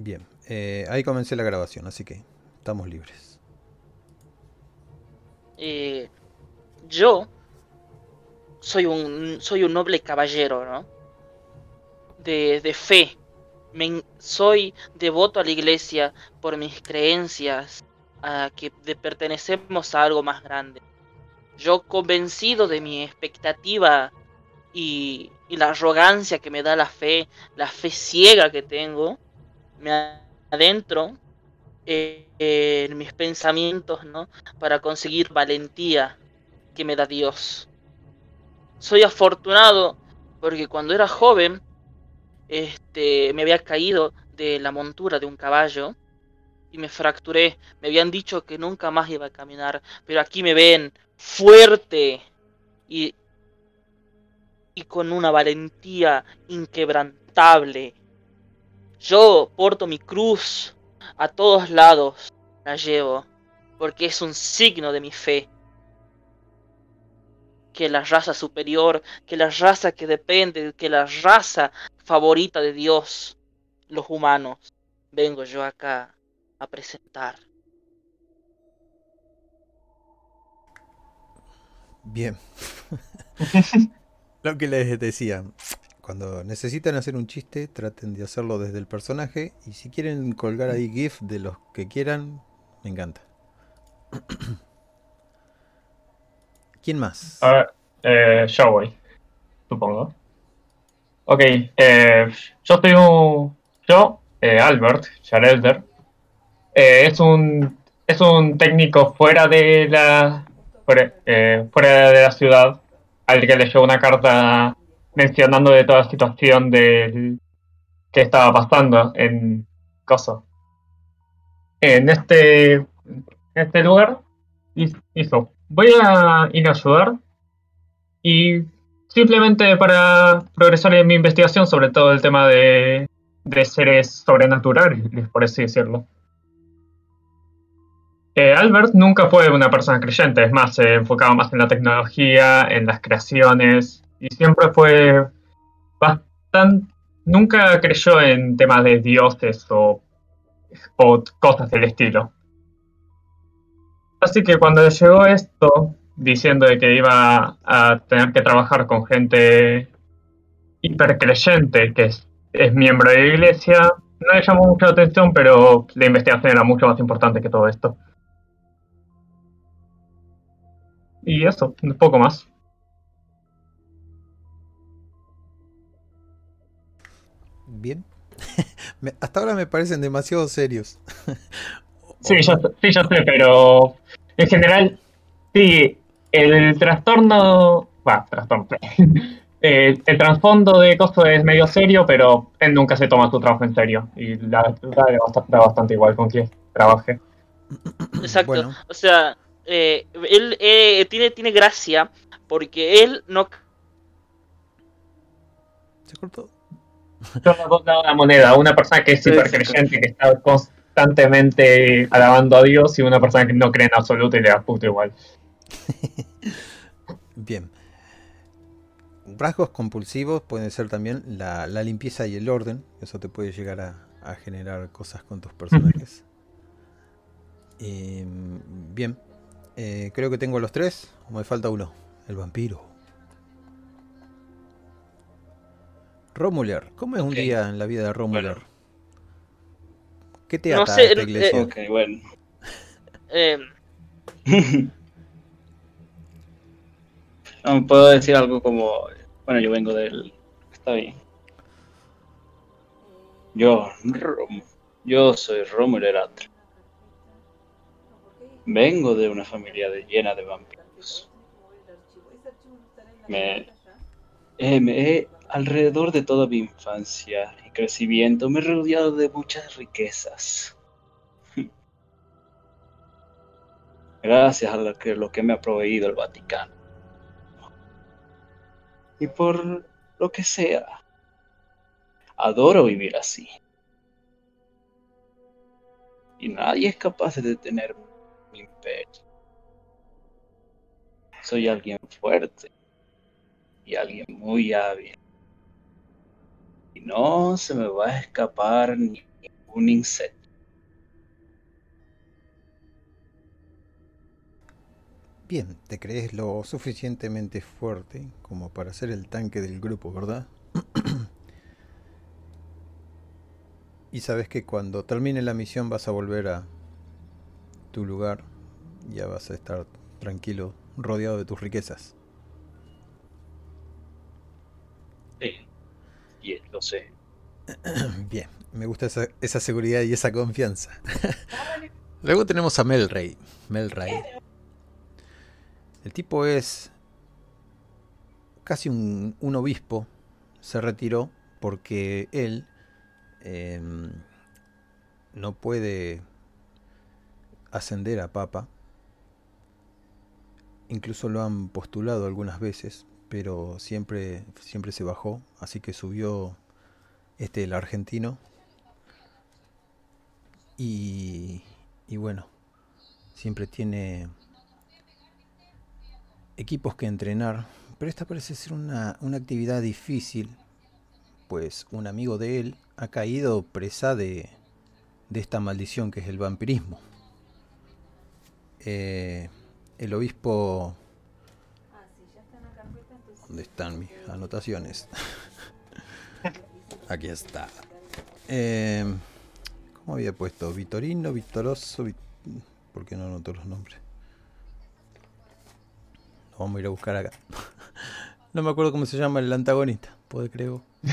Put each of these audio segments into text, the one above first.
Bien, eh, ahí comencé la grabación, así que estamos libres. Eh, yo soy un, soy un noble caballero, ¿no? De, de fe. Me, soy devoto a la iglesia por mis creencias, a que de, pertenecemos a algo más grande. Yo convencido de mi expectativa y, y la arrogancia que me da la fe, la fe ciega que tengo, me adentro eh, en mis pensamientos, ¿no? Para conseguir valentía que me da Dios. Soy afortunado porque cuando era joven, este, me había caído de la montura de un caballo y me fracturé. Me habían dicho que nunca más iba a caminar, pero aquí me ven fuerte y, y con una valentía inquebrantable. Yo porto mi cruz a todos lados, la llevo, porque es un signo de mi fe. Que la raza superior, que la raza que depende, que la raza favorita de Dios, los humanos, vengo yo acá a presentar. Bien. Lo que les decía, cuando necesitan hacer un chiste, traten de hacerlo desde el personaje. Y si quieren colgar ahí GIF de los que quieran, me encanta. ¿Quién más? A ver, eh, yo voy, supongo. Ok, eh, yo soy un. Yo, eh, Albert Jarelder, eh, es un es un técnico fuera de la fuera, eh, fuera de la ciudad al que le llegó una carta mencionando de toda la situación del que estaba pasando en Coso. En este, este lugar hizo, voy a ir a ayudar y simplemente para progresar en mi investigación sobre todo el tema de, de seres sobrenaturales, por así decirlo. Eh, Albert nunca fue una persona creyente, es más, se enfocaba más en la tecnología, en las creaciones, y siempre fue bastante... Nunca creyó en temas de dioses o, o cosas del estilo. Así que cuando llegó esto, diciendo de que iba a tener que trabajar con gente hipercreyente, que es, es miembro de la iglesia, no le llamó mucha atención, pero la investigación era mucho más importante que todo esto. Y eso, un poco más. Bien. Me- Hasta ahora me parecen demasiado serios. Sí, yo, sí, yo sé, pero en general, sí, el trastorno, va, trastorno, Eh, el trasfondo de Costo es medio serio, pero él nunca se toma su trabajo en serio y la verdad da bastante, da bastante igual con quién trabaje. Exacto. Bueno, O sea, eh, él eh, tiene, tiene gracia porque él no se cortó. Son los dos lados de la moneda, una persona que es hipercreyente, que está constantemente alabando a Dios, y una persona que no cree en absoluto y le da puto igual. Bien. Rasgos compulsivos pueden ser también la, la limpieza y el orden. Eso te puede llegar a, a generar cosas con tus personajes. Eh, bien. Eh, creo que tengo los tres. O me falta uno. El vampiro. Romuler. ¿Cómo es un día en la vida de Romuler? Bueno. ¿Qué te No ata sé, a esta eh, iglesia? Ok, bueno. eh, No, puedo decir algo como, bueno, yo vengo del... Está bien. Yo, Rom- yo soy Romulo Eratra. Vengo de una familia de- llena de vampiros. Me, eh, me he- alrededor de toda mi infancia y crecimiento me he rodeado de muchas riquezas. Gracias a lo que, me ha proveído el Vaticano. Y por lo que sea, adoro vivir así. Y nadie es capaz de detener mi imperio. Soy alguien fuerte y alguien muy hábil. Y no se me va a escapar ni un insecto. Bien, te crees lo suficientemente fuerte como para ser el tanque del grupo, ¿verdad? y sabes que cuando termine la misión vas a volver a tu lugar, ya vas a estar tranquilo, rodeado de tus riquezas. 10, lo sé. Bien, me gusta esa, seguridad y esa confianza. Luego tenemos a Melray. Melray. El tipo es casi un, obispo. Se retiró porque él em, no puede ascender a papa. Incluso lo han postulado algunas veces, pero siempre, siempre se bajó, así que subió este el argentino. Y, y bueno, siempre tiene equipos que entrenar, pero esta parece ser una, una actividad difícil, pues un amigo de él ha caído presa de, de esta maldición que es el vampirismo. Eh, el obispo... ¿Dónde están mis anotaciones? Aquí está. Eh, ¿Cómo había puesto? Vitorino, Vitoroso. Vit... ¿Por qué no anoto los nombres? Lo vamos a ir a buscar acá. no me acuerdo cómo se llama el antagonista. ¿Puede creo?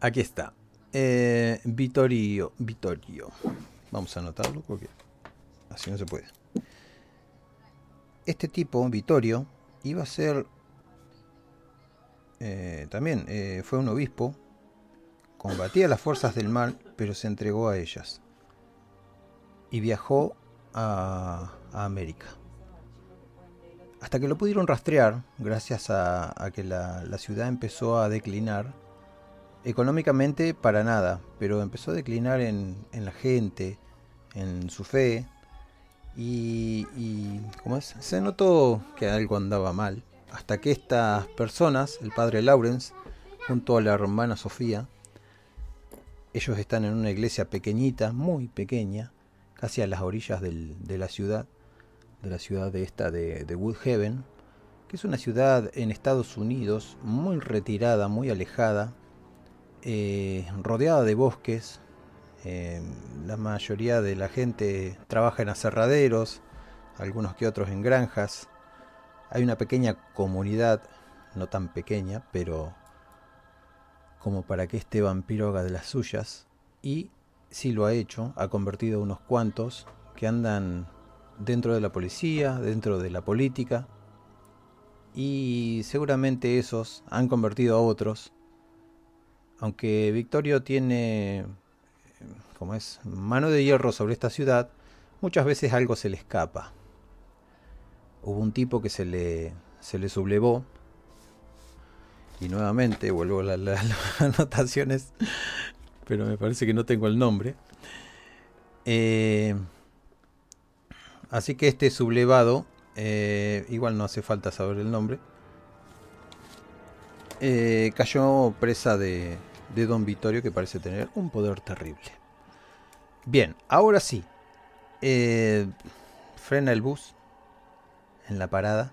Aquí está. Eh, Vitorio. Vitorio. Vamos a anotarlo porque así no se puede. Este tipo, Vitorio, iba a ser eh, también eh, fue un obispo, combatía las fuerzas del mal, pero se entregó a ellas y viajó a, América. Hasta que lo pudieron rastrear, gracias a, que la, ciudad empezó a declinar, económicamente para nada, pero empezó a declinar en la gente, en su fe, y, y se notó que algo andaba mal hasta que estas personas, el padre Lawrence, junto a la hermana Sofía, ellos están en una iglesia pequeñita, muy pequeña, casi a las orillas del, de la ciudad, de la ciudad de esta de, de Woodhaven, que es una ciudad en Estados Unidos muy retirada, muy alejada, eh, rodeada de bosques. Eh, la mayoría de la gente trabaja en aserraderos, algunos que otros en granjas. Hay una pequeña comunidad, no tan pequeña, pero como para que este vampiro haga de las suyas. Y sí lo ha hecho, ha convertido a unos cuantos que andan dentro de la policía, dentro de la política. Y seguramente esos han convertido a otros. Aunque Victorio tiene, como es, mano de hierro sobre esta ciudad, muchas veces algo se le escapa hubo un tipo que se le, se le sublevó. Y nuevamente vuelvo a la, la, las anotaciones, pero me parece que no tengo el nombre. Eh, así que este sublevado, eh, igual no hace falta saber el nombre, eh, cayó presa de, de Don Vittorio que parece tener un poder terrible. Bien, ahora sí. Eh, frena el bus en la parada,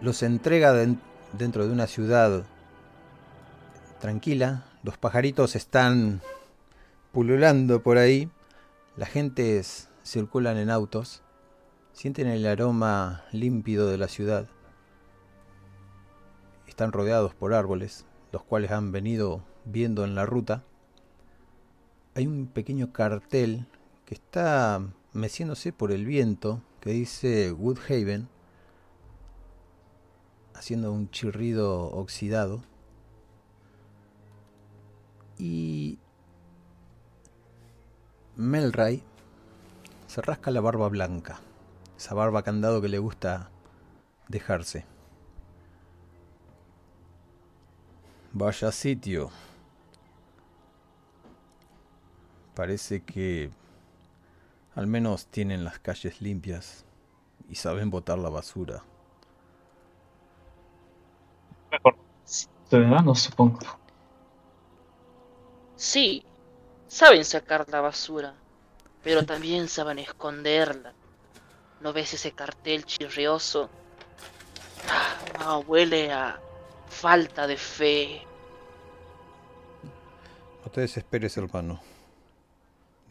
los entrega de, dentro de una ciudad tranquila, los pajaritos están pululando por ahí, la gente circulan en autos, sienten el aroma límpido de la ciudad, están rodeados por árboles, los cuales han venido viendo en la ruta. Hay un pequeño cartel que está meciéndose por el viento que dice Woodhaven, haciendo un chirrido oxidado. Y Melray se rasca la barba blanca, esa barba candado que le gusta dejarse. Vaya sitio. Parece que al menos tienen las calles limpias y saben botar la basura. Mejor ciudadanos, supongo. Sí, saben sacar la basura, pero también saben esconderla. ¿No ves ese cartel chirrioso? Ah, huele a falta de fe. No te desesperes, hermano,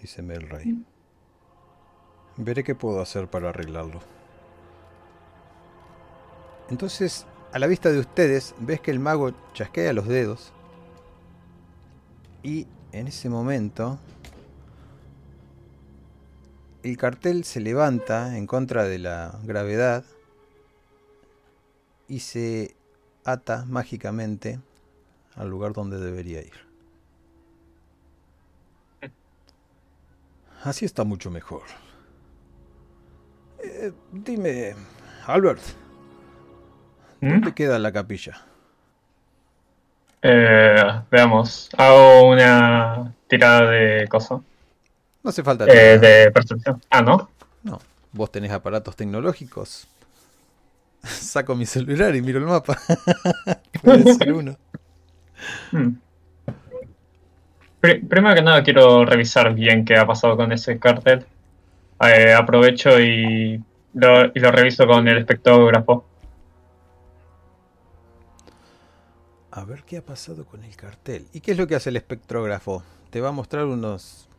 dice Melray. Veré qué puedo hacer para arreglarlo. Entonces, a la vista de ustedes, ves que el mago chasquea los dedos. Y en ese momento, el cartel se levanta en contra de la gravedad y se ata mágicamente al lugar donde debería ir. Así está mucho mejor. Eh, dime, Albert, ¿dónde ¿Mm? queda la capilla? Eh, veamos. Hago una tirada de cosa. No hace falta. Eh, de percepción. Ah, ¿no? No, vos tenés aparatos tecnológicos. Saco mi celular y miro el mapa. Puede ser uno. Hmm. Pri- primero que nada quiero revisar bien qué ha pasado con ese cartel. Eh, aprovecho y lo, y lo reviso con el espectrógrafo. A ver qué ha pasado con el cartel. ¿Y qué es lo que hace el espectrógrafo? Te va a mostrar unos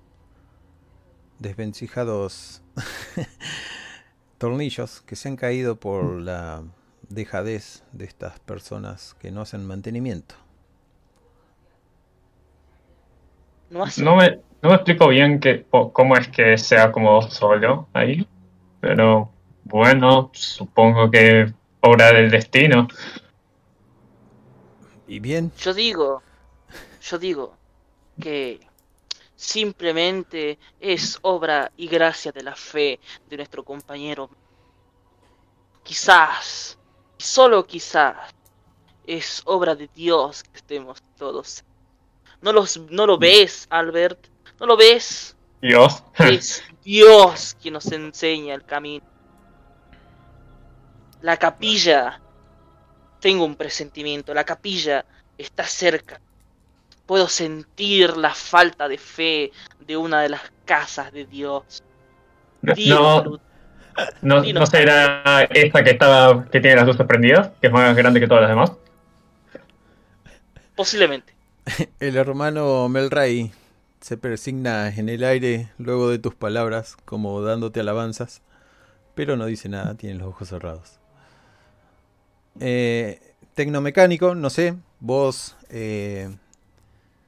desvencijados tornillos que se han caído por la dejadez de estas personas que no hacen mantenimiento. No hace No me, no me explico bien que, o- cómo es que se acomodó solo ahí, pero bueno, supongo que obra del destino. Y bien, Yo digo, yo digo que simplemente es obra y gracia de la fe de nuestro compañero. Quizás, y solo quizás, es obra de Dios que estemos todos. ¿No, los, ¿No lo ves, Albert? ¿No lo ves? Dios. Es Dios quien nos enseña el camino. La capilla. Tengo un presentimiento. La capilla está cerca. Puedo sentir la falta de fe de una de las casas de Dios. No, Dímelo, no, no no. será esta que estaba, que tiene las luces prendidas, que es más grande que todas las demás. Posiblemente. el hermano Melray se persigna en el aire luego de tus palabras, como dándote alabanzas, pero no dice nada, tiene los ojos cerrados. Eh, tecnomecánico, no sé, vos eh,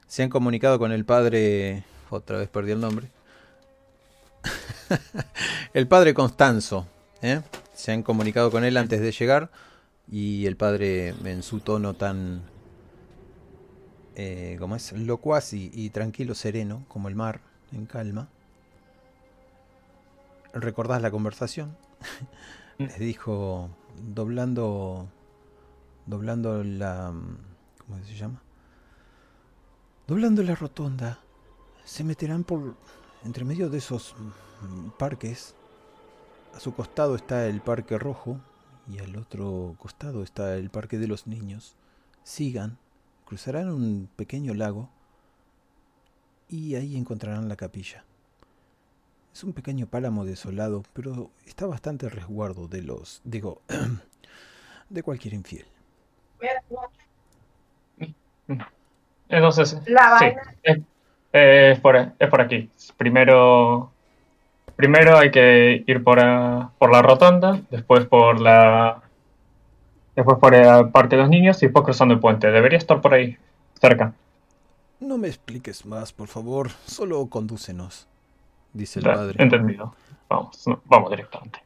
se han comunicado con el padre, otra vez perdí el nombre, el padre Constanzo, ¿eh? se han comunicado con él antes de llegar y el padre en su tono tan eh, como es locuaz y, y tranquilo, sereno, como el mar, en calma. ¿Recordás la conversación? Les dijo, doblando, doblando la, ¿cómo se llama? Doblando la rotonda, se meterán por entre medio de esos parques. A su costado está el Parque Rojo y al otro costado está el Parque de los Niños. Sigan, cruzarán un pequeño lago y ahí encontrarán la capilla. Es un pequeño pálamo desolado, pero está bastante a resguardo de los, digo, de cualquier infiel. Entonces, La sí, vaina. es, es por, es por aquí. Primero, primero hay que ir por, a- por la rotonda, después por la, después por el Parque de los Niños y después cruzando el puente. Debería estar por ahí, cerca. No me expliques más, por favor, solo condúcenos, dice el padre. Entendido. Vamos, vamos directamente.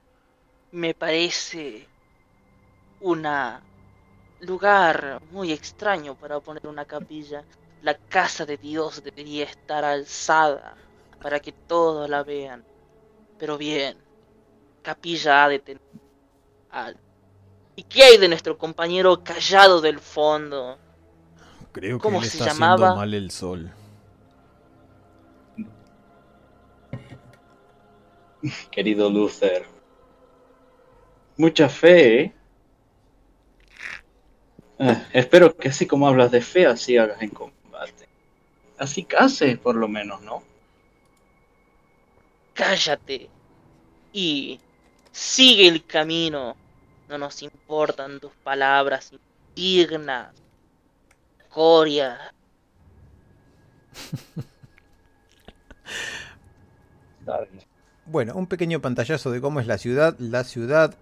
Me parece una lugar muy extraño para poner una capilla. La casa de Dios debería estar alzada para que todos la vean. Pero bien, capilla ha de tener algo. ¿Y qué hay de nuestro compañero callado del fondo? Creo que ¿Cómo se está llamaba? haciendo mal el sol. querido Luther. Mucha fe, ¿eh? Ah, espero que así como hablas de fe, así hagas en combate. así case, por lo menos, ¿no? Cállate y sigue el camino. No nos importan tus palabras indignas. Coria. Bueno, un pequeño pantallazo de cómo es la ciudad. La ciudad,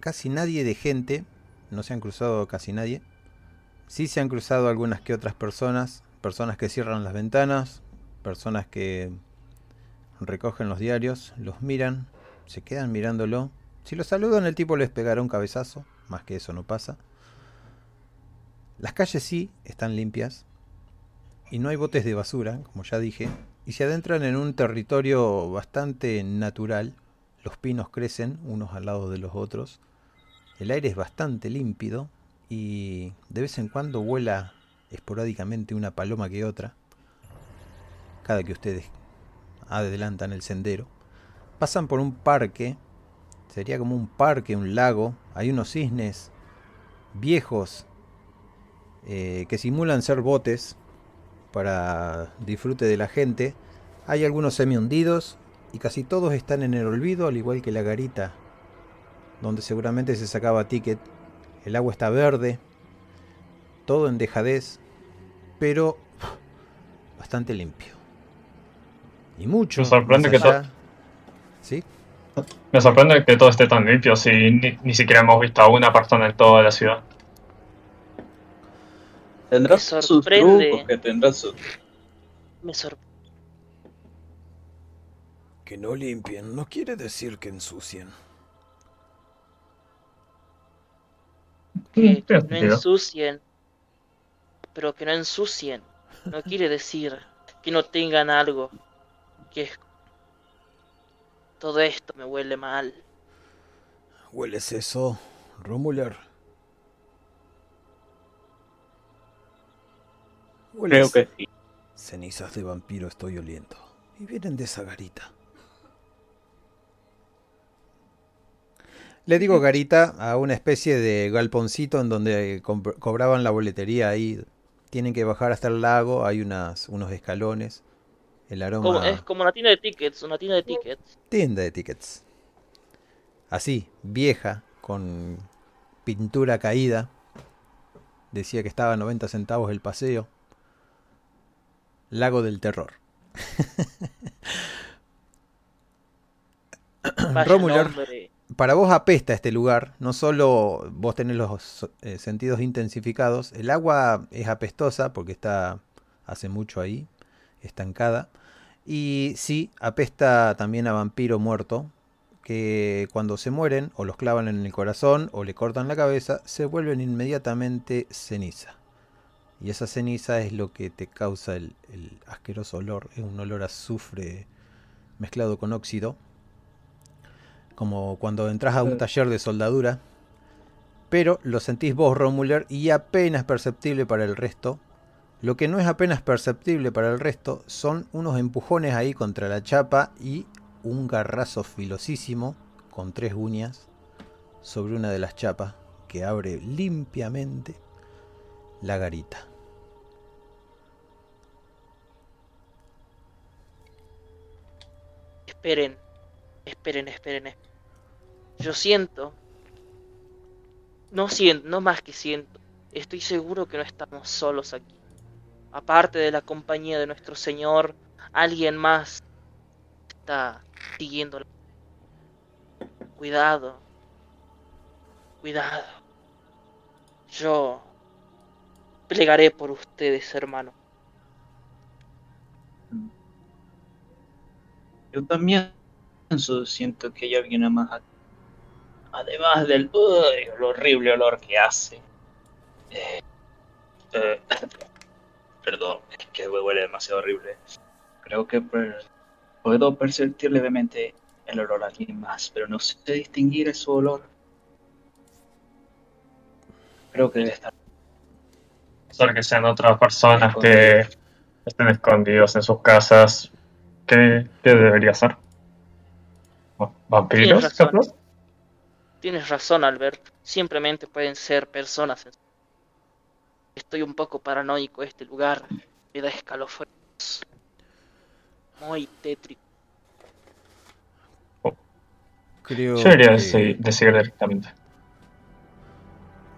casi nadie de gente, no se han cruzado casi nadie. Sí se han cruzado algunas que otras personas, personas que cierran las ventanas, personas que recogen los diarios, los miran, se quedan mirándolo. Si lo saludan el tipo les pegará un cabezazo, más que eso no pasa. Las calles sí están limpias y no hay botes de basura, como ya dije, y se adentran en un territorio bastante natural. Los pinos crecen unos al lado de los otros. El aire es bastante límpido y de vez en cuando vuela esporádicamente una paloma que otra. Cada que ustedes adelantan el sendero. Pasan por un parque, sería como un parque, un lago. Hay unos cisnes viejos eh, que simulan ser botes para disfrute de la gente. Hay algunos semi hundidos y casi todos están en el olvido, al igual que la garita, donde seguramente se sacaba ticket. El agua está verde, todo en dejadez, pero bastante limpio. Y mucho. Me sorprende que todo. ¿Sí? Me sorprende que todo esté tan limpio si ni, ni siquiera hemos visto a una persona en toda la ciudad. Tendrá Me sus trucos, que tendrá sus... Me sorprende. Que no limpien no quiere decir que ensucien. que Tiene no ensucien, pero que no ensucien, no quiere decir que no tengan algo, que es... Todo esto me huele mal. ¿Hueles eso, Romuler? Creo que sí. Cenizas de vampiro estoy oliendo. Y vienen de esa garita. Le digo garita a una especie de galponcito en donde cobraban la boletería ahí. Tienen que bajar hasta el lago, hay unas, unos escalones. El aroma... Como, es como una tienda de tickets, una tienda de tickets. tienda de tickets. Así, vieja, con pintura caída. Decía que estaba a 90 centavos el paseo. Lago del Terror. Nombre. para vos apesta este lugar. No solo vos tenés los eh, sentidos intensificados. El agua es apestosa porque está hace mucho ahí, estancada. Y sí, apesta también a vampiro muerto, que cuando se mueren o los clavan en el corazón o le cortan la cabeza, se vuelven inmediatamente ceniza. Y esa ceniza es lo que te causa el, el asqueroso olor, es un olor a azufre mezclado con óxido, como cuando entras a un taller de soldadura, pero lo sentís vos, Romuler, y apenas perceptible para el resto. Lo que no es apenas perceptible para el resto son unos empujones ahí contra la chapa y un garrazo filosísimo con tres uñas sobre una de las chapas que abre limpiamente la garita. Esperen, esperen, esperen. Yo siento, no siento, no más que siento, estoy seguro que no estamos solos aquí. Aparte de la compañía de nuestro Señor, alguien más está siguiendo. Cuidado, cuidado. Yo plegaré por ustedes, hermano. Yo también siento que hay alguien más aquí. Además del el horrible olor que hace. Eh, eh, perdón, es que huele demasiado horrible. Creo que per- puedo percibir levemente el olor a alguien más, pero no sé distinguir su olor. Creo que debe estar. Solo que sean otras personas que estén escondidos en sus casas. ¿Qué, qué debería ser? ¿Vampiros? Tienes razón. Tienes razón, Albert. Simplemente pueden ser personas. Estoy un poco paranoico de este lugar. me da escalofríos. Muy tétrico. Creo Yo iría a que- dese- decidir directamente.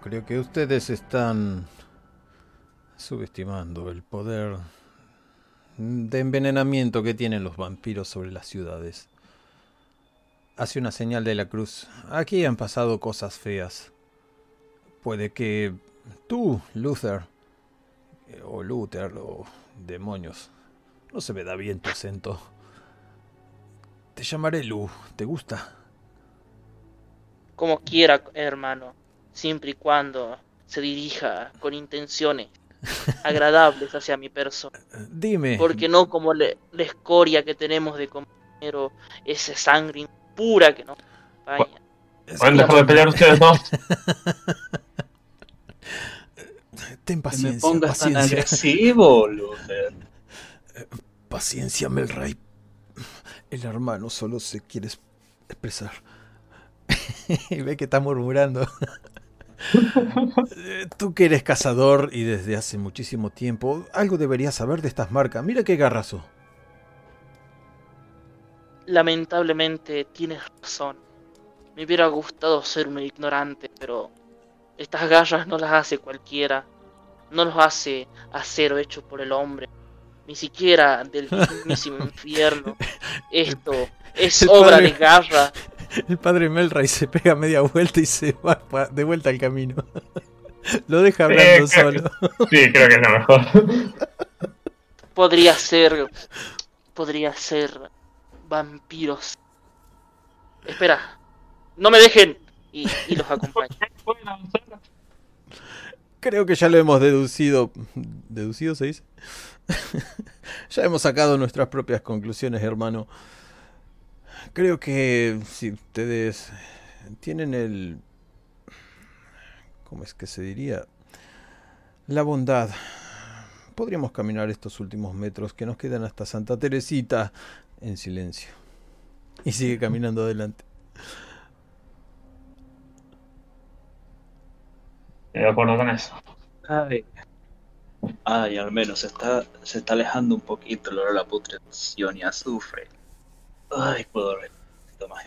Creo que ustedes están subestimando el poder de envenenamiento que tienen los vampiros sobre las ciudades. Hace una señal de la cruz. Aquí han pasado cosas feas. Puede que tú, Luther, eh, o Luther, o demonios, no se me da bien tu acento. Te llamaré Lu, ¿te gusta? Como quiera, hermano, siempre y cuando se dirija con intenciones agradables hacia mi persona. Dime. Porque no como le- la escoria que tenemos de compañero, esa sangre impura que nos acompaña. ¿Pueden dejar de pelear ustedes dos? Ten Que me paciencia, pongas tan paciencia. agresivo, Luther. Paciencia, Melray. El hermano solo se quiere es- expresar. y ve que está murmurando. Eh, Tú que eres cazador y desde hace muchísimo tiempo, algo deberías saber de estas marcas. Mira qué garrazo. Lamentablemente tienes razón. Me hubiera gustado ser un ignorante, pero estas garras no las hace cualquiera. No los hace acero hecho por el hombre. Ni siquiera del mismísimo infierno. Esto es el obra padre- de garra. El padre Melray se pega media vuelta y se va de vuelta al camino. Lo deja hablando solo. Sí, creo que es lo mejor. Podría ser. Podría ser. Vampiros. Espera. No me dejen. Y, y los acompaño. ¿Pueden avanzar? Creo que ya lo hemos deducido. ¿Deducido se dice? ya hemos sacado nuestras propias conclusiones, hermano. Creo que si ustedes tienen el... ¿Cómo es que se diría? La bondad. Podríamos caminar estos últimos metros que nos quedan hasta Santa Teresita en silencio. Y sigue caminando adelante. De acuerdo con eso. Ay. Ay, al menos se está, se está alejando un poquito el olor a la putrefacción y azufre. Ay, puedo dormir un poquito más.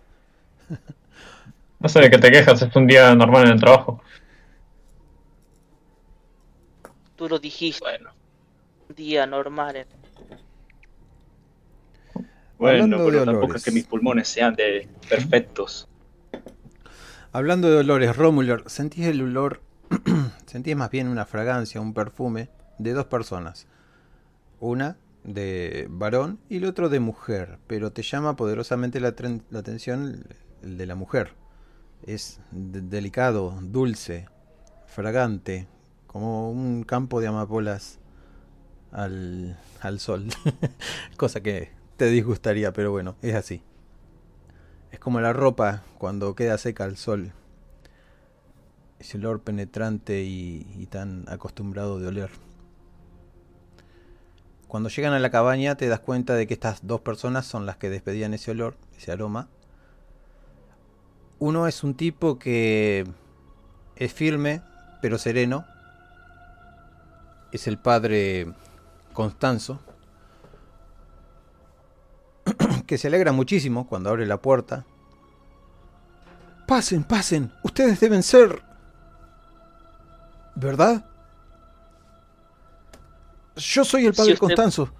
No sé de qué te quejas, es un día normal en el trabajo. Tú lo dijiste. Bueno, Un día normal. en- bueno, Hablando de pero tampoco olores. es que mis pulmones sean de perfectos. Hablando de olores, Romuler, sentís el olor, sentís más bien una fragancia, un perfume de dos personas. Una de varón y el otro de mujer, pero te llama poderosamente la, atención el de la mujer. Es de- delicado, dulce, fragante, como un campo de amapolas al, al sol. Cosa que te disgustaría, pero bueno, es así. Es como la ropa cuando queda seca al sol. Ese olor penetrante y, tan acostumbrado de oler. Cuando llegan a la cabaña te das cuenta de que estas dos personas son las que despedían ese olor, ese aroma. Uno es un tipo que es firme, pero sereno. Es el padre Constanzo, que se alegra muchísimo cuando abre la puerta. Pasen, pasen, ustedes deben ser... ¿Verdad? Yo soy el Si padre usted- Constanzo.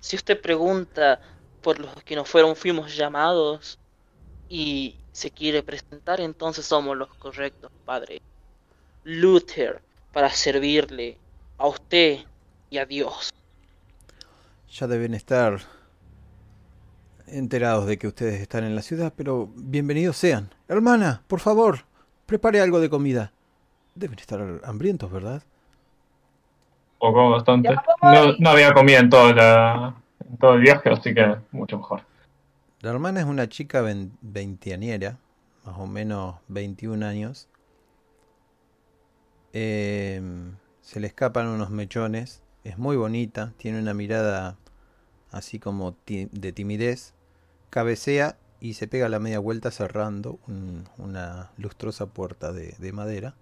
Si usted pregunta por los que nos fueron, fuimos llamados y se quiere presentar, entonces somos los correctos, padre. Luther, para servirle a usted y a Dios. Ya deben estar enterados de que ustedes están en la ciudad, pero bienvenidos sean. Hermana, por favor, prepare algo de comida. Deben estar hambrientos, ¿verdad? Poco, bastante. No, no había comida en todo, la- en todo el viaje, así que mucho mejor. La hermana es una chica vein- veinteañera, más o menos 21 años. Em, se le escapan unos mechones, es muy bonita, tiene una mirada así como ti- de timidez, cabecea y se pega la media vuelta cerrando un- una lustrosa puerta de, de madera.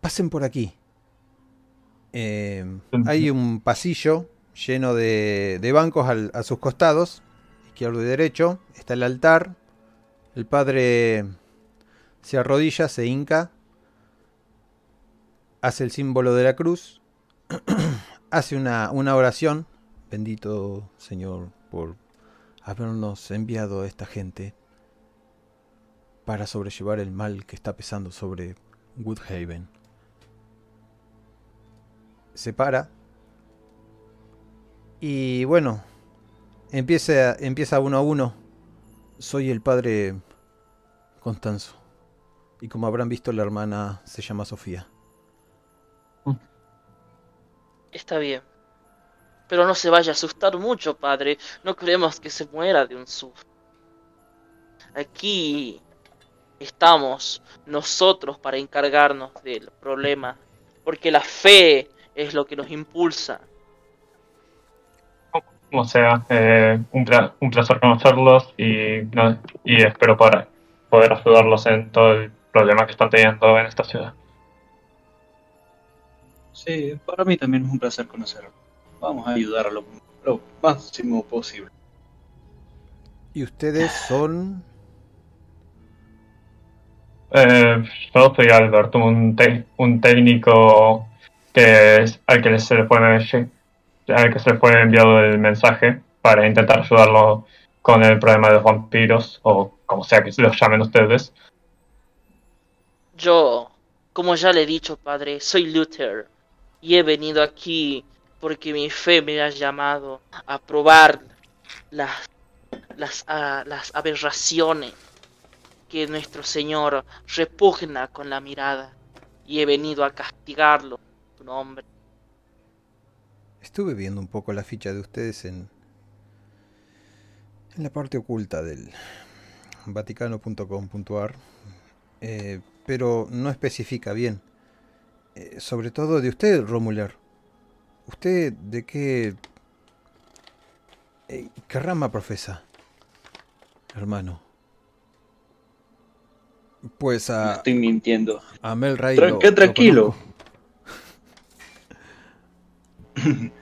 Pasen por aquí. Eh, hay un pasillo lleno de, de bancos al- a sus costados, izquierdo y derecho. Está el altar. El padre se arrodilla, se hinca, hace el símbolo de la cruz, hace una, una oración. Bendito Señor por habernos enviado a esta gente para sobrellevar el mal que está pesando sobre Woodhaven. Se para y bueno, empieza, empieza uno a uno. Soy el padre Constanzo. Y como habrán visto, la hermana se llama Sofía. Está bien. Pero no se vaya a asustar mucho, padre. No queremos que se muera de un susto. Aquí estamos nosotros para encargarnos del problema. Porque la fe es lo que nos impulsa. Como sea, eh, un, pla- un placer conocerlos y, no- y espero para poder ayudarlos en todo el problema que están teniendo en esta ciudad. Sí, para mí también es un placer conocerlo. Vamos a ayudar a lo, lo máximo posible. Y ustedes son... Eh, yo soy Albert, un, te- un técnico al que se le fue al enviado el mensaje para intentar ayudarlo con el problema de los vampiros o como sea que los llamen ustedes. Yo, como ya le he dicho, padre, soy Luther. Y he venido aquí porque mi fe me ha llamado a probar las, las, ah, las aberraciones que nuestro Señor repugna con la mirada. Y he venido a castigarlo nombre. Estuve viendo un poco la ficha de ustedes en, en la parte oculta del vaticano.com.ar, eh, pero no especifica bien. Eh, sobre todo de usted, Romuler. ¿Usted de qué... eh, ¿Qué rama profesa? Hermano. Pues a, estoy mintiendo. a Mel Ray Tran- lo- qué lo tranquilo.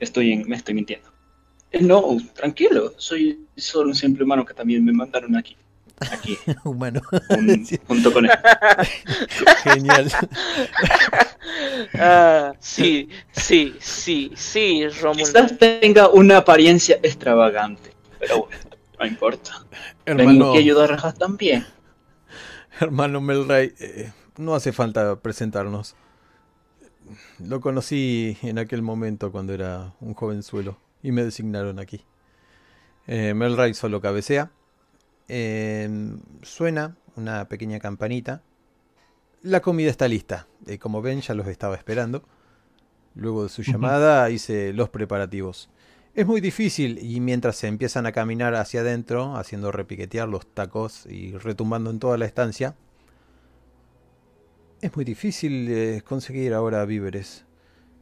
Estoy en- me estoy mintiendo. Eh, No, tranquilo. Soy solo un simple humano que también me mandaron aquí. Aquí, Humano. un- Sí, junto con él. Genial. Ah, sí, sí, sí, sí, Rómulo. Quizás tenga una apariencia extravagante, pero bueno, no importa. Tengo que ayudar a Ras también. hermano Melray, eh, no hace falta presentarnos. Lo conocí en aquel momento cuando era un jovenzuelo y me designaron aquí. Eh, Melray solo cabecea. Eh, suena una pequeña campanita. La comida está lista. Eh, como ven, ya los estaba esperando. Luego de su llamada hice los preparativos. Es muy difícil y mientras se empiezan a caminar hacia adentro, haciendo repiquetear los tacos y retumbando en toda la estancia, es muy difícil eh, conseguir ahora víveres.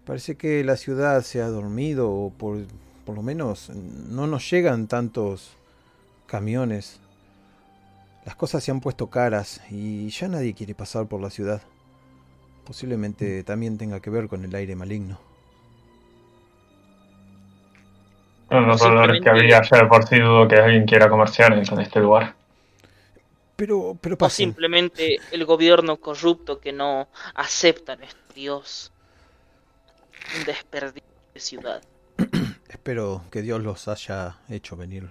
Parece que la ciudad se ha dormido o por, por lo menos no nos llegan tantos camiones. Las cosas se han puesto caras y ya nadie quiere pasar por la ciudad. Posiblemente también tenga que ver con el aire maligno. De los dolores que había de por sí dudo que alguien quiera comerciar en este lugar. Pero, pero O simplemente el gobierno corrupto que no acepta a nuestro Dios. Un desperdicio de ciudad. Espero que Dios los haya hecho venir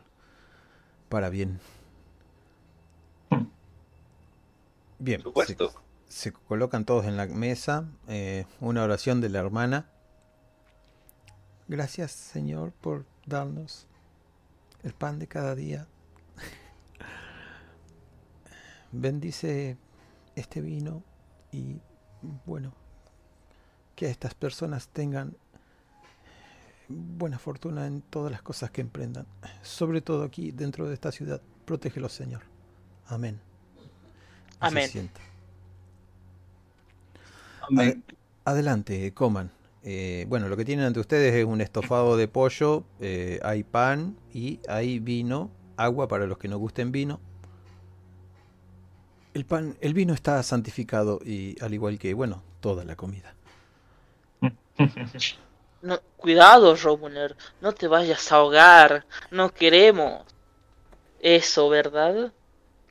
para bien. Bien, Por se, se colocan todos en la mesa. eh, una oración de la hermana. Gracias, Señor, por darnos el pan de cada día. Bendice este vino y, bueno, que estas personas tengan buena fortuna en todas las cosas que emprendan. Sobre todo aquí, dentro de esta ciudad. Protégelos, Señor. Amén. Se. Amén. Adelante, coman. Eh, bueno, lo que tienen ante ustedes es un estofado de pollo, eh, hay pan y hay vino, agua para los que no gusten vino. El pan, el vino está santificado y al igual que, bueno, toda la comida. No, cuidado, Romuler, no te vayas a ahogar. No queremos eso, ¿verdad?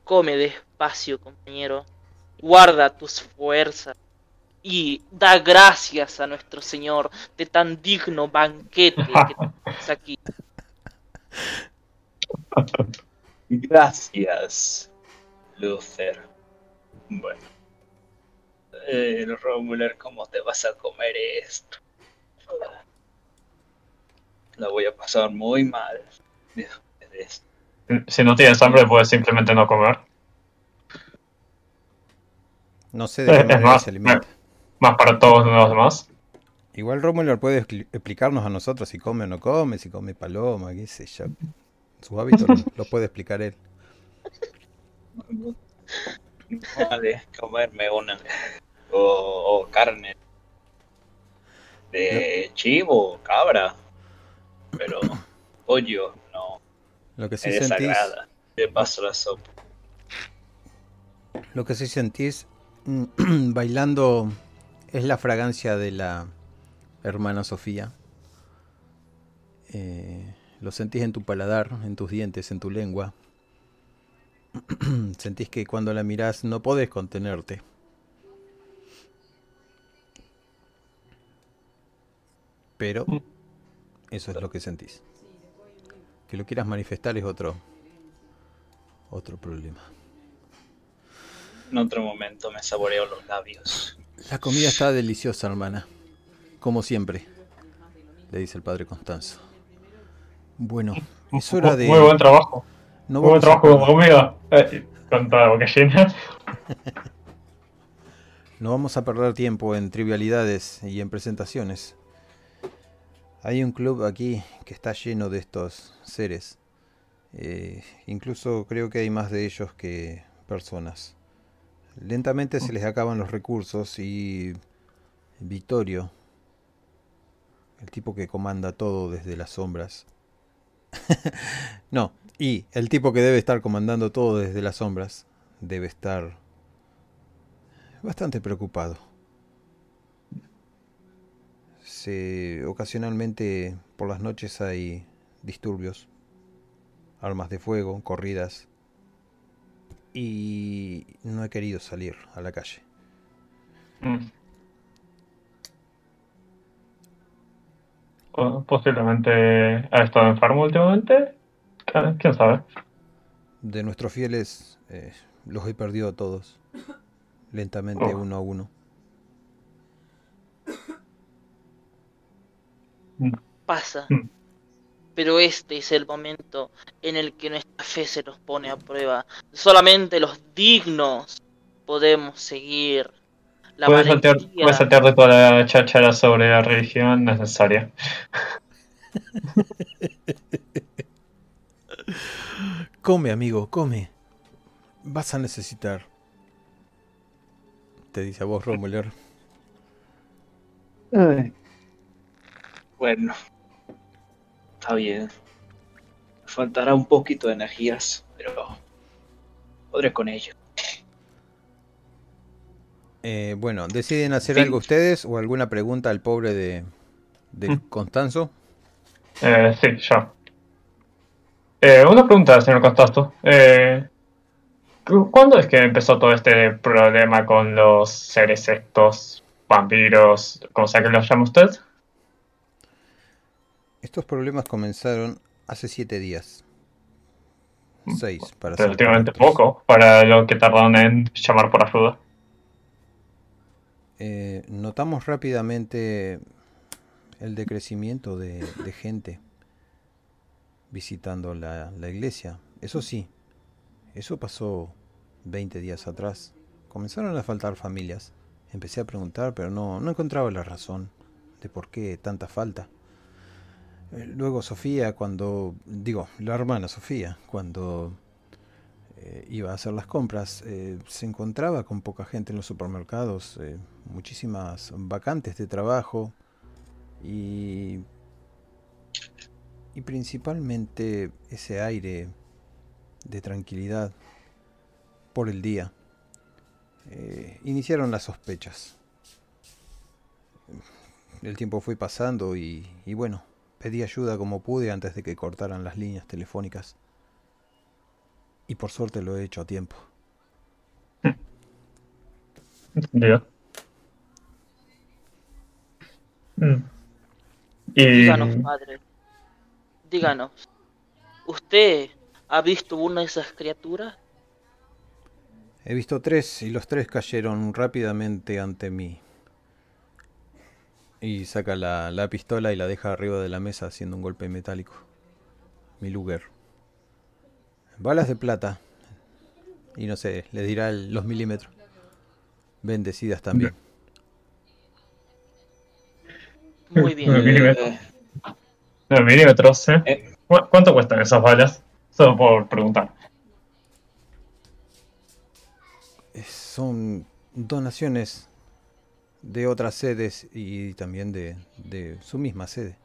Come despacio, compañero. Guarda tus fuerzas. Y da gracias a nuestro Señor de tan digno banquete que tenemos aquí. Gracias, Luther. Bueno. Eh, Romuler, ¿cómo te vas a comer esto? La voy a pasar muy mal. Si no tienes hambre, puedes simplemente no comer. No sé de qué manera más, se alimenta. Más para todos los demás. Igual Romulo puede expli- explicarnos a nosotros si come o no come, si come paloma, qué sé yo. Sus hábitos lo, lo puede explicar él. Vale, comerme una. O, o carne. De chivo, cabra. Pero pollo, no. Lo que sí Me sentís. De paso la sopa. lo que sí sentís mm, bailando es la fragancia de la hermana Sofía. Eh, lo sentís en tu paladar, en tus dientes, en tu lengua. sentís que cuando la mirás no podés contenerte. Pero eso es lo que sentís. Que lo quieras manifestar es otro otro problema. En otro momento me saboreo los labios. La comida está deliciosa, hermana. Como siempre, le dice el padre Constanzo. Bueno, es hora de. Muy buen trabajo. No vamos, trabajo con comida. Eh, con toda la boca llena. no vamos a perder tiempo en trivialidades y en presentaciones. Hay un club aquí que está lleno de estos seres. Eh, incluso creo que hay más de ellos que personas. Lentamente se les acaban los recursos y Victorio, el tipo que comanda todo desde las sombras. no, y el tipo que debe estar comandando todo desde las sombras debe estar bastante preocupado. Se, ocasionalmente por las noches hay disturbios, armas de fuego, corridas, y no he querido salir a la calle. Mm. Po- Posiblemente ha estado enfermo últimamente. ¿Qui- ¿Quién sabe? De nuestros fieles eh, los he perdido a todos, lentamente Oh. uno a uno. Pasa. Mm. Pero este es el momento en el que nuestra fe se nos pone a prueba. Solamente los dignos podemos seguir la Puedes saltear, puedes saltear de toda la cháchara sobre la religión necesaria. Come, amigo, come. Vas a necesitar. Te dice a vos, Romuler. Bueno. Está bien. Me faltará un poquito de energías, pero podré con ello. Eh, bueno, ¿deciden hacer Sí. algo ustedes o alguna pregunta al pobre de, de Mm. Constanzo? Eh, sí, ya. Eh, una pregunta, señor Constasto. Eh, ¿cu- ¿Cuándo es que empezó todo este problema con los seres estos, vampiros, como sea que los llame usted? Estos problemas comenzaron hace siete días. Seis, para ser Relativamente poco para lo que tardaron en llamar por ayuda. Eh, notamos rápidamente el decrecimiento de, de gente visitando la, la iglesia. Eso sí, eso pasó 20 días atrás. Comenzaron a faltar familias. Empecé a preguntar, pero no, no encontraba la razón de por qué tanta falta. Eh, Luego Sofía, cuando, digo, la hermana Sofía, cuando eh, iba a hacer las compras, eh, se encontraba con poca gente en los supermercados, muchísimas vacantes de trabajo y, y principalmente ese aire de tranquilidad por el día. Eh, iniciaron las sospechas. el tiempo fue pasando y, y bueno, pedí ayuda como pude antes de que cortaran las líneas telefónicas. Y por suerte lo he hecho a tiempo. Entendido. Mm. Y Díganos, padre. Díganos. ¿Usted ha visto una de esas criaturas? He visto tres y los tres cayeron rápidamente ante mí. Y saca la, la pistola y la deja arriba de la mesa haciendo un golpe metálico. Mi Luger. Balas de plata. Y no sé, le dirá el- los milímetros. Bendecidas también. Muy bien. Eh, Milímetros, ¿eh? Eh. ¿Cu- ¿Cuánto cuestan esas balas? Solo por preguntar. Son donaciones de otras sedes y también de, de su misma sede.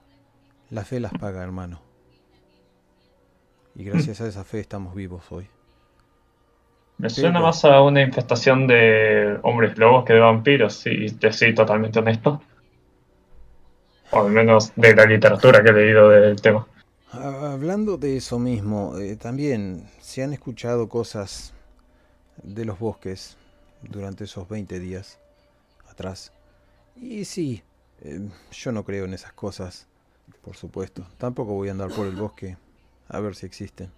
La fe las paga, hermano. Y gracias a esa fe estamos vivos hoy. Me suena pero- más a una infestación de hombres lobos que de vampiros, si te soy totalmente honesto. O al menos de la literatura que he leído del tema. Hablando de eso mismo, eh, también se han escuchado cosas de los bosques durante esos 20 días atrás. Y sí, eh, yo no creo en esas cosas, por supuesto. Tampoco voy a andar por el bosque a ver si existen.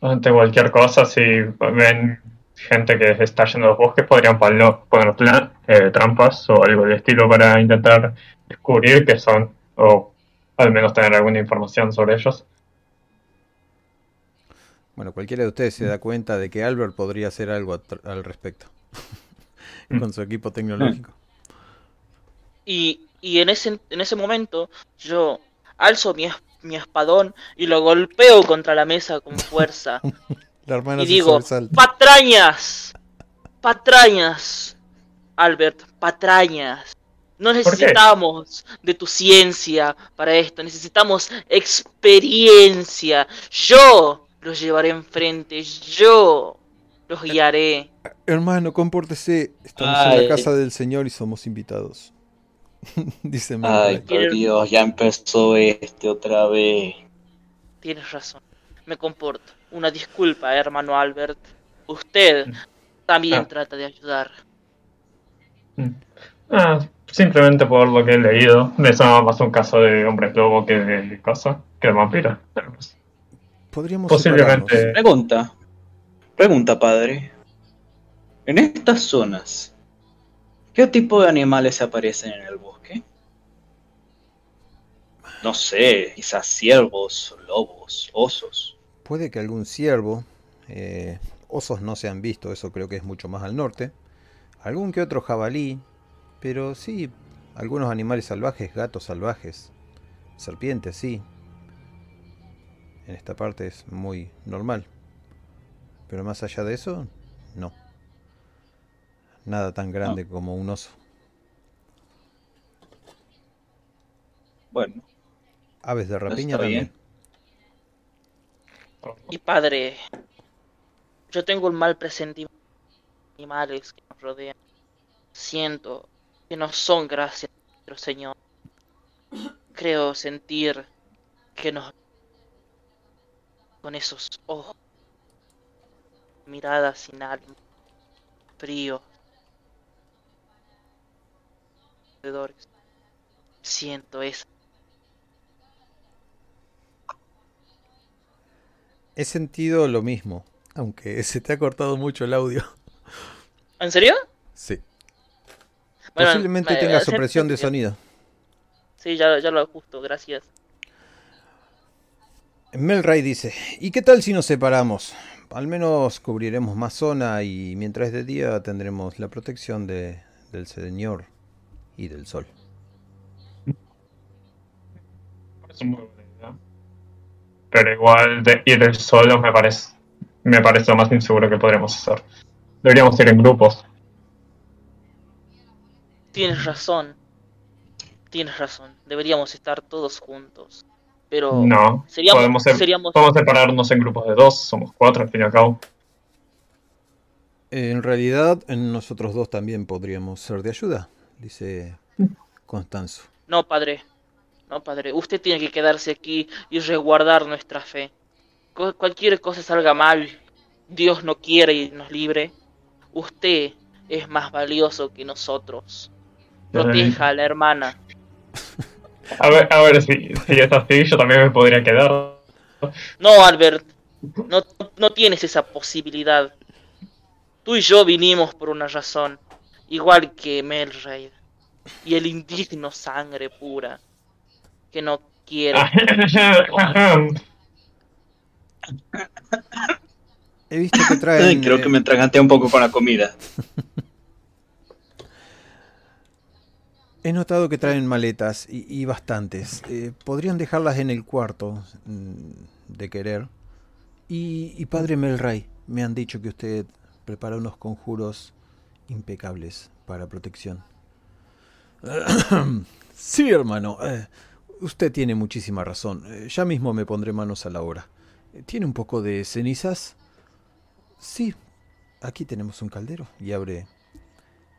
Ante cualquier cosa, si ven gente que está yendo a los bosques, podrían poner, poner pla- eh, trampas o algo de estilo para intentar descubrir qué son, o al menos tener alguna información sobre ellos. Bueno, cualquiera de ustedes se da cuenta de que Albert podría hacer algo at- al respecto con su equipo tecnológico. Y, y en, ese, en ese momento yo alzo mi, mi espadón y lo golpeo contra la mesa con fuerza. La hermana y se digo, sobresalta. patrañas, patrañas, Albert, patrañas. No necesitamos de tu ciencia para esto, necesitamos experiencia. Yo los llevaré enfrente, yo los guiaré. Hermano, compórtese. Estamos en la casa del Señor y somos invitados. Dice Ay, por Dios, ya empezó este otra vez. Tienes razón, me comporto. Una disculpa, hermano Albert. Usted también Ah. trata de ayudar. Ah, simplemente por lo que he leído, me suena más un caso de hombres lobo que de cosa, que de vampiro. Pues, Podríamos Posiblemente. separarnos. Pregunta. Pregunta, padre. En estas zonas, ¿qué tipo de animales aparecen en el bosque? No sé, quizás ciervos, lobos, osos. Puede que algún ciervo, eh, osos no se han visto, eso creo que es mucho más al norte. Algún que otro jabalí, pero sí, algunos animales salvajes, gatos salvajes, serpientes, sí. En esta parte es muy normal. Pero más allá de eso, no. Nada tan grande como un oso. Bueno, Aves de rapiña también. Y padre, yo tengo un mal presentimiento de animales que nos rodean. Siento que no son gracias a nuestro Señor. Creo sentir que nos con esos ojos, miradas sin alma, alrededores. Siento eso. He sentido lo mismo, aunque se te ha cortado mucho el audio. ¿En serio? Sí. Bueno, Posiblemente me- tenga supresión de sonido. Sí, ya, ya lo ajusto, gracias. Melray dice, ¿y qué tal si nos separamos? Al menos cubriremos más zona y mientras es de día tendremos la protección de, del Señor y del Sol. Pero igual de ir solos me parece, me parece lo más inseguro que podremos hacer. Deberíamos ir en grupos. Tienes razón. Tienes razón. Deberíamos estar todos juntos. Pero No, seríamos, podemos, ser- seríamos podemos separarnos en grupos de dos, somos cuatro al fin y al cabo. En realidad, en nosotros dos también podríamos ser de ayuda. dice Constanzo. No, padre. No, padre. Usted tiene que quedarse aquí y resguardar nuestra fe. Cualquier cosa salga mal, Dios no quiere y nos libre. Usted es más valioso que nosotros. Proteja a la hermana. A ver, a ver si, si es así, yo también me podría quedar. No, Albert. No, no tienes esa posibilidad. Tú y yo vinimos por una razón. Igual que Melraid. Y el indigno sangre pura. Que no quiere. He visto que Ay, traen. creo eh, que me atraganté un poco con la comida. He notado que traen maletas y, y bastantes. Eh, Podrían dejarlas en el cuarto mm, de querer. Y, y padre Melray, me han dicho que usted prepara unos conjuros impecables para protección. sí, hermano. eh, usted tiene muchísima razón. Eh, ya mismo me pondré manos a la obra. Eh, ¿Tiene un poco de cenizas? Sí. Aquí tenemos un caldero. Y abre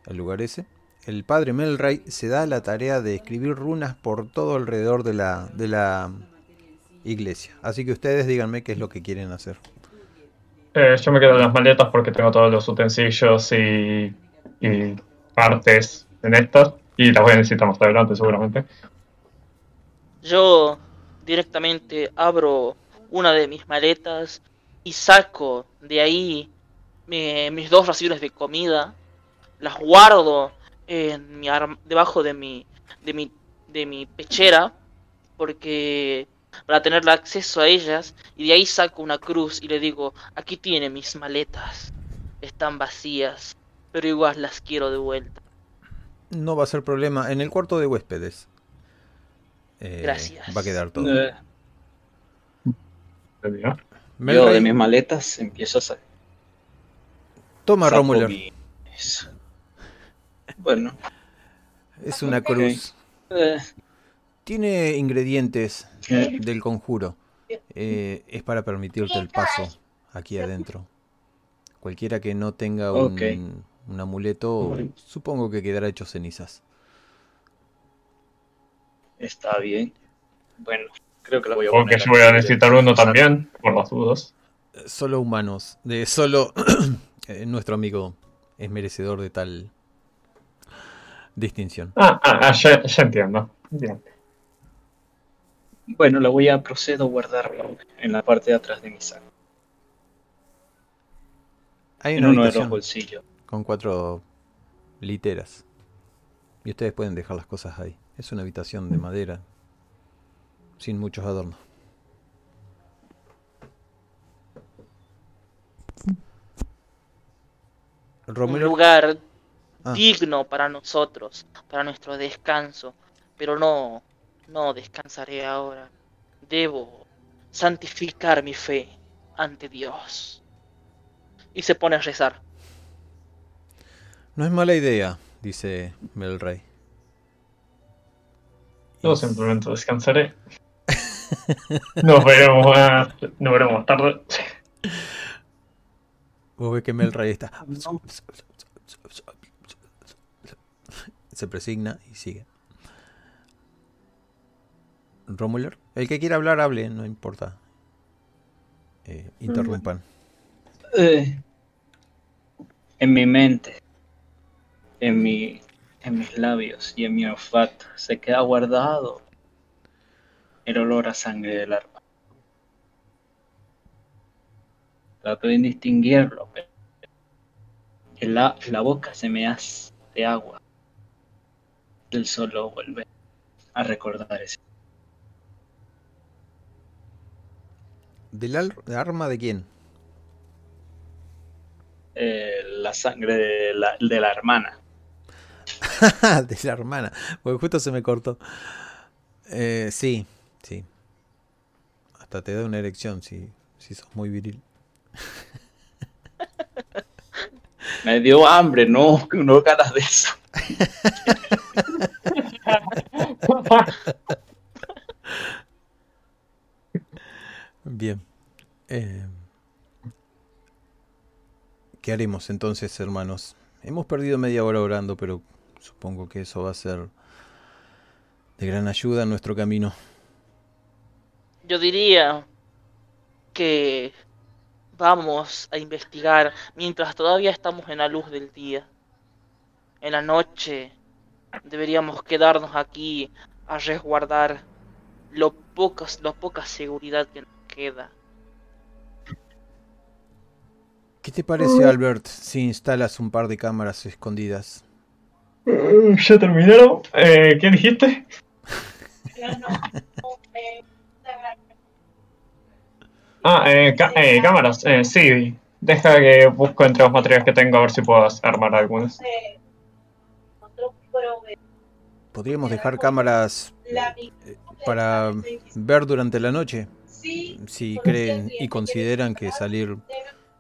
el lugar ese el padre Melray se da la tarea de escribir runas por todo alrededor de la, de la iglesia. Así que ustedes díganme qué es lo que quieren hacer. Eh, yo me quedo en las maletas porque tengo todos los utensilios y, y partes en estas. Y las voy a necesitar más adelante seguramente. Yo directamente abro una de mis maletas y saco de ahí mi- mis dos raciones de comida, las guardo en mi debajo de mi, de mi de mi pechera porque para tener acceso a ellas y de ahí saco una cruz y le digo aquí tiene mis maletas están vacías pero igual las quiero de vuelta No va a ser problema. En el cuarto de huéspedes. Eh, Gracias. Va a quedar todo. Eh, yo de mis maletas empiezo a sacar. toma Romuler. Bueno, Es una cruz. eh, Tiene ingredientes del conjuro. Eh, es para permitirte el paso aquí adentro. Cualquiera que no tenga un amuleto, supongo que quedará hecho cenizas. Está bien. Bueno, creo que la voy a Porque poner yo voy a necesitar uno también, por las dudas. Eh, Solo humanos. De solo eh, nuestro amigo es merecedor de tal distinción. Ah, ah, ah, ya, ya entiendo. Bien. Bueno, la voy a procedo a guardar en la parte de atrás de mi saco. Hay En una uno de los bolsillos. con cuatro literas. Y ustedes pueden dejar las cosas ahí. Es una habitación de madera. Sin muchos adornos. un Romero. lugar Ah. digno para nosotros, para nuestro descanso, pero no, no descansaré ahora. Debo santificar mi fe ante Dios. Y se pone a rezar. No es mala idea, dice Melray. Yo simplemente descansaré. Nos veremos más, nos veremos más tarde. Vos ves que Melray está. Se presigna y sigue. Romuler. El que quiera hablar, hable, no importa. Eh, interrumpan. Eh, en mi mente, en, mi, en mis labios y en mi olfato se queda guardado el olor a sangre del arma. Trato de distinguirlo, pero en la, la boca se me hace de agua. El solo vuelve a recordar ese. ¿Del arma de quién? eh, la sangre de la, de la hermana. de la hermana. Porque justo se me cortó. Eh, sí, sí. Hasta te da una erección si, si sos muy viril. Me dio hambre, no, no ganas de eso. Bien. Eh, ¿Qué haremos entonces, hermanos? Hemos perdido media hora orando, pero Supongo que eso va a ser de gran ayuda en nuestro camino. Yo diría que vamos a investigar mientras todavía estamos en la luz del día. En la noche deberíamos quedarnos aquí a resguardar lo pocas, lo poca seguridad que nos queda. ¿Qué te parece, Albert, si instalas un par de cámaras escondidas? Uh, ¿Ya terminaron? Eh, ¿Qué dijiste? ah, eh, eh, cámaras, eh, sí. Deja que busco entre los materiales que tengo a ver si puedo armar algunas. ¿Podríamos dejar cámaras eh, para ver durante la noche? Si creen y consideran que salir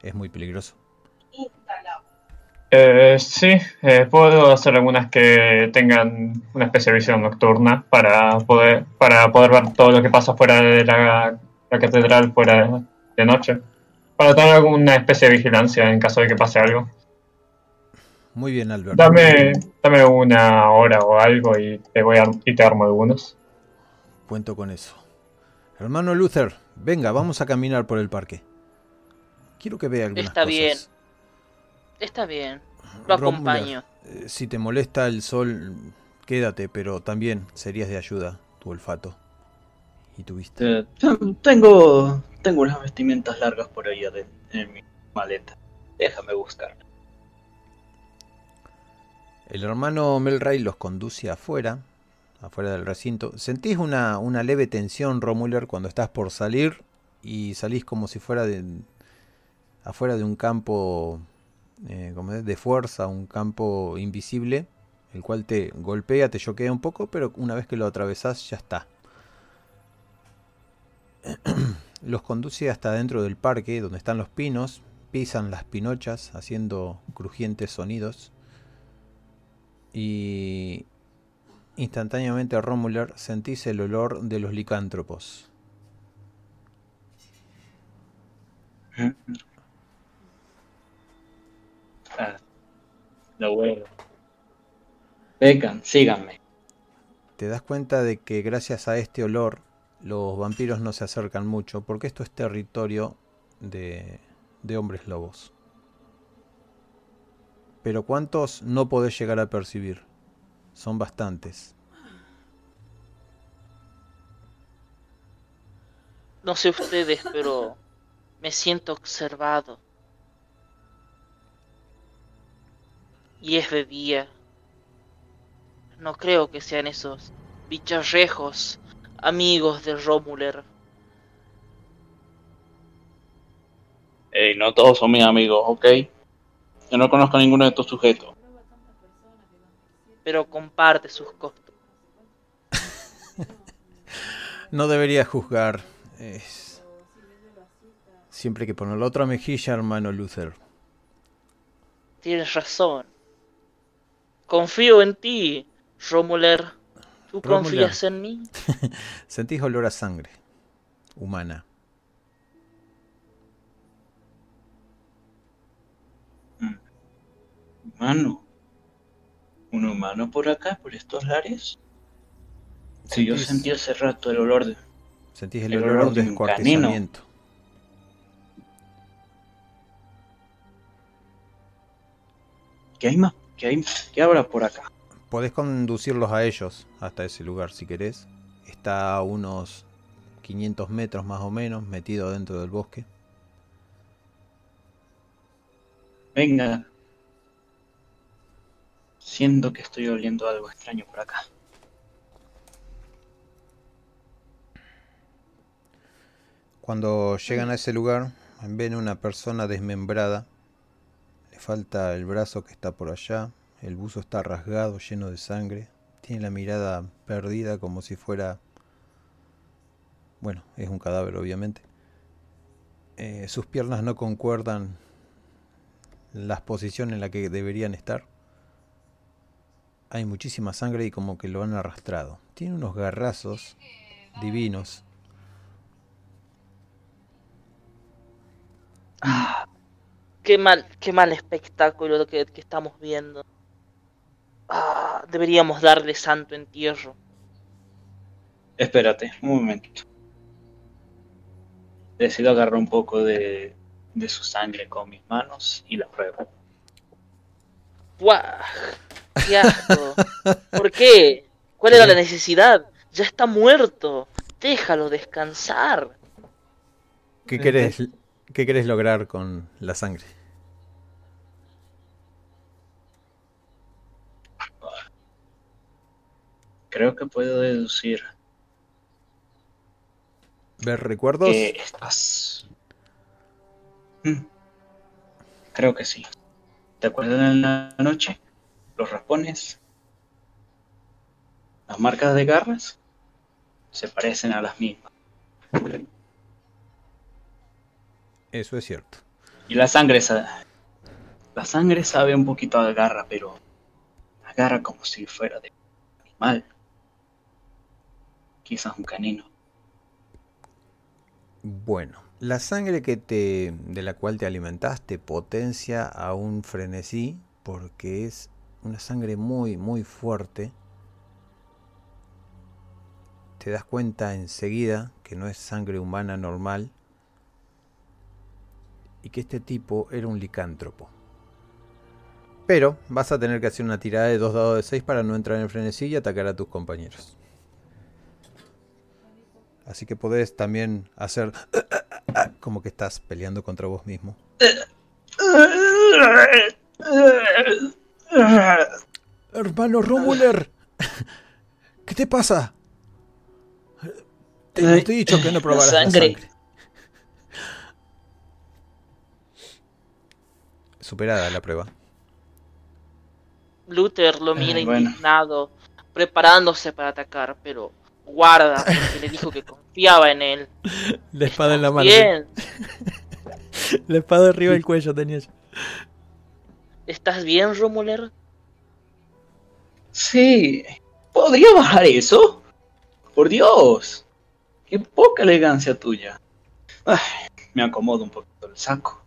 es muy peligroso. Eh, sí, eh, puedo hacer algunas que tengan una especie de visión nocturna para poder, para poder ver todo lo que pasa fuera de la, la catedral fuera de noche. Para tener alguna especie de vigilancia en caso de que pase algo. Muy bien, Albert. Dame, dame una hora o algo y te voy a, y te armo algunos. Cuento con eso. Hermano Luther, venga, vamos a caminar por el parque. Quiero que vea algunas Está cosas. bien. Está bien. Lo acompaño. eh, si te molesta el sol, quédate, pero también serías de ayuda tu olfato y tu vista. Eh, tengo, tengo unas vestimentas largas por ahí en mi maleta. Déjame buscar. El hermano Melray los conduce afuera, afuera del recinto. ¿Sentís una, una leve tensión, Romuler, cuando estás por salir y salís como si fuera de, afuera de un campo eh, como de fuerza, un campo invisible, el cual te golpea, te choquea un poco, pero una vez que lo atravesás ya está. Los conduce hasta dentro del parque, donde están los pinos, pisan las pinochas haciendo crujientes sonidos. Y instantáneamente, Romuler, sentís el olor de los licántropos. Ah, lo bueno. Vengan, síganme. Te das cuenta de que gracias a este olor los vampiros no se acercan mucho, porque esto es territorio de, de hombres lobos. Pero ¿cuántos no podés llegar a percibir? Son bastantes. No sé ustedes, pero me siento observado. Y es de día. No creo que sean esos bicharrejos amigos de Romuler. Ey, no todos son mis amigos, ¿ok? Yo no conozco a ninguno de estos sujetos. pero comparte sus costos. No debería juzgar. Es... Siempre hay que poner la otra mejilla, hermano Luther. Tienes razón. Confío en ti, Romuler. ¿Tú Romuler. confías en mí? Sentís olor a sangre humana. Humano. ¿Un humano por acá, por estos lares? Si yo sentí hace rato el olor de... Sentís el El olor a un olor de un descuartizamiento. ¿Qué hay más? ¿Qué hay? ¿Qué habrá por acá? Podés conducirlos a ellos hasta ese lugar si querés. Está a unos 500 metros más o menos, metido dentro del bosque. Venga. Siento que estoy oliendo algo extraño por acá. Cuando llegan a ese lugar, ven una persona desmembrada. Falta el brazo que está por allá. El buzo está rasgado, lleno de sangre. Tiene la mirada perdida como si fuera... Bueno, es un cadáver obviamente. Eh, sus piernas no concuerdan las posiciones en la que deberían estar. Hay muchísima sangre y como que lo han arrastrado. Tiene unos garrazos divinos. Qué mal, qué mal espectáculo que, que estamos viendo. Ah, deberíamos darle santo entierro. Espérate, un momento. Decido agarrar un poco de, de su sangre con mis manos y la pruebo. ¡Guau! ¡Qué asco! ¿Por qué? ¿Cuál era la necesidad? Ya está muerto. Déjalo descansar. ¿Qué querés, ¿Qué querés lograr con la sangre? Creo que puedo deducir ¿Ver recuerdos? que estás. Mm. Creo que sí. ¿Te acuerdas en la noche? Los raspones. Las marcas de garras se parecen a las mismas. Eso es cierto. Y la sangre sa- La sangre sabe un poquito a garra, pero agarra como si fuera de animal. Quizás un canino. Bueno, la sangre que te, de la cual te alimentaste potencia a un frenesí porque es una sangre muy, muy fuerte. Te das cuenta enseguida que no es sangre humana normal y que este tipo era un licántropo. Pero vas a tener que hacer una tirada de dos dados de 6 para no entrar en frenesí y atacar a tus compañeros. Así que podés también hacer como que estás peleando contra vos mismo. Hermano Romuler, ¿qué te pasa? Te, no te he dicho que no probaras la sangre. sangre. Superada la prueba. Luther lo Eh, mira bueno. indignado, preparándose para atacar, pero guarda, porque le dijo que confiaba en él. La espada en la mano. Bien, La espada arriba del cuello tenía yo. ¿estás bien, Romuler? Sí. ¿Podría bajar eso? Por Dios. Qué poca elegancia tuya. Ay, me acomodo un poquito el saco.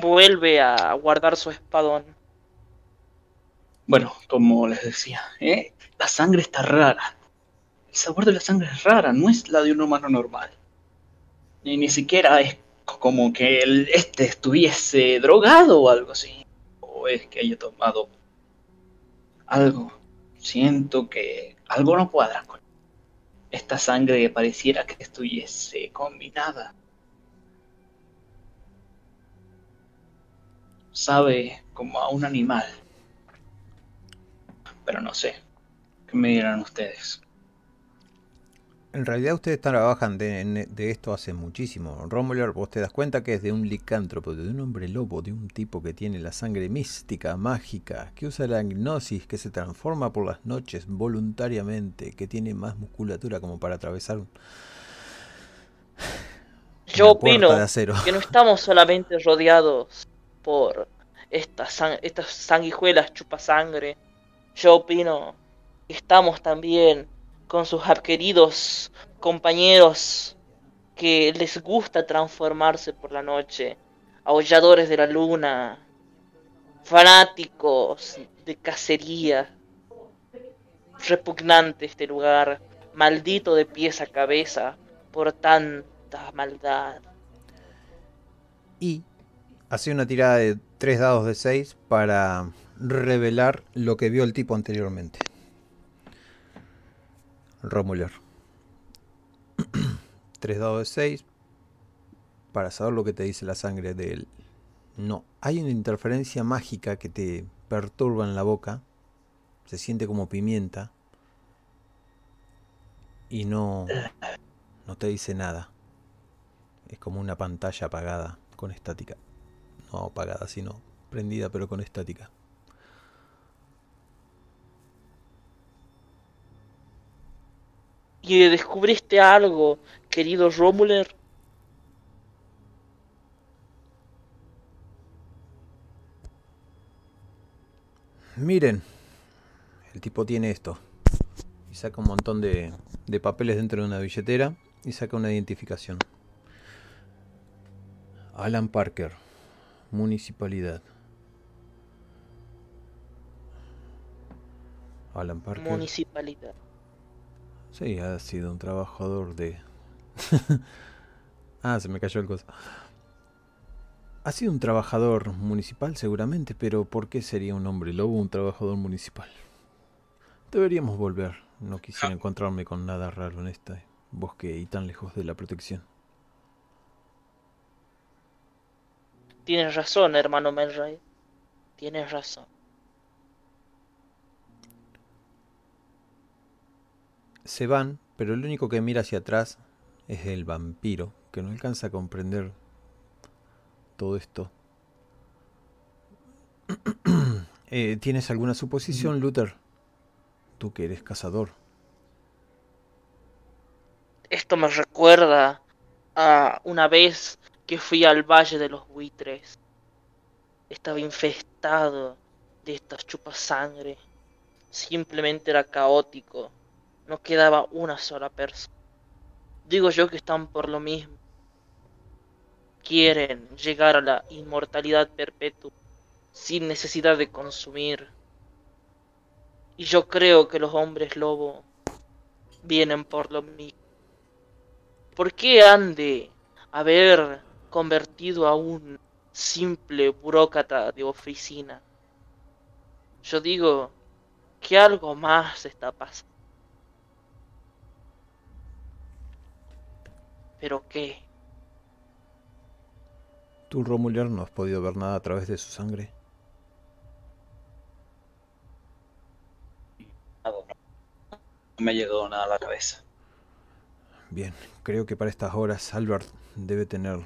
Vuelve a guardar su espadón. Bueno, como les decía, ¿eh? la sangre está rara. El sabor de la sangre es rara, no es la de un humano normal. Ni, siquiera es como que el, este estuviese drogado o algo así. O es que haya tomado algo. Siento que algo no cuadra con esta sangre pareciera que estuviese combinada. Sabe como a un animal. Pero no sé. ¿Qué me dirán ustedes? En realidad ustedes trabajan de, de esto hace muchísimo. Romuler, vos te das cuenta que es de un licántropo, de un hombre lobo, de un tipo que tiene la sangre mística, mágica, que usa la gnosis, que se transforma por las noches voluntariamente, que tiene más musculatura como para atravesar un- Yo opino que no estamos solamente rodeados por estas, san- estas sanguijuelas chupasangre. Yo opino que estamos también con sus queridos compañeros que les gusta transformarse por la noche, aulladores de la luna, fanáticos de cacería. Repugnante este lugar, maldito de pies a cabeza por tanta maldad. Y hace una tirada de 3 dados de 6 para revelar lo que vio el tipo anteriormente. Romuler. 3 dados de 6 para saber lo que te dice la sangre de él. No, hay una interferencia mágica que te perturba en la boca. Se siente como pimienta. Y no, no te dice nada. Es como una pantalla apagada con estática. No apagada, sino prendida, pero con estática. ¿Y descubriste algo, querido Romuler? Miren, el tipo tiene esto. Y saca un montón de, de papeles dentro de una billetera y saca una identificación. Alan Parker, municipalidad. Alan Parker. municipalidad. Sí, ha sido un trabajador de... ah, se me cayó el coso. Ha sido un trabajador municipal seguramente, pero ¿por qué sería un hombre lobo un trabajador municipal? Deberíamos volver. No quisiera encontrarme con nada raro en este bosque y tan lejos de la protección. Tienes razón, hermano Melray. Tienes razón. Se van, pero el único que mira hacia atrás es el vampiro, que no alcanza a comprender todo esto. Eh, ¿Tienes alguna suposición, Luther? Tú que eres cazador. Esto me recuerda a una vez que fui al Valle de los Buitres. Estaba infestado de estas chupas sangre. Simplemente era caótico. No quedaba una sola persona. Digo yo que están por lo mismo. Quieren llegar a la inmortalidad perpetua sin necesidad de consumir. Y yo creo que los hombres lobo vienen por lo mismo. ¿Por qué han de haber convertido a un simple burócrata de oficina? Yo digo que algo más está pasando. ¿Pero qué? ¿Tú, Romuler, no has podido ver nada a través de su sangre? No me ha llegado nada a la cabeza. Bien, creo que para estas horas Albert debe tener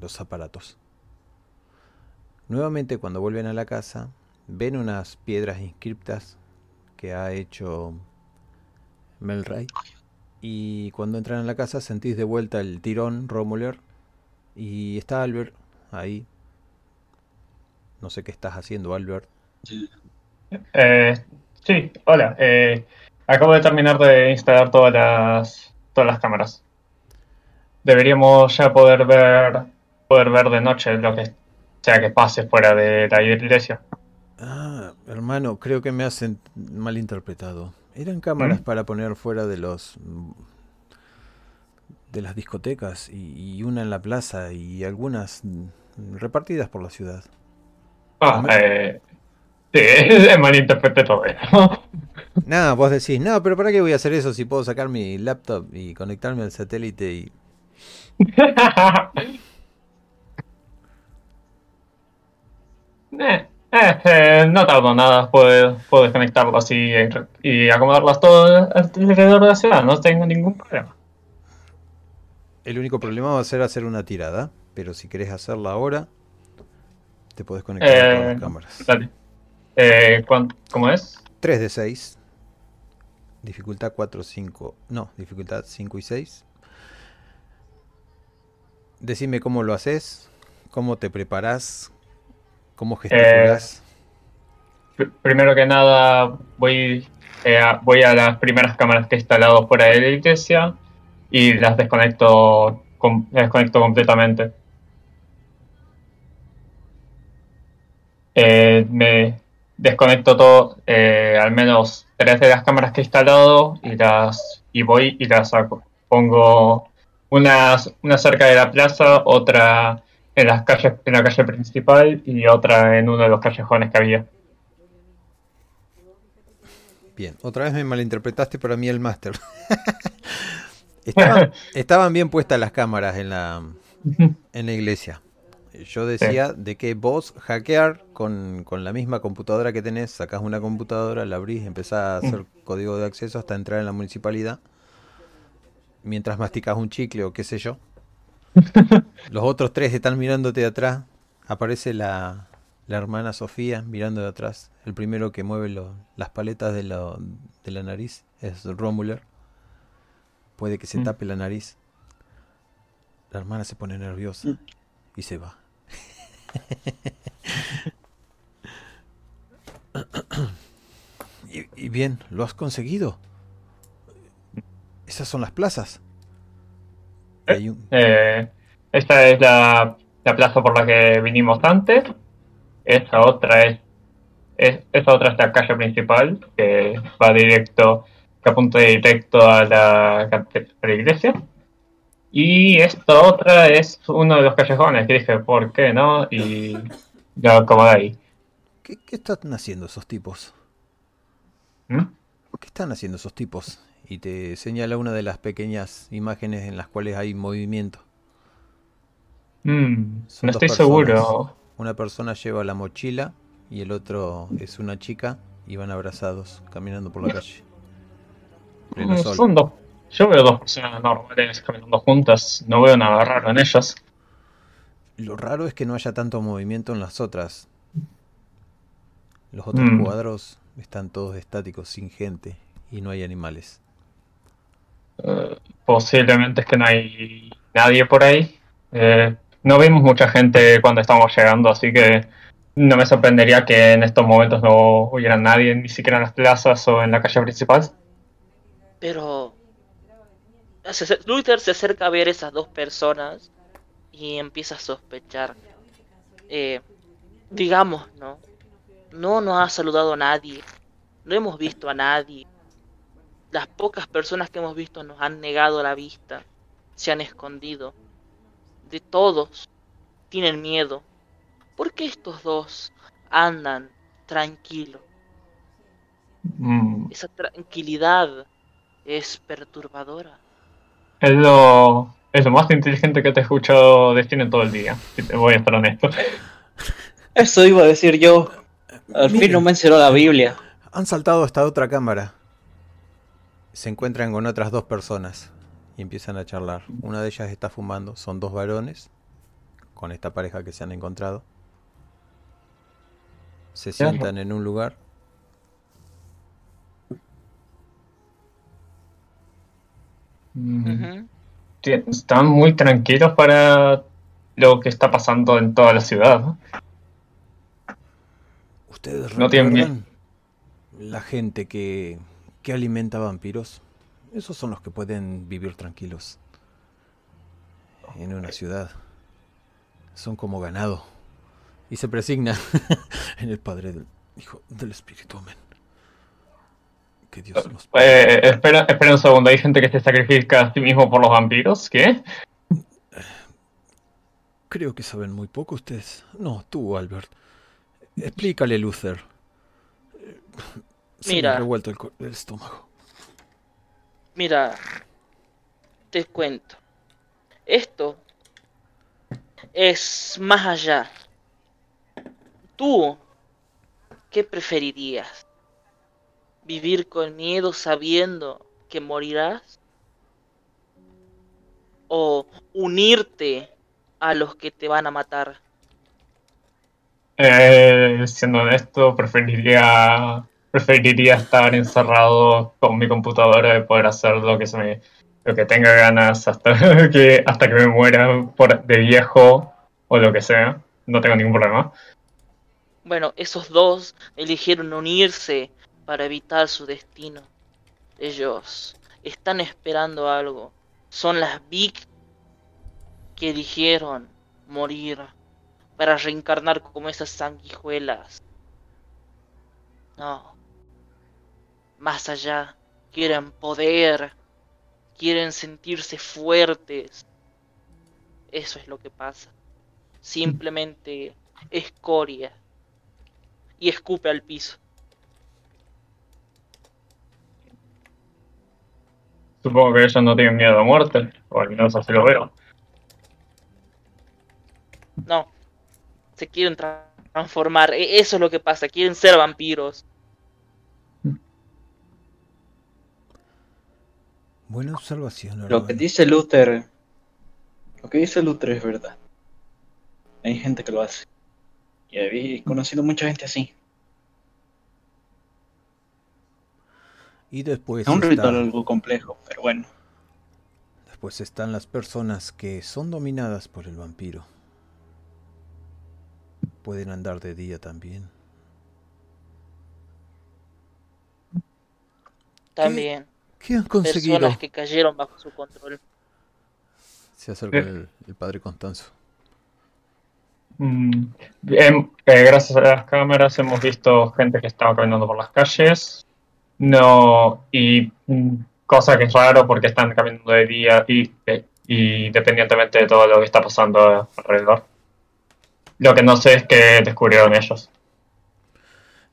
los aparatos. Nuevamente cuando vuelven a la casa, ven unas piedras inscriptas que ha hecho Melray. Y cuando entran a la casa sentís de vuelta el tirón Romuler y está Albert ahí. No sé qué estás haciendo, Albert. Eh, sí, hola. Eh, acabo de terminar de instalar todas las, todas las cámaras. Deberíamos ya poder ver, poder ver de noche lo que sea que pase fuera de la iglesia. Ah, hermano, creo que me hacen malinterpretado. Eran cámaras ¿Mm? para poner fuera de los de las discotecas y, y una en la plaza y algunas repartidas por la ciudad. Ah, eh, sí, malinterpreté todo eso. Nada, vos decís, no, pero ¿para qué voy a hacer eso si puedo sacar mi laptop y conectarme al satélite y... Eh, eh, eh, no tardo nada, puedo, puedo desconectarlo así y, y acomodarlas todo alrededor de la ciudad, no tengo ningún problema. El único problema va a ser hacer una tirada, pero si querés hacerla ahora, te podés conectar Eh, las cámaras. dale. Eh, ¿cuán- ¿Cómo es? 3 de 6. Dificultad 4, 5. No, dificultad 5 y 6. Decime cómo lo haces, cómo te preparás, cómo gesticulás. Pr- Primero que nada, voy, eh, voy a las primeras cámaras que he instalado fuera de la iglesia y las desconecto, desconecto completamente. Eh, me desconecto todo, eh, al menos tres de las cámaras que he instalado y las y voy y las saco. Pongo unas, una cerca de la plaza, otra en las calles, en la calle principal y otra en uno de los callejones que había. Bien, otra vez me malinterpretaste, pero a mí el máster. estaban, estaban bien puestas las cámaras en la, en la iglesia. Yo decía de que vos hackear con, con la misma computadora que tenés, sacás una computadora, la abrís, empezás a hacer código de acceso hasta entrar en la municipalidad, mientras masticas un chicle o qué sé yo. Los otros tres están mirándote de atrás, aparece la, la hermana Sofía mirando de atrás, el primero que mueve lo- las paletas de, lo- de la nariz es Romuler, puede que se Mm. tape la nariz. La hermana se pone nerviosa y se va. y, y bien, lo has conseguido. Esas son las plazas. Hay un- Eh, esta es la, la plaza por la que vinimos antes. Esta otra es es, esta otra es la calle principal, que va directo, que apunta directo a la, a la iglesia. Y esta otra es uno de los callejones, que dije, ¿por qué no? Y lo acomodé ahí. ¿Qué, qué están haciendo esos tipos? ¿Mm? ¿Qué están haciendo esos tipos? Y te señala una de las pequeñas imágenes en las cuales hay movimiento. Mm, no estoy personas. seguro. Una persona lleva la mochila y el otro es una chica y van abrazados caminando por la calle. Mm, sol. Son dos. Yo veo dos personas normales caminando juntas. No veo nada raro en ellas. Lo raro es que no haya tanto movimiento en las otras. Los otros Mm. cuadros están todos estáticos, sin gente, y no hay animales. Eh, posiblemente es que no hay nadie por ahí. Eh, no vimos mucha gente cuando estábamos llegando, así que no me sorprendería que en estos momentos no hubiera nadie, ni siquiera en las plazas o en la calle principal. Pero Luther se acerca a ver esas dos personas y empieza a sospechar. Eh, digamos, ¿no? No nos ha saludado a nadie. No hemos visto a nadie. Las pocas personas que hemos visto nos han negado la vista. Se han escondido. De todos. Tienen miedo. ¿Por qué estos dos andan tranquilos? Mm, Esa tranquilidad es perturbadora. es, lo, es lo más inteligente que te he escuchado decir en todo el día, si te voy a estar honesto. Eso iba a decir yo. Al fin no mencionó la Biblia. Han saltado hasta otra cámara. Se encuentran con otras dos personas y empiezan a charlar. Una de ellas está fumando, son dos varones con esta pareja que se han encontrado. Se sientan en un lugar. Mm, Están muy tranquilos para lo que está pasando en toda la ciudad. ¿no? ¿Ustedes No tienen la gente que, que alimenta vampiros? Esos son los que pueden vivir tranquilos en una ciudad. Son como ganado. Y se presigna en el Padre del Hijo del Espíritu. Amén. Que Dios nos... Eh, espera, espera un segundo, hay gente que se sacrifica a sí mismo por los vampiros, ¿qué? Creo que saben muy poco ustedes. No, tú, Albert. Explícale, Luther. Se me ha Mira. revuelto el estómago. Mira, te cuento. Esto es más allá. ¿Tú qué preferirías? ¿Vivir con miedo sabiendo que morirás? ¿O unirte a los que te van a matar? Eh, siendo honesto, preferiría, preferiría estar encerrado con mi computadora y poder hacer lo que se me, lo que tenga ganas hasta que, hasta que me muera por, de viejo o lo que sea. No tengo ningún problema. Bueno, esos dos eligieron unirse para evitar su destino. Ellos están esperando algo. Son las Vic que eligieron morir para reencarnar como esas sanguijuelas. No. Más allá, quieren poder, quieren sentirse fuertes. Eso es lo que pasa. Simplemente escoria y escupe al piso. Supongo que ellos no tienen miedo a muerte, o al menos así lo veo. No, se quieren tra- transformar. E- Eso es lo que pasa. Quieren ser vampiros. Buena observación, Lo que dice Luther. Lo que dice Luther es verdad. Hay gente que lo hace. Y he conocido mucha gente así. Y después, Es un ritual está- algo complejo, pero bueno. después están las personas que son dominadas por el vampiro. Pueden andar de día también. También. ¿Qué han conseguido? Personas que cayeron bajo su control. Se acerca Eh. el, el padre Constanzo. Mm, bien, eh, gracias a las cámaras hemos visto gente que estaba caminando por las calles. No, y mm, cosa que es raro porque están caminando de día y, eh, y independientemente de todo lo que está pasando alrededor. Lo que no sé es qué descubrieron ellos.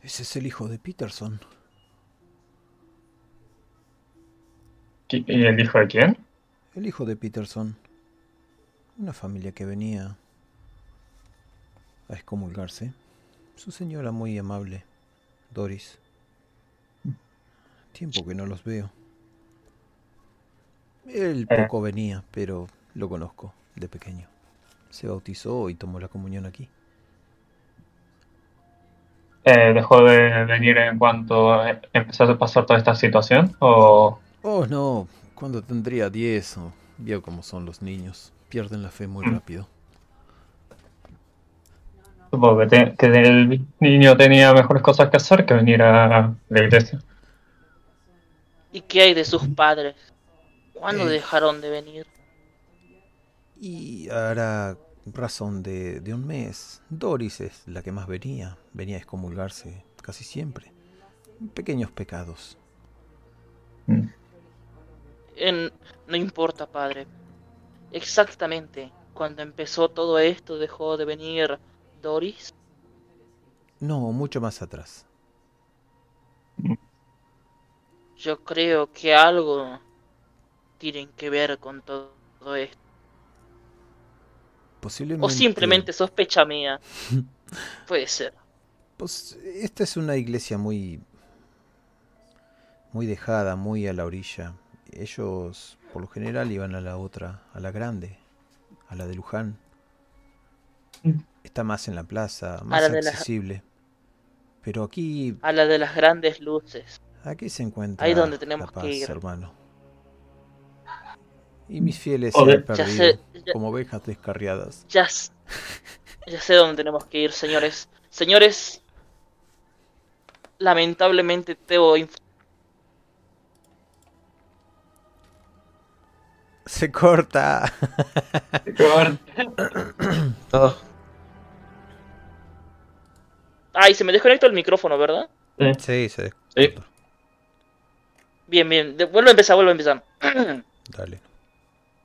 Ese es el hijo de Peterson. ¿Y el hijo de quién? El hijo de Peterson. Una familia que venía a excomulgarse. Su señora muy amable, Doris. Tiempo que no los veo. Él Eh. poco venía, pero lo conozco de pequeño. Se bautizó y tomó la comunión aquí. Eh, ¿Dejó de venir en cuanto eh, empezó a pasar toda esta situación? ¿O Oh, no. Cuando tendría 10 o vio cómo son los niños. Pierden la fe muy rápido. supongo que, te- que el niño tenía mejores cosas que hacer que venir a la iglesia? ¿Y qué hay de sus padres? ¿Cuándo Eh. dejaron de venir? Y hará razón de, de un mes. Doris es la que más venía. Venía a excomulgarse casi siempre. Pequeños pecados. Mm. En- no importa, padre. Exactamente cuando empezó todo esto dejó de venir Doris. No, mucho más atrás. Yo creo que algo tienen que ver con todo esto. Posiblemente. O simplemente sospecha mía. Puede ser. Pues esta es una iglesia muy. muy dejada, muy a la orilla. Ellos, por lo general, iban a la otra, a la grande, a la de Luján. Mm. Está más en la plaza, más la de accesible. Pero aquí, A la de las grandes luces. aquí se encuentra Ahí donde la tenemos paz, que ir. hermano. Y mis fieles se han perdido sé, ya, como ovejas descarriadas. ya, ya sé dónde tenemos que ir, señores. Señores, lamentablemente debo inf- Se corta. Oh, Ay, se me desconectó el micrófono, ¿verdad? Sí, se Sí. Bien, bien. De- vuelvo a empezar, vuelvo a empezar. Dale.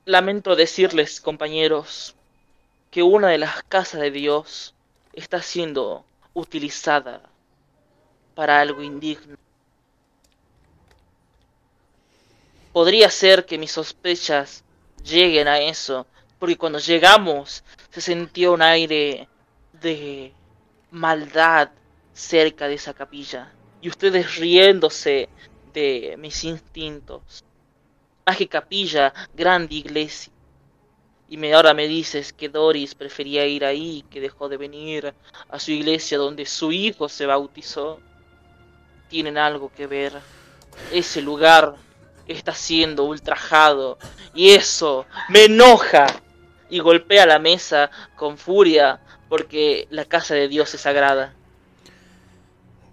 Lamento decirles, compañeros, que una de las casas de Dios está siendo utilizada para algo indigno. Podría ser que mis sospechas lleguen a eso, porque cuando llegamos se sintió un aire de maldad cerca de esa capilla, y ustedes riéndose de mis instintos. Que capilla, grande iglesia. Y me, ahora me dices que Doris prefería ir ahí, que dejó de venir a su iglesia donde su hijo se bautizó. Tienen algo que ver. Ese lugar está siendo ultrajado. Y eso me enoja. Y golpea la mesa con furia porque la casa de Dios es sagrada.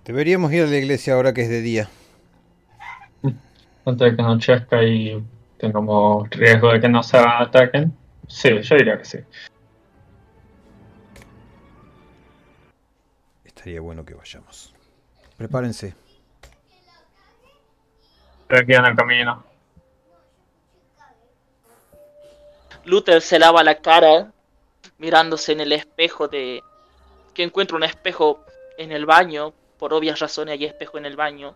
Deberíamos ir a la iglesia ahora que es de día. Antes de que anochezca y tengamos riesgo de que nos ataquen. Sí, yo diría que sí. Estaría bueno que vayamos. Prepárense. Aquí en el camino. Luther se lava la cara mirándose en el espejo de que encuentra un espejo en el baño, por obvias razones hay espejo en el baño.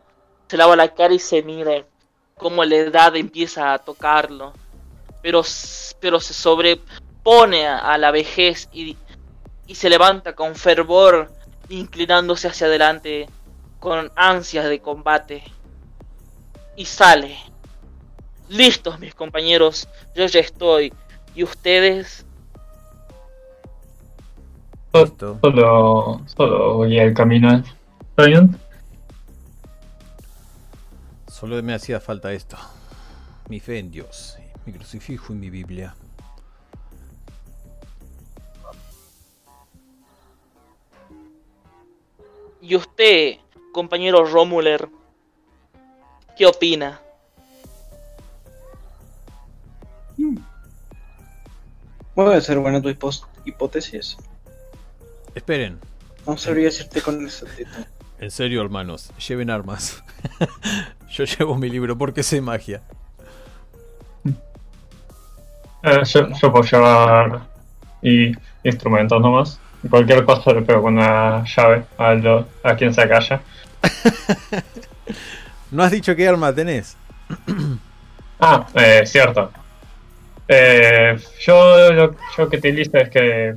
Se lava la cara y se mira cómo la edad empieza a tocarlo, pero pero se sobrepone a la vejez y, y se levanta con fervor, inclinándose hacia adelante con ansias de combate y sale. Listos, mis compañeros, yo ya estoy. ¿Y ustedes? Solo, solo voy al camino. ¿Está bien? Solo me hacía falta esto. Mi fe en Dios, mi crucifijo y mi Biblia. ¿Y usted, compañero Romuler? ¿Qué opina? puede ser buena tu hipótesis. Esperen. No sabría decirte con exactitud. En serio, hermanos, lleven armas. Yo llevo mi libro porque sé magia. Eh, yo, yo puedo llevar y instrumentos nomás. Cualquier cosa le pego con una llave a, lo- a quien se calla. ¿No has dicho qué arma tenés? Ah, eh, cierto. Eh, yo lo yo que utilizo es que,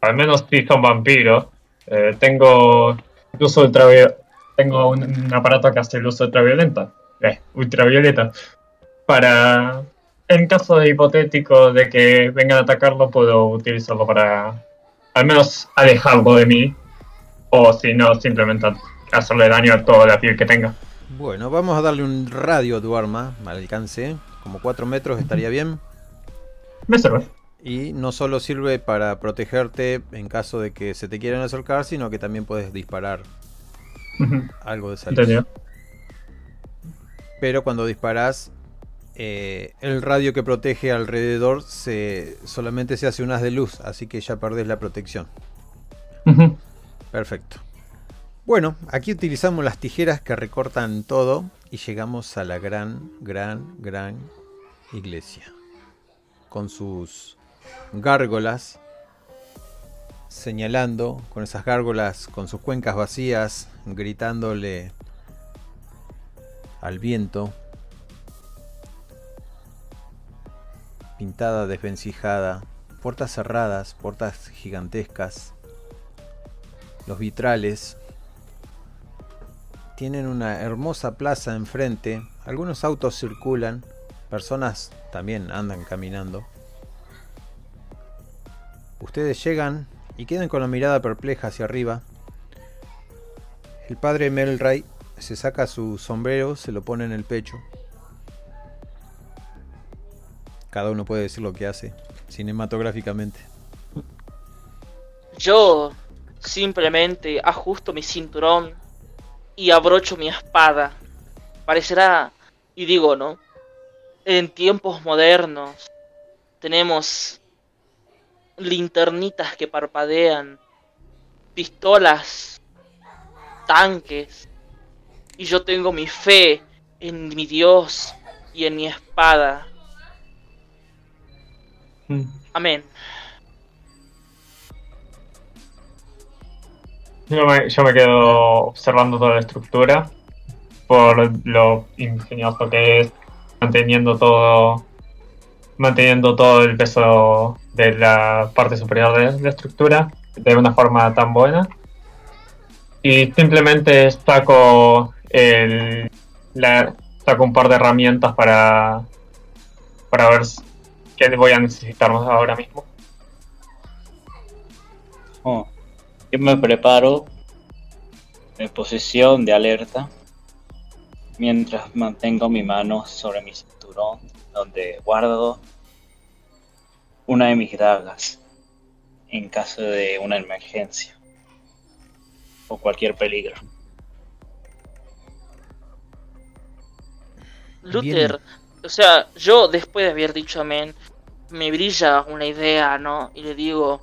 al menos si son vampiros, eh, tengo ultravioleta. Tengo un, un aparato que hace luz ultraviolenta. Eh, ultravioleta. Para, en caso de hipotético de que vengan a atacarlo, puedo utilizarlo para, al menos alejarlo de mí. O si no, simplemente hacerle daño a toda la piel que tenga. Bueno, vamos a darle un radio a tu arma, al alcance. Como 4 metros estaría bien. Me sirve. Y no solo sirve para protegerte en caso de que se te quieran acercar, sino que también puedes disparar algo de esa luz. Entendido. Pero cuando disparas, eh, el radio que protege alrededor se, solamente se hace un haz de luz, así que ya perdés la protección. Perfecto. Bueno, aquí utilizamos las tijeras que recortan todo y llegamos a la gran, gran, gran iglesia. Con sus gárgolas señalando, con esas gárgolas, con sus cuencas vacías, gritándole al viento. Pintada, desvencijada, puertas cerradas, puertas gigantescas, los vitrales. Tienen una hermosa plaza enfrente. Algunos autos circulan. Personas también andan caminando. Ustedes llegan y quedan con la mirada perpleja hacia arriba. El padre Melray se saca su sombrero, se lo pone en el pecho. Cada uno puede decir lo que hace cinematográficamente. Yo simplemente ajusto mi cinturón y abrocho mi espada. Parecerá, y digo, ¿no? En tiempos modernos tenemos linternitas que parpadean, pistolas, tanques, y yo tengo mi fe en mi Dios y en mi espada. Mm. Amén. Yo me, yo me quedo observando toda la estructura por lo ingenioso que es manteniendo todo manteniendo todo el peso de la parte superior de la estructura de una forma tan buena. Y simplemente saco el la, saco un par de herramientas para para ver qué voy a necesitar ahora mismo. Oh, yo me preparo en posición de alerta mientras mantengo mi mano sobre mi cinturón donde guardo una de mis dagas en caso de una emergencia o cualquier peligro. Luther, o sea, yo después de haber dicho amén, me brilla una idea, ¿no? Y le digo,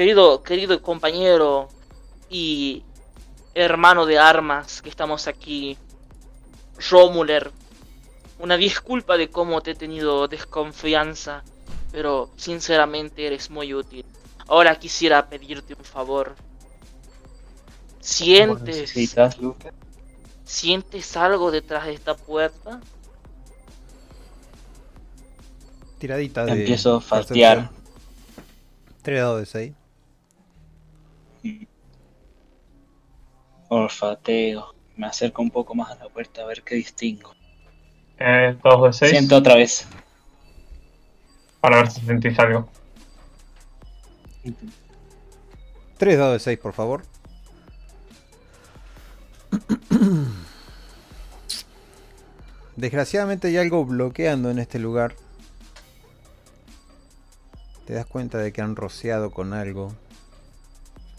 querido, querido compañero y hermano de armas que estamos aquí, Romuler, una disculpa de cómo te he tenido desconfianza, pero sinceramente eres muy útil. Ahora quisiera pedirte un favor. ¿Vos ¿Sientes? ¿Sientes algo detrás de esta puerta? Tiradita de. Empiezo a percepción. Tres dados de 6. Olfateo. Me acerco un poco más a la puerta a ver qué distingo. eh, dos de seis Siento otra vez. para ver si sentís algo Tres dados de 6, por favor. Desgraciadamente hay algo bloqueando en este lugar. Te das cuenta de que han rociado con algo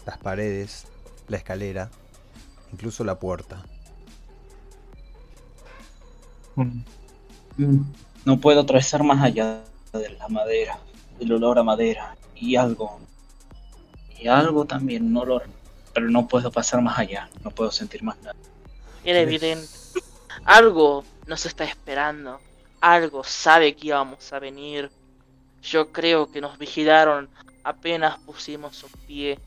las paredes, la escalera, incluso la puerta. Mm. No puedo atravesar más allá de la madera, del olor a madera y algo. sentí algo también, un olor, pero no puedo pasar más allá, no puedo sentir más nada. Era evidente. Algo nos está esperando. Algo sabe que íbamos a venir. Yo creo que nos vigilaron apenas pusimos un pie.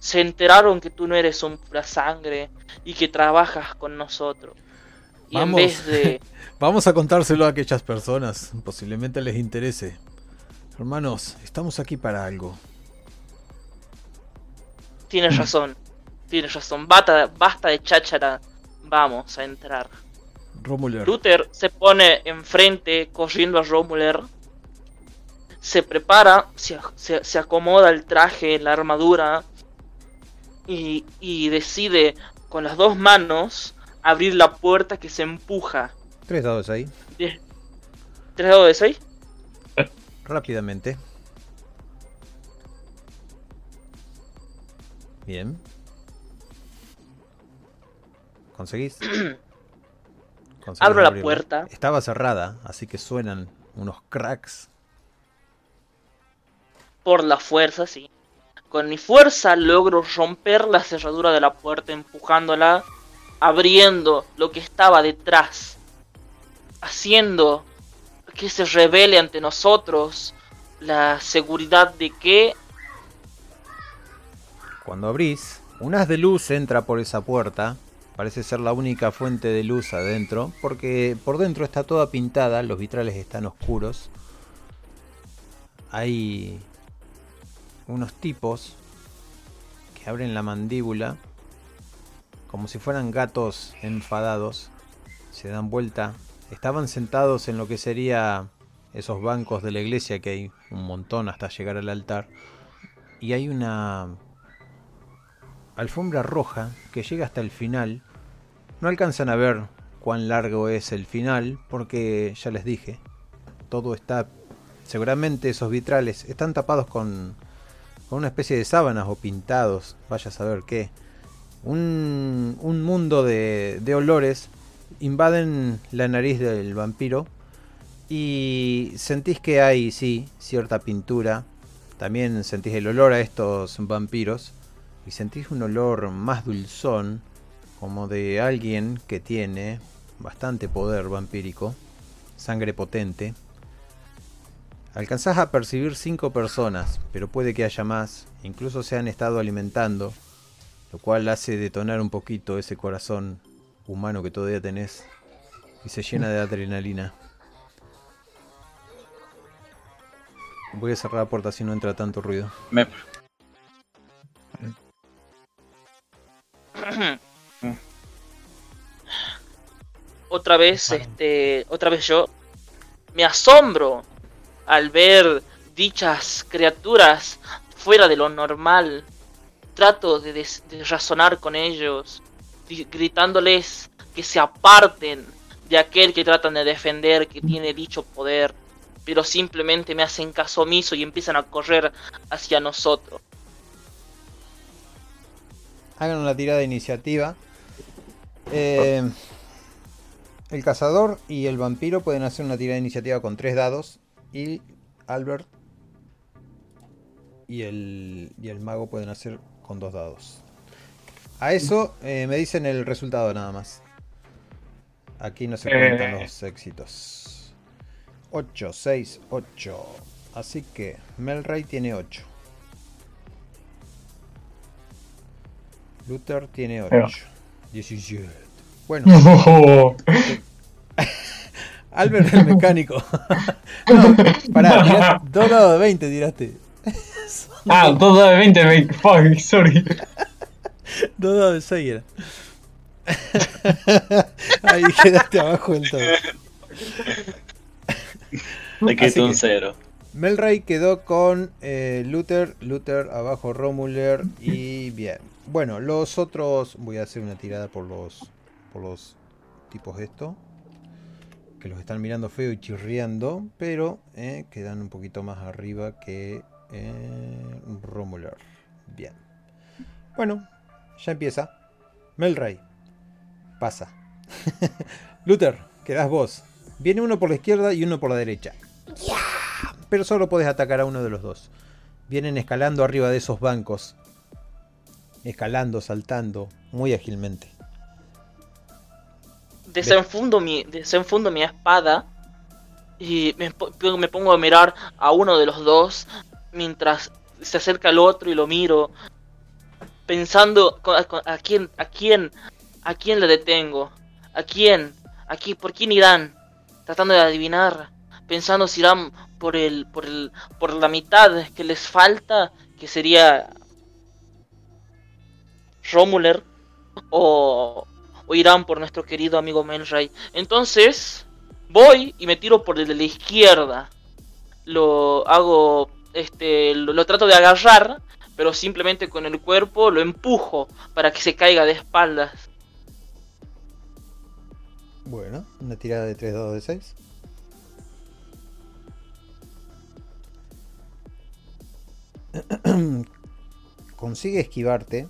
Se enteraron que tú no eres un pura sangre y que trabajas con nosotros. Y en Vamos. vez de Vamos a contárselo a aquellas personas. Posiblemente les interese. Hermanos, estamos aquí para algo. Tienes razón, tienes razón. Basta, basta de cháchara. Vamos a entrar. Romuler. Luther se pone enfrente, corriendo a Romuler. Se prepara, se, se- se acomoda el traje, la armadura. Y, y decide con las dos manos abrir la puerta que se empuja. Tres dados ahí. ¿Tres dados de seis? Rápidamente. Bien. ¿Conseguís? Conseguís Abro la puerta. Estaba cerrada, así que suenan unos cracks. Por la fuerza, sí. Con mi fuerza logro romper la cerradura de la puerta empujándola, abriendo lo que estaba detrás, haciendo que se revele ante nosotros la seguridad de que Cuando abrís, un haz de luz entra por esa puerta. Parece ser la única fuente de luz adentro, porque por dentro está toda pintada, los vitrales están oscuros. Hay unos tipos que abren la mandíbula como si fueran gatos enfadados. Se dan vuelta. Estaban sentados en lo que sería esos bancos de la iglesia que hay un montón hasta llegar al altar. Y hay una alfombra roja que llega hasta el final. No alcanzan a ver cuán largo es el final porque ya les dije, todo está... Seguramente esos vitrales están tapados con, con una especie de sábanas o pintados, vaya a saber qué. Un, un mundo de, de olores invaden la nariz del vampiro y sentís que hay, sí, cierta pintura. También sentís el olor a estos vampiros y sentís un olor más dulzón, como de alguien que tiene bastante poder vampírico, sangre potente. Alcanzás a percibir cinco personas, pero puede que haya más, incluso se han estado alimentando, lo cual hace detonar un poquito ese corazón humano que todavía tenés y se llena de adrenalina. Voy a cerrar la puerta si no entra tanto ruido. Me- otra vez, este, otra vez yo me asombro al ver dichas criaturas fuera de lo normal. Trato de, razonar con ellos, gritándoles que se aparten de aquel que tratan de defender, que tiene dicho poder, pero simplemente me hacen caso omiso y empiezan a correr hacia nosotros. Hagan una tirada de iniciativa. Eh, el cazador y el vampiro pueden hacer una tirada de iniciativa con tres dados. Y Albert y el, y el mago pueden hacer con dos dados. A eso eh, me dicen el resultado nada más. Aquí no se cuentan Eh. los éxitos. 8, 6, 8. Así que Melray tiene 8. Luther tiene 8. Ahí va. 17. Bueno, No. Albert el mecánico. no, pará, dos dados de 20 tiraste. Ah, todo de 20, 20. Fuck, sorry. Dos dados de 6 era. Ahí quedaste abajo del todo. Así quito un cero. Melray quedó con eh, Luther, Luther abajo Romuler y bien. Bueno, los otros voy a hacer una tirada por los por los tipos esto que los están mirando feo y chirriando, pero eh, quedan un poquito más arriba que eh, Romuler. Bien. Bueno, ya empieza. Melray pasa. Luther, quedás vos. Viene uno por la izquierda y uno por la derecha pero solo puedes atacar a uno de los dos. Vienen escalando arriba de esos bancos escalando, saltando, muy ágilmente. Desenfundo mi, desenfundo mi espada y me, me pongo a mirar a uno de los dos mientras se acerca al otro y lo miro pensando a, quién a quién a quién le detengo a quién aquí por quién irán tratando de adivinar pensando si irán por el por el por la mitad que les falta que sería Romuler o, o irán por nuestro querido amigo Melray entonces voy y me tiro por el de la izquierda lo hago este lo, trato de agarrar, pero simplemente con el cuerpo lo empujo para que se caiga de espaldas. Bueno, una tirada de 3 dados de 6. consigue esquivarte.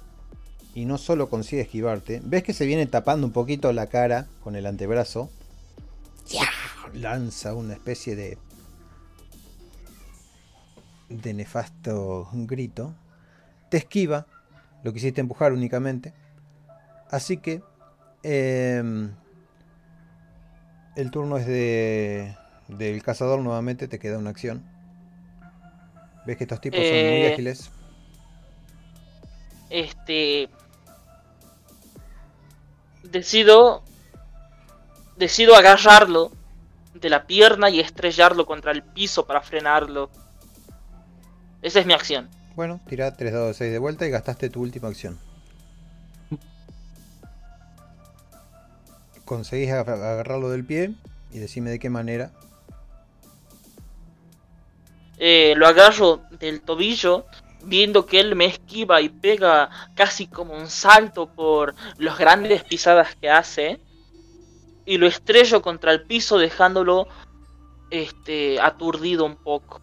Y no solo consigue esquivarte. Ves que se viene tapando un poquito la cara con el antebrazo. Lanza una especie de de nefasto grito, te esquiva, lo quisiste empujar únicamente, así que em, el turno es de del cazador nuevamente, te queda una acción. Ves que estos tipos son muy eh, ágiles. Este decido decido agarrarlo de la pierna y estrellarlo contra el piso para frenarlo. Esa es mi acción. Bueno, tira 3 dados de 6 de vuelta y gastaste tu última acción. Conseguís agarrarlo del pie y decime de qué manera. Eh, lo agarro del tobillo, viendo que él me esquiva y pega casi como un salto por las grandes pisadas que hace. Y lo estrello contra el piso dejándolo este, aturdido un poco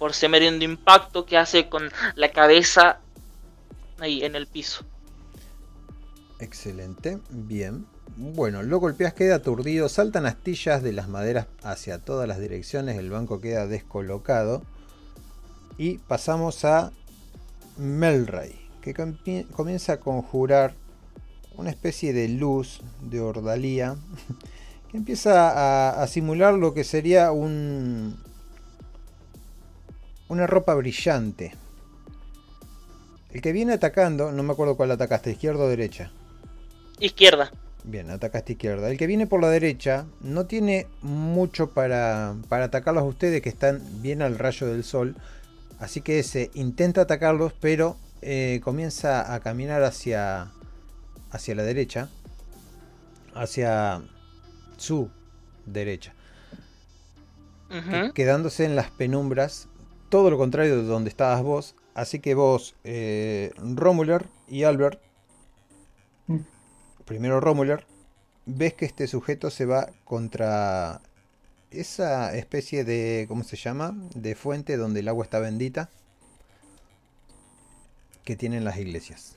por de impacto que hace con la cabeza ahí en el piso. Excelente, bien. Bueno, lo golpeas, queda aturdido, saltan astillas de las maderas hacia todas las direcciones, el banco queda descolocado. Y pasamos a Melray, que comienza a conjurar una especie de luz de ordalía que empieza a simular lo que sería un, una ropa brillante. El que viene atacando, no me acuerdo cuál atacaste, izquierda o derecha. Izquierda. Bien, atacaste izquierda. El que viene por la derecha no tiene mucho para, para atacarlos a ustedes que están bien al rayo del sol. Así que ese intenta atacarlos, pero eh, comienza a caminar hacia, hacia la derecha. Hacia su derecha. Quedándose en las penumbras todo lo contrario de donde estabas vos. Así que vos, eh, Romuler y Albert, mm. primero Romuler, ves que este sujeto se va contra esa especie de, ¿cómo se llama? De fuente donde el agua está bendita que tienen las iglesias.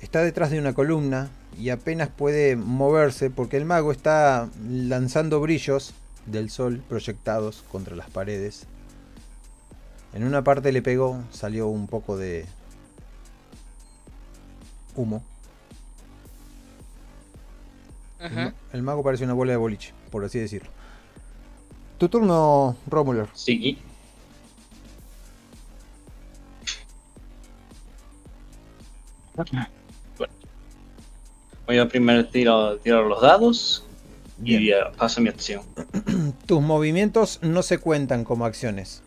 Está detrás de una columna y apenas puede moverse porque el mago está lanzando brillos del sol proyectados contra las paredes en una parte le pegó, salió un poco de humo. El, mago parece una bola de boliche, por así decirlo. Tu turno, Romuler. Sí. Bueno. Voy a primero tirar, tirar los dados y paso mi acción. Tus movimientos no se cuentan como acciones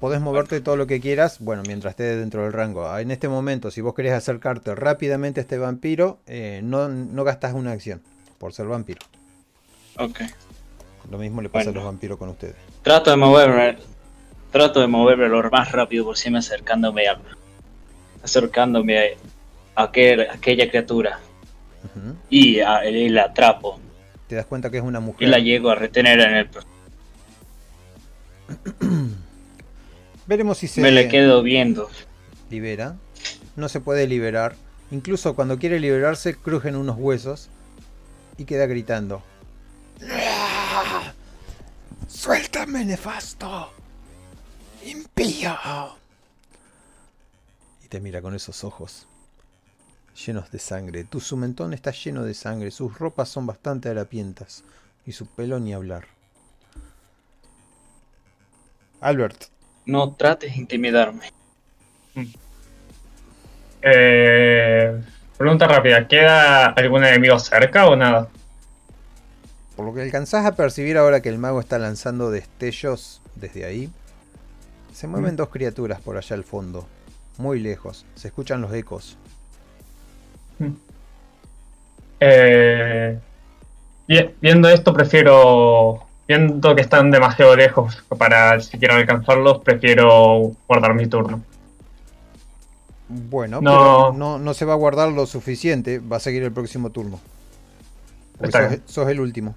podés moverte todo lo que quieras, bueno, mientras esté dentro del rango. Ah, en este momento, si vos querés acercarte rápidamente a este vampiro, eh, no, no gastas una acción por ser vampiro. Ok. Lo mismo le pasa a los vampiros con ustedes. Trato de moverme, trato de moverme lo más rápido posible acercándome a, acercándome a, aquella criatura. y, la atrapo. Te das cuenta que es una mujer. Y la llego a retener en el Veremos si se. Me le quedo viendo. Libera. No se puede liberar. Incluso cuando quiere liberarse, crujen unos huesos. Y queda gritando. ¡Suéltame, nefasto! ¡Impío! Y te mira con esos ojos llenos de sangre. Tu sumentón está lleno de sangre, sus ropas son bastante harapientas y su pelo ni hablar. Albert. No trates de intimidarme. Eh, pregunta rápida, ¿queda algún enemigo cerca o nada? Por lo que alcanzás a percibir ahora que el mago está lanzando destellos desde ahí, se mueven dos criaturas por allá al fondo, muy lejos, se escuchan los ecos. Eh, vi- viendo esto, prefiero. Viendo que están demasiado lejos para siquiera alcanzarlos, prefiero guardar mi turno. Bueno, No. pero no, no se va a guardar lo suficiente, va a seguir el próximo turno. Sos, sos el último.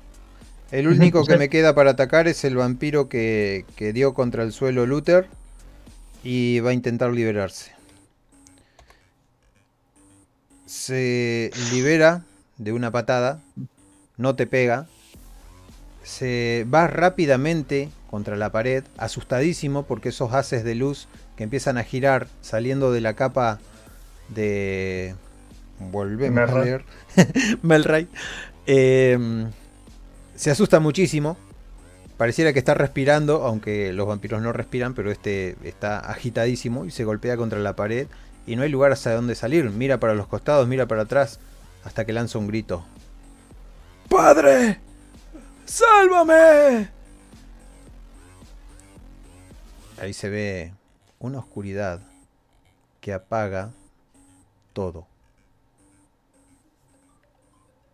El único que me queda para atacar es el vampiro que, que dio contra el suelo Luther y va a intentar liberarse. Se libera de una patada, no te pega, se va rápidamente contra la pared, asustadísimo porque esos haces de luz que empiezan a girar saliendo de la capa de... Volvemos a leer. Melray. Eh, se asusta muchísimo. Pareciera que está respirando, aunque los vampiros no respiran, pero este está agitadísimo y se golpea contra la pared y no hay lugar hacia dónde salir. Mira para los costados, mira para atrás, hasta que lanza un grito. ¡Padre! ¡Sálvame! Ahí se ve una oscuridad que apaga todo.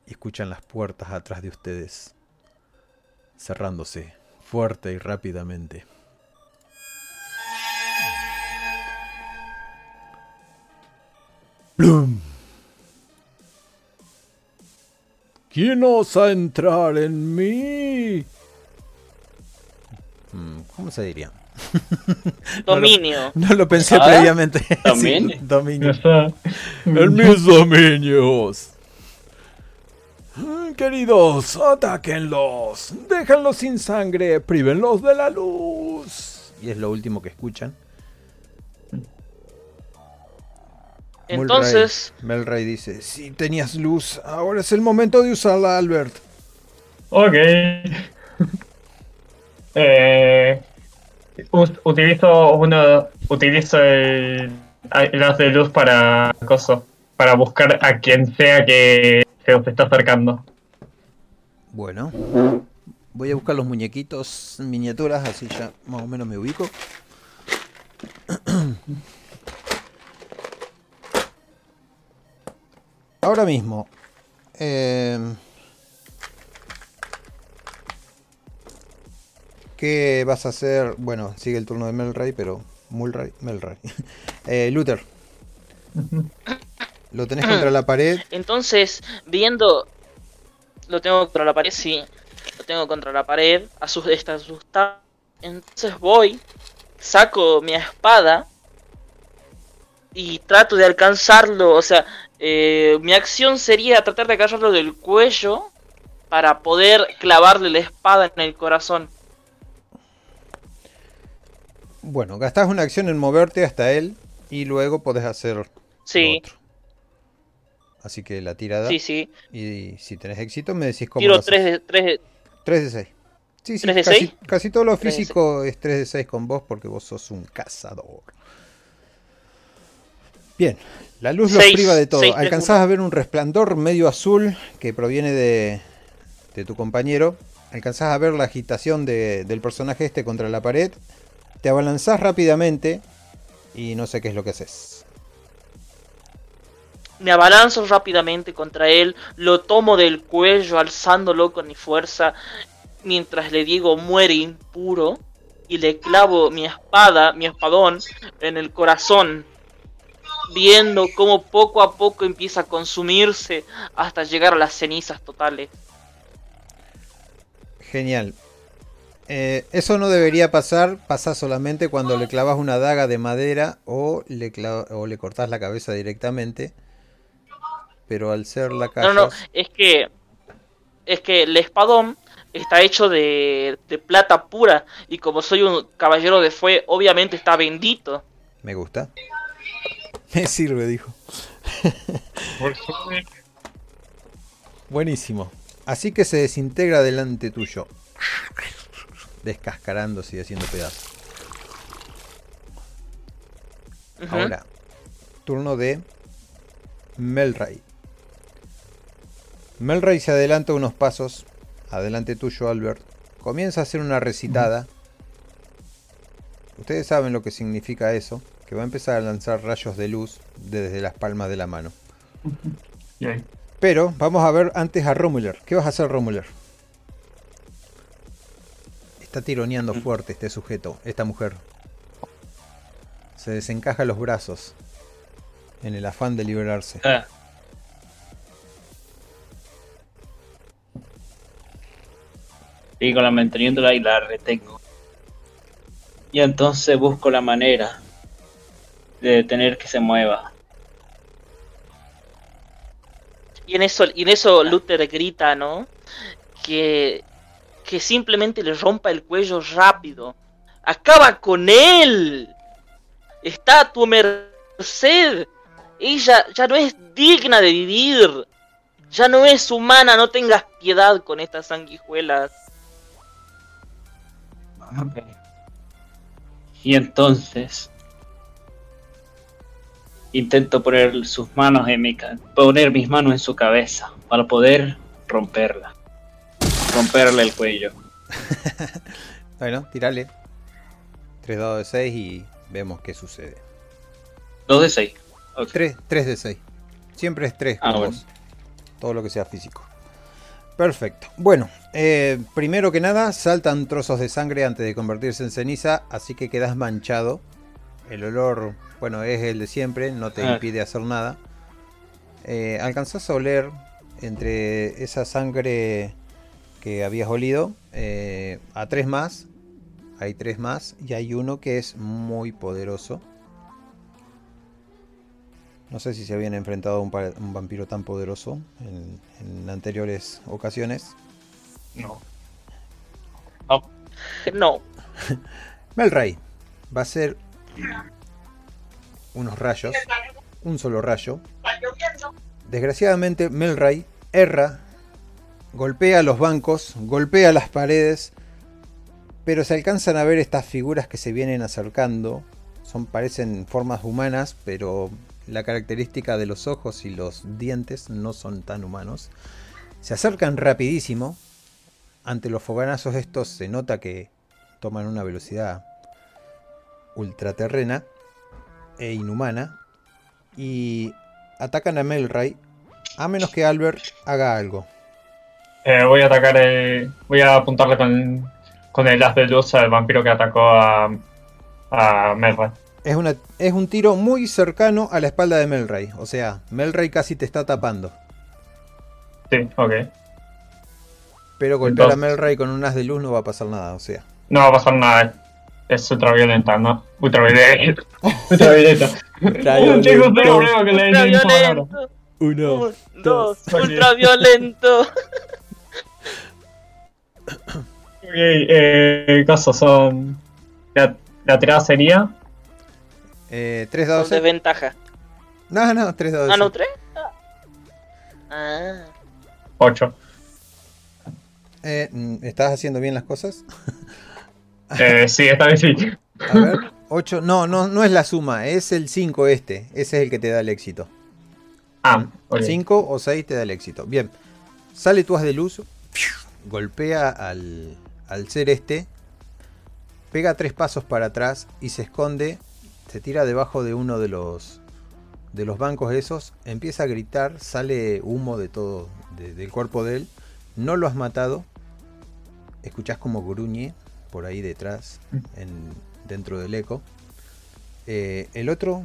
Y escuchan las puertas atrás de ustedes cerrándose fuerte y rápidamente. ¡Plum! ¿Quién osa entrar en mí? Mm, ¿Cómo se diría? Dominio. No lo pensé ¿Ah? previamente. Sí, ¿Dominio? dominio. Está- En mis dominios. Queridos, atáquenlos. Déjenlos sin sangre. Prívenlos de la luz. Y es lo último que escuchan. Entonces, Melray, Melray dice: Si tenías luz, ahora es el momento de usarla, Albert. Ok. eh, utilizo uno. Utilizo el, el haz de luz para. Coso, para buscar a quien sea que se os está acercando. Bueno, voy a buscar los muñequitos miniaturas, así ya más o menos me ubico. Ahora mismo, eh, ¿qué vas a hacer? Bueno, sigue el turno de Melray, pero Mulray, Melray. Eh, Luther, lo tenés contra la pared. entonces, viendo. Lo tengo contra la pared, sí. Lo tengo contra la pared. Está asustado. Entonces voy. Saco mi espada. Y trato de alcanzarlo. O sea, eh, mi acción sería tratar de agarrarlo del cuello. Para poder clavarle la espada en el corazón. Bueno, gastás una acción en moverte hasta él y luego podés hacer Sí, otro. Así que la tirada. sí, sí. Y si tenés éxito, me decís cómo Tiro lo haces. 3 de, 3 de- 3 de 6. Sí, sí, ¿Tres de casi, seis? casi todo lo físico es 3 de 6 con vos porque vos sos un cazador. Bien, la luz los Seis, priva de todo. seis, tres, Alcanzás a ver un resplandor medio azul que proviene de, de tu compañero. Alcanzás a ver la agitación de- del personaje este contra la pared. Te abalanzás rápidamente y no sé qué es lo que haces. Me abalanzo rápidamente contra él, lo tomo del cuello alzándolo con mi fuerza, mientras le digo muere impuro, y le clavo mi espada, mi espadón, en el corazón, viendo cómo poco a poco empieza a consumirse hasta llegar a las cenizas totales. Genial. Eh, eso no debería pasar, pasa solamente cuando le clavas una daga de madera o le, clava- o le cortas la cabeza directamente. Pero al ser la No, no, callas, es que es que el espadón está hecho de, de plata pura y como soy un caballero de fuego, obviamente está bendito. me gusta. Me sirve, dijo. Buenísimo. Así que se desintegra delante tuyo. Descascarándose y haciendo pedazos. Ahora, turno de Melray. Melray se adelanta unos pasos, adelante tuyo, Albert. Comienza a hacer una recitada. Ustedes saben lo que significa eso, que va a empezar a lanzar rayos de luz desde las palmas de la mano. Pero vamos a ver antes a Romuler. ¿Qué vas a hacer, Romuler? Está tironeando Mm. fuerte este sujeto, esta mujer. Se desencaja los brazos en el afán de liberarse. Ah. Sigo la manteniéndola y la retengo. Y entonces busco la manera de detener que se mueva. Y en eso, y en eso Luther grita, ¿no? Que, que simplemente le rompa el cuello rápido. ¡Acaba con él! Está a tu merced. Ella ya no es digna de vivir. Ya no es humana, no tengas piedad con estas sanguijuelas. Y entonces intento poner sus manos en mi poner mis manos en su cabeza para poder romperla. Romperle el cuello. Bueno, tirale. 3 dados de 6 y vemos qué sucede. Dos de seis. Ok. 3, de 6. Siempre es 3 Ah, bueno. Todo lo que sea físico. Perfecto. Bueno, eh, primero que nada, saltan trozos de sangre antes de convertirse en ceniza, así que quedas manchado. El olor, bueno, es el de siempre, no te Ah. impide hacer nada. Eh, alcanzás a oler entre esa sangre que habías olido eh, a tres más. Hay tres más y hay uno que es muy poderoso. No sé si se habían enfrentado a un, vampiro tan poderoso en, en anteriores ocasiones. No. No. Melray va a ser unos rayos, un solo rayo. Desgraciadamente Melray erra, golpea los bancos, golpea las paredes, pero se alcanzan a ver estas figuras que se vienen acercando. Son parecen formas humanas, pero la característica de los ojos y los dientes no son tan humanos. Se acercan rapidísimo. Ante los fogonazos estos se nota que toman una velocidad ultraterrena e inhumana y atacan a Melray a menos que Albert haga algo. Eh, voy a atacar, eh, voy a apuntarle con, con el as de luz al vampiro que atacó a, a Merra. Es, una, es un tiro muy cercano a la espalda de Melray, o sea, Melray casi te está tapando. Sí, ok. Pero golpear a Melray con un as de luz no va a pasar nada, o sea. No va a pasar nada. Es ultraviolenta, ¿no? Ultraviolenta. ultravioleta. Ultraviolento. Chicos, tengo problema que le den palabra. Ultraviolento. Uno. Un, dos. Ok. Ultraviolento. Ok, eh, casos son. La, la tirada sería. Eh, tres dados. Con desventaja. No, no, tres dados. Ah, no, tres. Ah. 8. Eh, mm, ¿Estás haciendo bien las cosas? Eh, sí, esta vez sí. A ver, 8. No, no, no es la suma, es el 5 este. Ese es el que te da el éxito. Ah, ok. 5 o 6 te da el éxito. Bien. Sale tu haz de luz. Golpea al, al ser este. Pega tres pasos para atrás y se esconde. Se tira debajo de uno de los de los bancos esos. Empieza a gritar. Sale humo de todo. de- del cuerpo de él. No lo has matado. Escuchás como gruñe por ahí detrás. En, dentro del eco. Eh, el otro.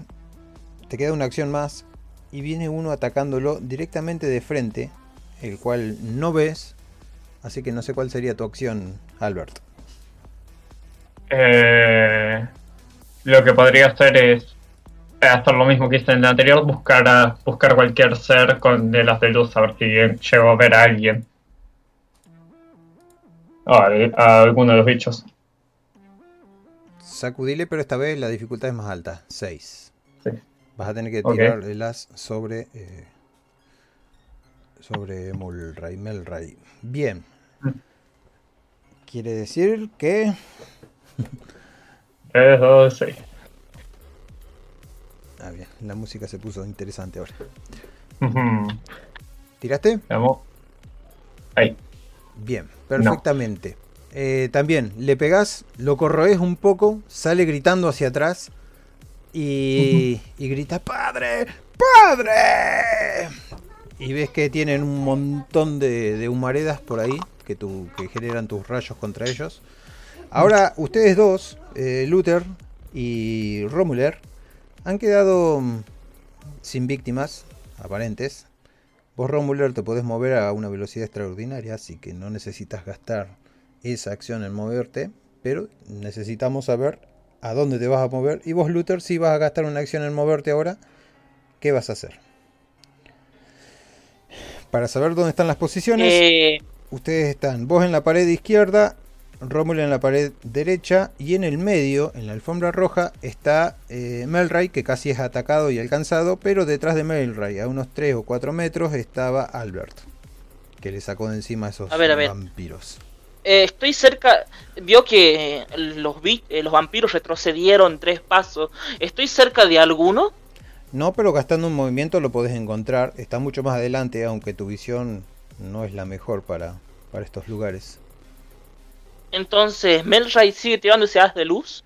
Te queda una acción más y viene uno atacándolo directamente de frente, el cual no ves, así que no sé cuál sería tu acción, Albert. Eh, lo que podría hacer es hacer lo mismo que hice en el anterior, buscar a, buscar cualquier ser con el haz de luz, a ver si llego a ver a alguien. Ah, a alguno de los bichos. Sacudile, pero esta vez la dificultad es más alta, 6. Sí. Vas a tener que tirar el as sobre. eh, sobre Mulray, Melray. Bien. Quiere decir que. 3, 2, 6. Ah, bien. La música se puso interesante ahora. ¿Tiraste? Veamos. Ahí. Bien, perfectamente. Eh, también le pegás, lo corroes un poco, sale gritando hacia atrás y, y grita ¡Padre! ¡Padre! Y ves que tienen un montón de, de humaredas por ahí que, que generan tus rayos contra ellos. Ahora, ustedes dos, eh, Luther y Romuler, han quedado mm, sin víctimas aparentes. Vos, Romuler, te podés mover a una velocidad extraordinaria, así que no necesitas gastar esa acción en moverte, pero necesitamos saber a dónde te vas a mover. Y vos, Luther, si vas a gastar una acción en moverte ahora, ¿qué vas a hacer? Para saber dónde están las posiciones, Eh, ustedes están vos en la pared izquierda, Romulo en la pared derecha y en el medio, en la alfombra roja, está eh, Melray, que casi es atacado y alcanzado, pero detrás de Melray, a unos 3 o 4 metros, estaba Albert, que le sacó de encima a esos A ver, a ver. vampiros. eh, estoy cerca. Vio que los, vi- eh, los vampiros retrocedieron tres pasos. ¿Estoy cerca de alguno? No, pero gastando un movimiento lo podés encontrar, está mucho más adelante, aunque tu visión no es la mejor para, para estos lugares. Entonces, Melray sigue tirando ese haz de luz.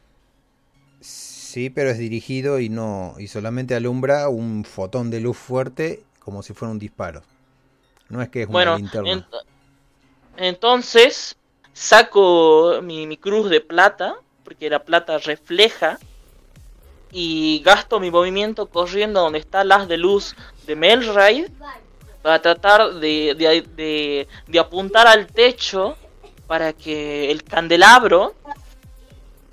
Sí, pero es dirigido y no y solamente alumbra un fotón de luz fuerte como si fuera un disparo. No es que es Bueno, una linterna. ent- entonces saco mi, mi cruz de plata, porque la plata refleja, y gasto mi movimiento corriendo donde está el haz de luz de Melray para tratar de, de- de- de apuntar al techo para que el candelabro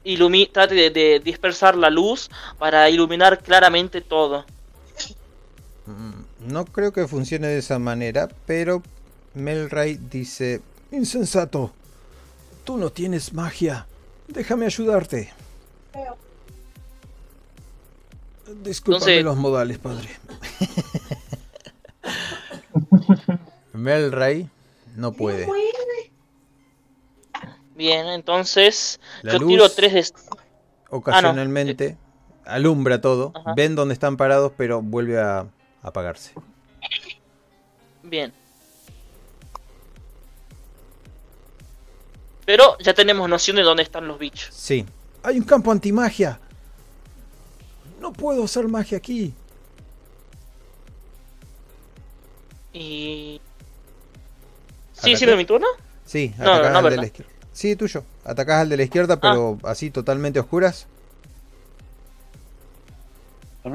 ilumi- trate de, de dispersar la luz para iluminar claramente todo. Mm, No creo que funcione de esa manera, pero Melray dice, insensato, tú no tienes magia, déjame ayudarte. Discúlpame Entonces- los modales, padre. Melray no puede. Bien, entonces La yo luz- tiro tres de... Ocasionalmente alumbra todo, Ajá. ven dónde están parados, pero vuelve a apagarse. Bien. Pero ya tenemos noción de dónde están los bichos. Sí. Hay un campo antimagia. No puedo hacer magia aquí. Y... Sí, No, no, atacás no, al de la izquierda. Sí, tuyo. Atacás al de la izquierda, pero así totalmente oscuras.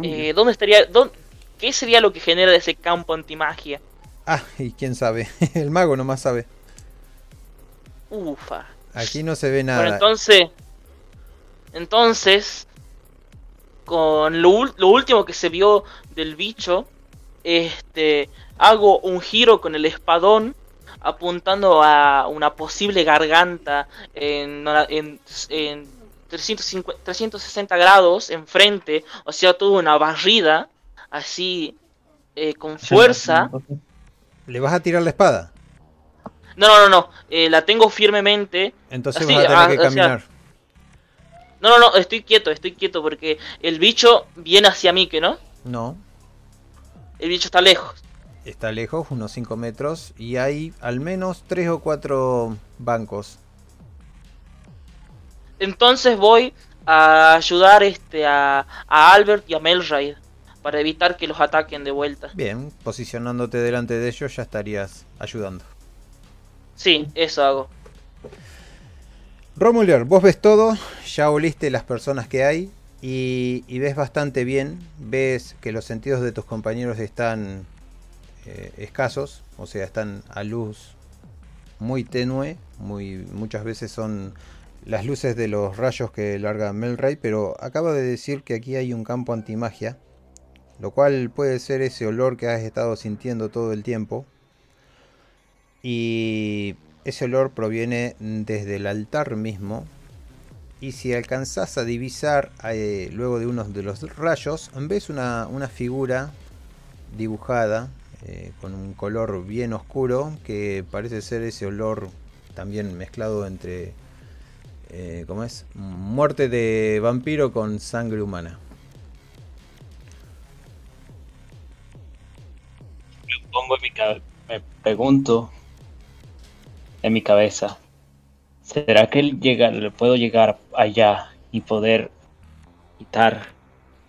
Eh, ¿Dónde estaría... dónde- ¿Qué sería lo que genera ese campo antimagia? Ah, y quién sabe. El mago nomás sabe. Ufa. Aquí no se ve Bueno, nada. entonces... Entonces... Con lo, lo último que se vio del bicho... Este... Hago un giro con el espadón apuntando a una posible garganta en, en, en 350 360 grados enfrente, o sea, toda una barrida, así, eh, con fuerza. ¿Le vas a tirar la espada? No, no, no, no, eh, la tengo firmemente. Entonces Así, vas a tener ah, que o sea, caminar. No, no, no, estoy quieto, estoy quieto porque el bicho viene hacia mí, que no? No, El bicho está lejos. Está lejos, unos 5 metros. Y hay al menos 3 o 4 bancos. Entonces voy a ayudar este a, a Albert y a Melraid para evitar que los ataquen de vuelta. Bien, posicionándote delante de ellos ya estarías ayudando. Sí, eso hago. Romuler, vos ves todo, ya oliste las personas que hay y, y ves bastante bien. Ves que los sentidos de tus compañeros están eh, escasos, o sea, están a luz muy tenue. Muy, muchas veces son las luces de los rayos que larga Melray, pero acaba de decir que aquí hay un campo antimagia, lo cual puede ser ese olor que has estado sintiendo todo el tiempo. Y ese olor proviene desde el altar mismo Y si alcanzás a divisar eh, luego de uno de los rayos, ves una, una figura dibujada eh, con un color bien oscuro que parece ser ese olor también mezclado entre, eh, ¿cómo es? Muerte de vampiro con sangre humana. Me pongo en mi cabeza, me pregunto en mi cabeza, ¿será que llega, le puedo llegar allá y poder quitar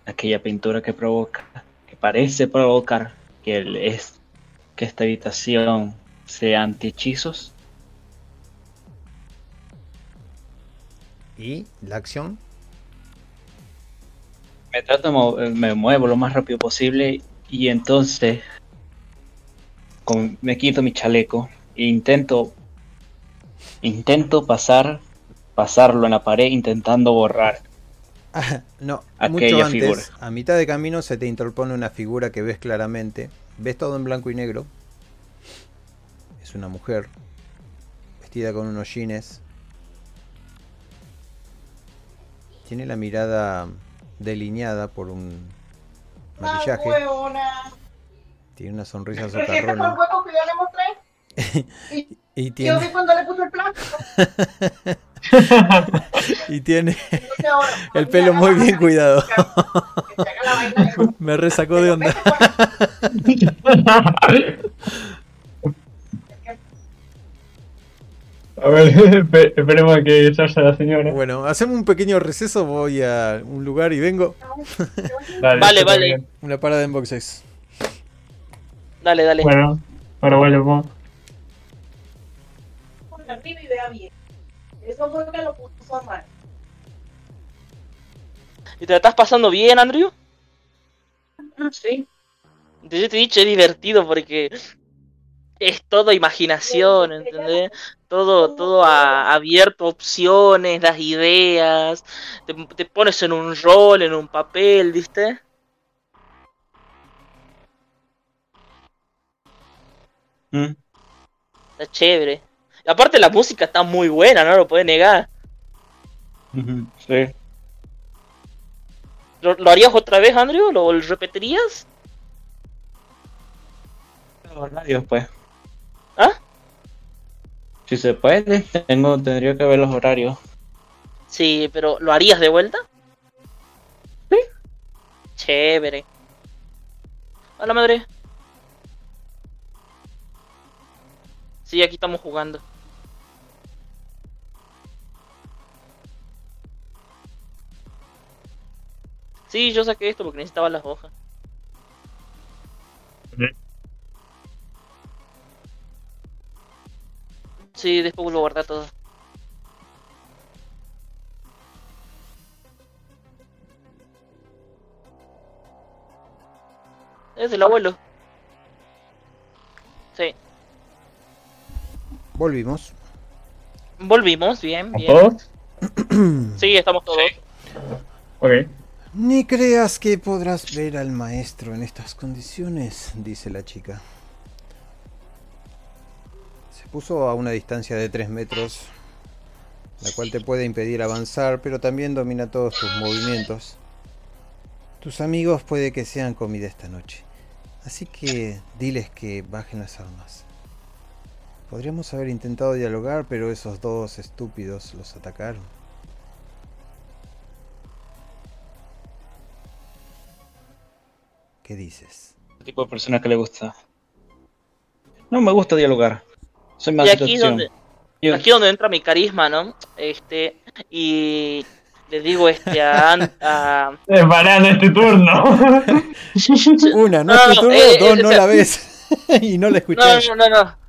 aquella pintura que provoca, que parece provocar que, el, es, que esta habitación sea anti-hechizos? ¿Y la acción? Me trato mo- me muevo lo más rápido posible y entonces con- me quito mi chaleco e intento intento pasar pasarlo en la pared intentando borrar no, Aquella mucho antes, figura. a mitad de camino se te interpone una figura que ves claramente. Ves todo en blanco y negro. Es una mujer vestida con unos jeans. Tiene la mirada delineada por un maquillaje. Tiene una sonrisa este socarrona. le mostré. Y Yo vi cuando le puso el plástico. y tiene el pelo muy bien cuidado. Me resacó de onda. A ver, espe- esperemos a que salga la señora. Bueno, hacemos un pequeño receso. Voy a un lugar y vengo. Dale, Vale, vale. bien. Una parada en boxes. Dale, dale. Bueno, ahora vuelvo. Ponga arriba y vea bien. Eso fue que lo puso mal. ¿Y te la estás pasando bien, Andrew? Sí. Yo te he dicho, es divertido porque es todo imaginación, ¿entendés? Todo, todo a- abierto, opciones, las ideas, te, te pones en un rol, en un papel, ¿viste? ¿Mm? Está chévere. Aparte la música está muy buena, no lo puedes negar. sí ¿Lo, lo harías otra vez, Andrew? ¿Lo, lo repetirías? Los horarios, pues. ¿Ah? Si se puede, tengo, tendría que ver los horarios. Sí, pero ¿lo harías de vuelta? Sí. Chévere. Hola, madre. Sí, aquí estamos jugando. Sí, yo saqué esto porque necesitaba las hojas. Sí, después lo guardé todo. Es el abuelo. Sí. Volvimos. Volvimos, bien, ¿A bien. todos? Sí, estamos todos. Ok. Ni creas que podrás ver al maestro en estas condiciones, dice la chica. Se puso a una distancia de 3 metros, la cual te puede impedir avanzar, pero también domina todos tus movimientos. Tus amigos puede que sean comida esta noche, así que diles que bajen las armas. Podríamos haber intentado dialogar, pero esos dos estúpidos los atacaron. ¿Qué dices? El tipo de persona que le gusta. No me gusta dialogar. Soy más Y aquí es donde, Yo- aquí donde entra mi carisma, ¿no? Este, y le digo este a, An- a- Eh, Parando este turno. Una, no, No, es tu no, turno, eh, dos, eh, no o sea- la ves y no la No, escuchas. no, no, no.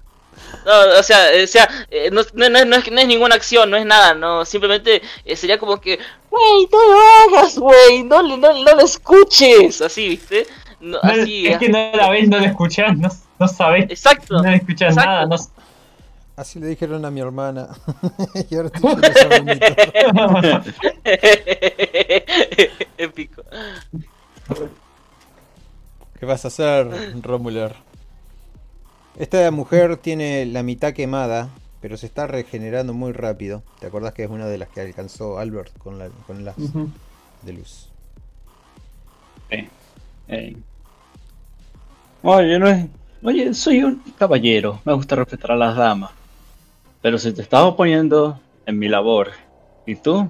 No, o sea, eh, o sea no, no, no, no es, no es ninguna acción, no es nada, no. Simplemente sería como que, wey, no lo hagas, wey, no, le- no, no lo escuches, así, ¿viste? No, No, así, es que no la ves, no la escuchás, no, no sabés, Exacto. no escuchás exacto. nada. No... Así le dijeron a mi hermana. y ahora. Épico. ¿Qué vas a hacer, Romuler? Esta mujer tiene la mitad quemada pero se está regenerando muy rápido. ¿Te acordás que es una de las que alcanzó Albert con, la, Ujú. de luz? Sí. Eh. Oye, no es... Oye, soy un caballero, me gusta respetar a las damas. Pero si te estás oponiendo en mi labor y tú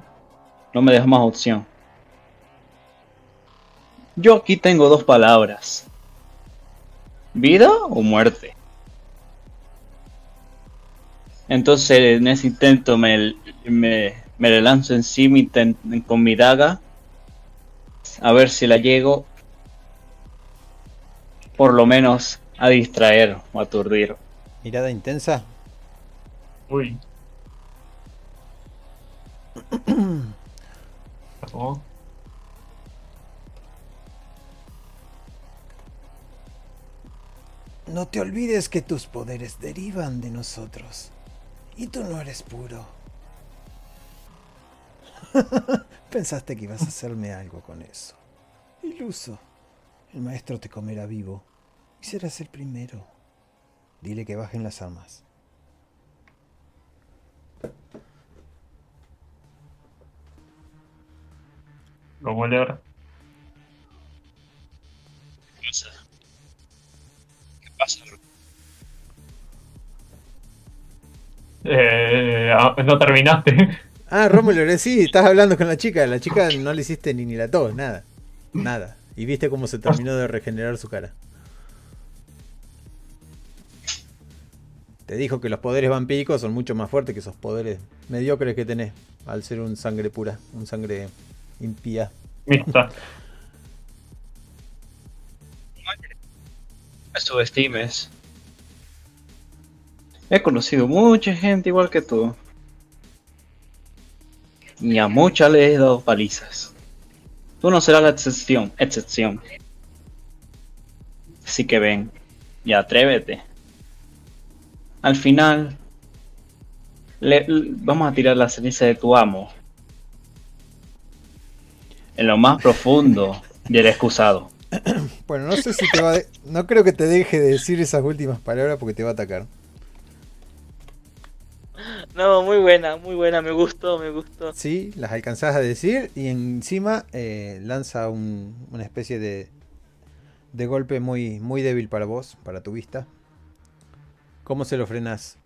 no me dejas más opción. Yo aquí tengo dos palabras. ¿Vida o muerte? Entonces en ese intento me, me, me le lanzo encima con mi daga. A ver si la llego por lo menos a distraer o aturdir. Mirada intensa. Uy. ¿Cómo? No te olvides que tus poderes derivan de nosotros. Y tú no eres puro. Pensaste que ibas a hacerme algo con eso. Iluso. El maestro te comerá vivo. Y serás el primero. Dile que bajen las armas. Lo voy a leer. ¿Qué pasa? Eh, ah, no terminaste. Ah, Rómulo, eres- sí, estás hablando con la chica. La chica no le hiciste ni ni la tos, nada. Nada. Y viste cómo se terminó de regenerar su cara. Te dijo que los poderes vampíricos son mucho más fuertes que esos poderes mediocres que tenés. Al ser un sangre pura, un sangre impía. Me subestimes. He conocido mucha gente igual que tú. Y a mucha le he dado palizas. Tú no serás la excepción, excepción. Así que ven, y atrévete. Al final, le- vamos a tirar la ceniza de tu amo. En lo más profundo del excusado. Bueno, no sé si te va a de- No creo que te deje de decir esas últimas palabras porque te va a atacar. No, muy buena, muy buena, me gustó, me gustó. Sí, las alcanzás a decir y encima eh, lanza un- una especie de, de golpe muy, muy débil para vos, para tu vista. ¿Cómo se lo frenas?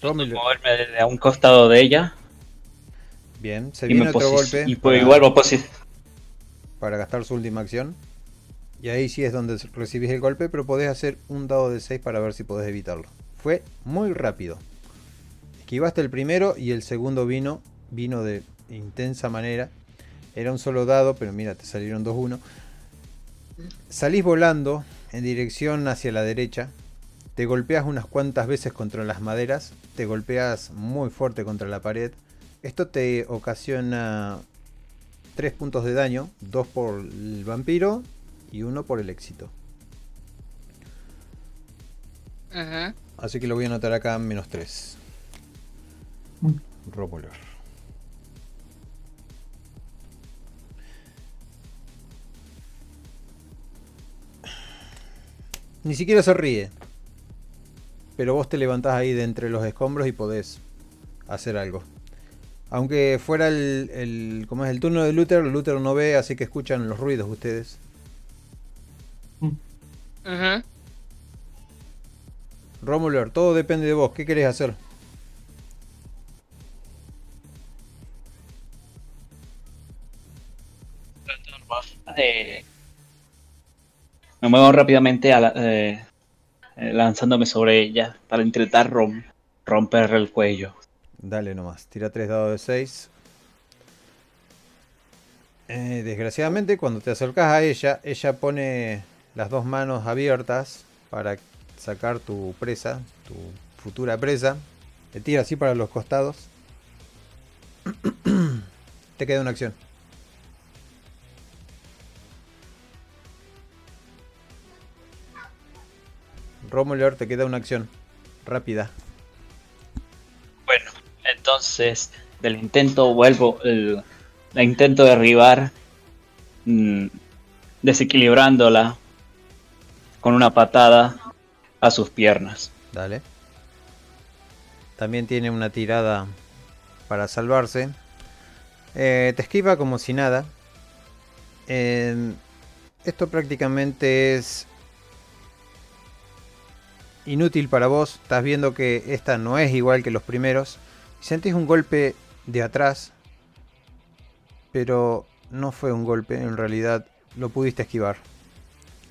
Rómulo. moverme desde a un costado de ella Bien, se y viene otro golpe y pues posi- para gastar su última acción. Y ahí sí es donde recibís el golpe, pero podés hacer un dado de 6 para ver si podés evitarlo. Fue muy rápido. Esquivaste el primero y el segundo vino, vino de intensa manera. Era un solo dado, pero mira, te salieron 2-1. Salís volando en dirección hacia la derecha. Te golpeas unas cuantas veces contra las maderas. Te golpeas muy fuerte contra la pared. Esto te ocasiona 3 puntos de daño. 2 por el vampiro y 1 por el éxito. Así que lo voy a anotar acá menos 3. Mm. Ni siquiera se ríe. Pero vos te levantás ahí de entre los escombros y podés hacer algo. Aunque fuera el, el, como es el turno de Luther, Luther no ve, así que escuchan los ruidos ustedes. Ujú. Romuler, todo depende de vos. ¿Qué querés hacer? Eh, me muevo rápidamente a la- eh, eh, lanzándome sobre ella para intentar rom- romper el cuello. Dale nomás, tira 3 dados de 6. Eh, desgraciadamente, cuando te acercas a ella, ella pone las dos manos abiertas para sacar tu presa, tu futura presa. Te tira así para los costados. te queda una acción. Romuler, te queda una acción. Rápida. Bueno, entonces del intento vuelvo, el, la intento derribar, mm, desequilibrándola con una patada a sus piernas. Dale. También tiene una tirada para salvarse. Eh, te esquiva como si nada. Eh, esto prácticamente es inútil para vos. Estás viendo que esta no es igual que los primeros. Sentís un golpe de atrás. Pero no fue un golpe, en realidad lo pudiste esquivar.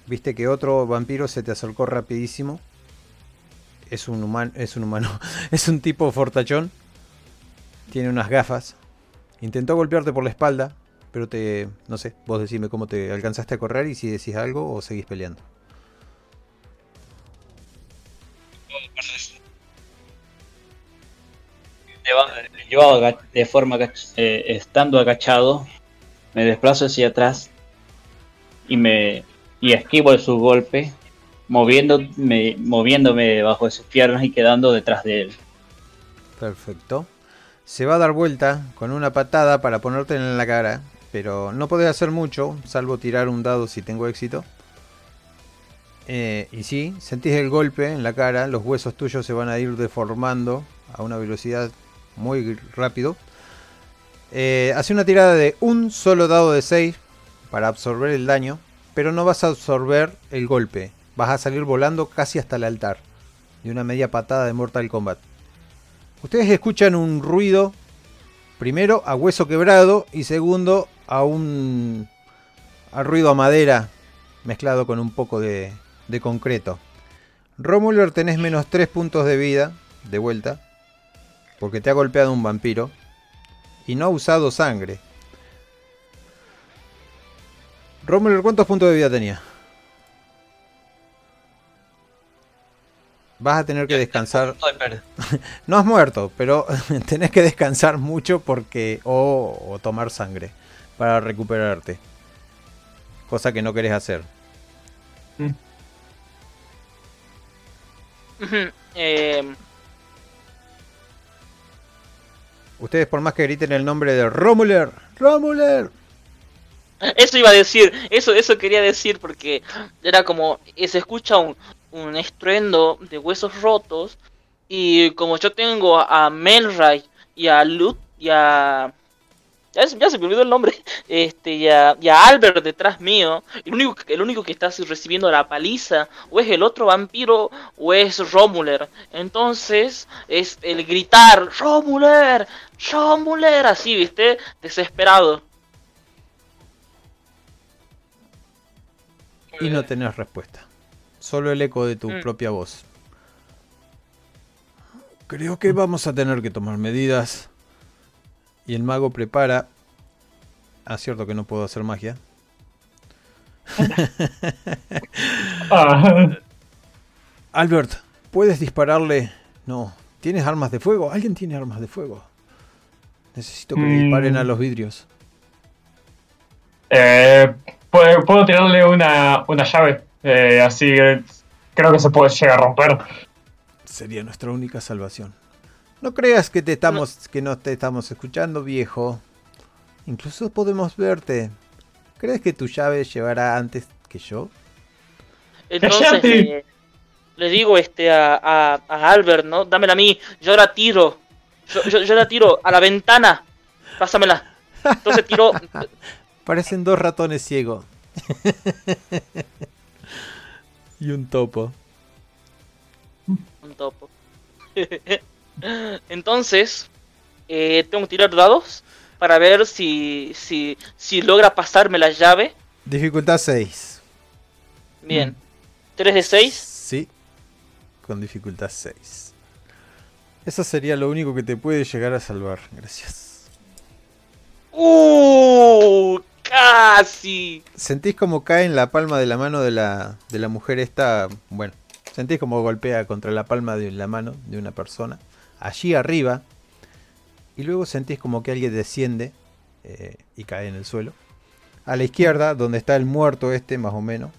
Viste que otro vampiro se te acercó rapidísimo. Es un humano, es un humano, es un tipo fortachón. Tiene unas gafas. Intentó golpearte por la espalda, pero te, no sé, vos decime cómo te alcanzaste a correr y si decís algo o seguís peleando. Yo de forma eh, estando agachado, me desplazo hacia atrás y me y esquivo de su golpe, moviéndome, moviéndome debajo de sus piernas y quedando detrás de él. Perfecto. Se va a dar vuelta con una patada para ponerte en la cara, pero no podés hacer mucho, salvo tirar un dado si tengo éxito. Eh, y sí, sentís el golpe en la cara, los huesos tuyos se van a ir deformando a una velocidad muy rápido. Eh, hace una tirada de un solo dado de 6 para absorber el daño, pero no vas a absorber el golpe. Vas a salir volando casi hasta el altar de una media patada de Mortal Kombat. Ustedes escuchan un ruido, primero a hueso quebrado y segundo a un a ruido a madera mezclado con un poco de, de concreto. Romuler tenés menos 3 puntos de vida de vuelta porque te ha golpeado un vampiro y no ha usado sangre. Romuler, ¿cuántos puntos de vida tenía? Vas a tener que descansar. no has muerto, pero tenés que descansar mucho porque. O, o, tomar sangre para recuperarte. Cosa que no querés hacer. Mm. Eh, Ustedes por más que griten el nombre de Romuler, Romuler. Eso iba a decir, eso, eso quería decir porque era como, se escucha un, un estruendo de huesos rotos y como yo tengo a Melray y a Lut y a... Ya, se me olvidó el nombre. Este, y a, y a Albert detrás mío. El único, el único que está recibiendo la paliza o es el otro vampiro o es Romuler. Entonces es el gritar Romuler, Romuler, así, ¿viste? Desesperado. Y no tenés respuesta. Solo el eco de tu Mm. propia voz. Creo que vamos a tener que tomar medidas. Y el mago prepara. Ah, cierto que no puedo hacer magia. Albert, ¿puedes dispararle? No. ¿Tienes armas de fuego? ¿Alguien tiene armas de fuego? Necesito que le Mm. disparen a los vidrios. eh, puedo, puedo tirarle una, una llave. eh, así creo que se puede llegar a romper. Sería nuestra única salvación. No creas que te estamos que no te estamos escuchando, viejo. Incluso podemos verte. ¿Crees que tu llave llevará antes que yo? Entonces eh, le digo este a, a, a Albert, ¿no? Dámela a mí, yo la tiro. Yo, yo, yo la tiro a la ventana. Pásamela. Entonces tiro. Parecen dos ratones ciegos. y un topo. Un topo. Entonces, eh, tengo que tirar dados para ver si, si, si logra pasarme la llave. Dificultad 6. Bien. 3 de 6. Sí. Con dificultad 6. Eso sería lo único que te puede llegar a salvar. Gracias. ¡Uh! ¡Casi! Sentís como cae en la palma de la mano de la, de la mujer esta. Bueno, sentís como golpea contra la palma de la mano de una persona. Allí arriba. Y luego sentís como que alguien desciende eh, y cae en el suelo. A la izquierda, donde está el muerto este, más o menos.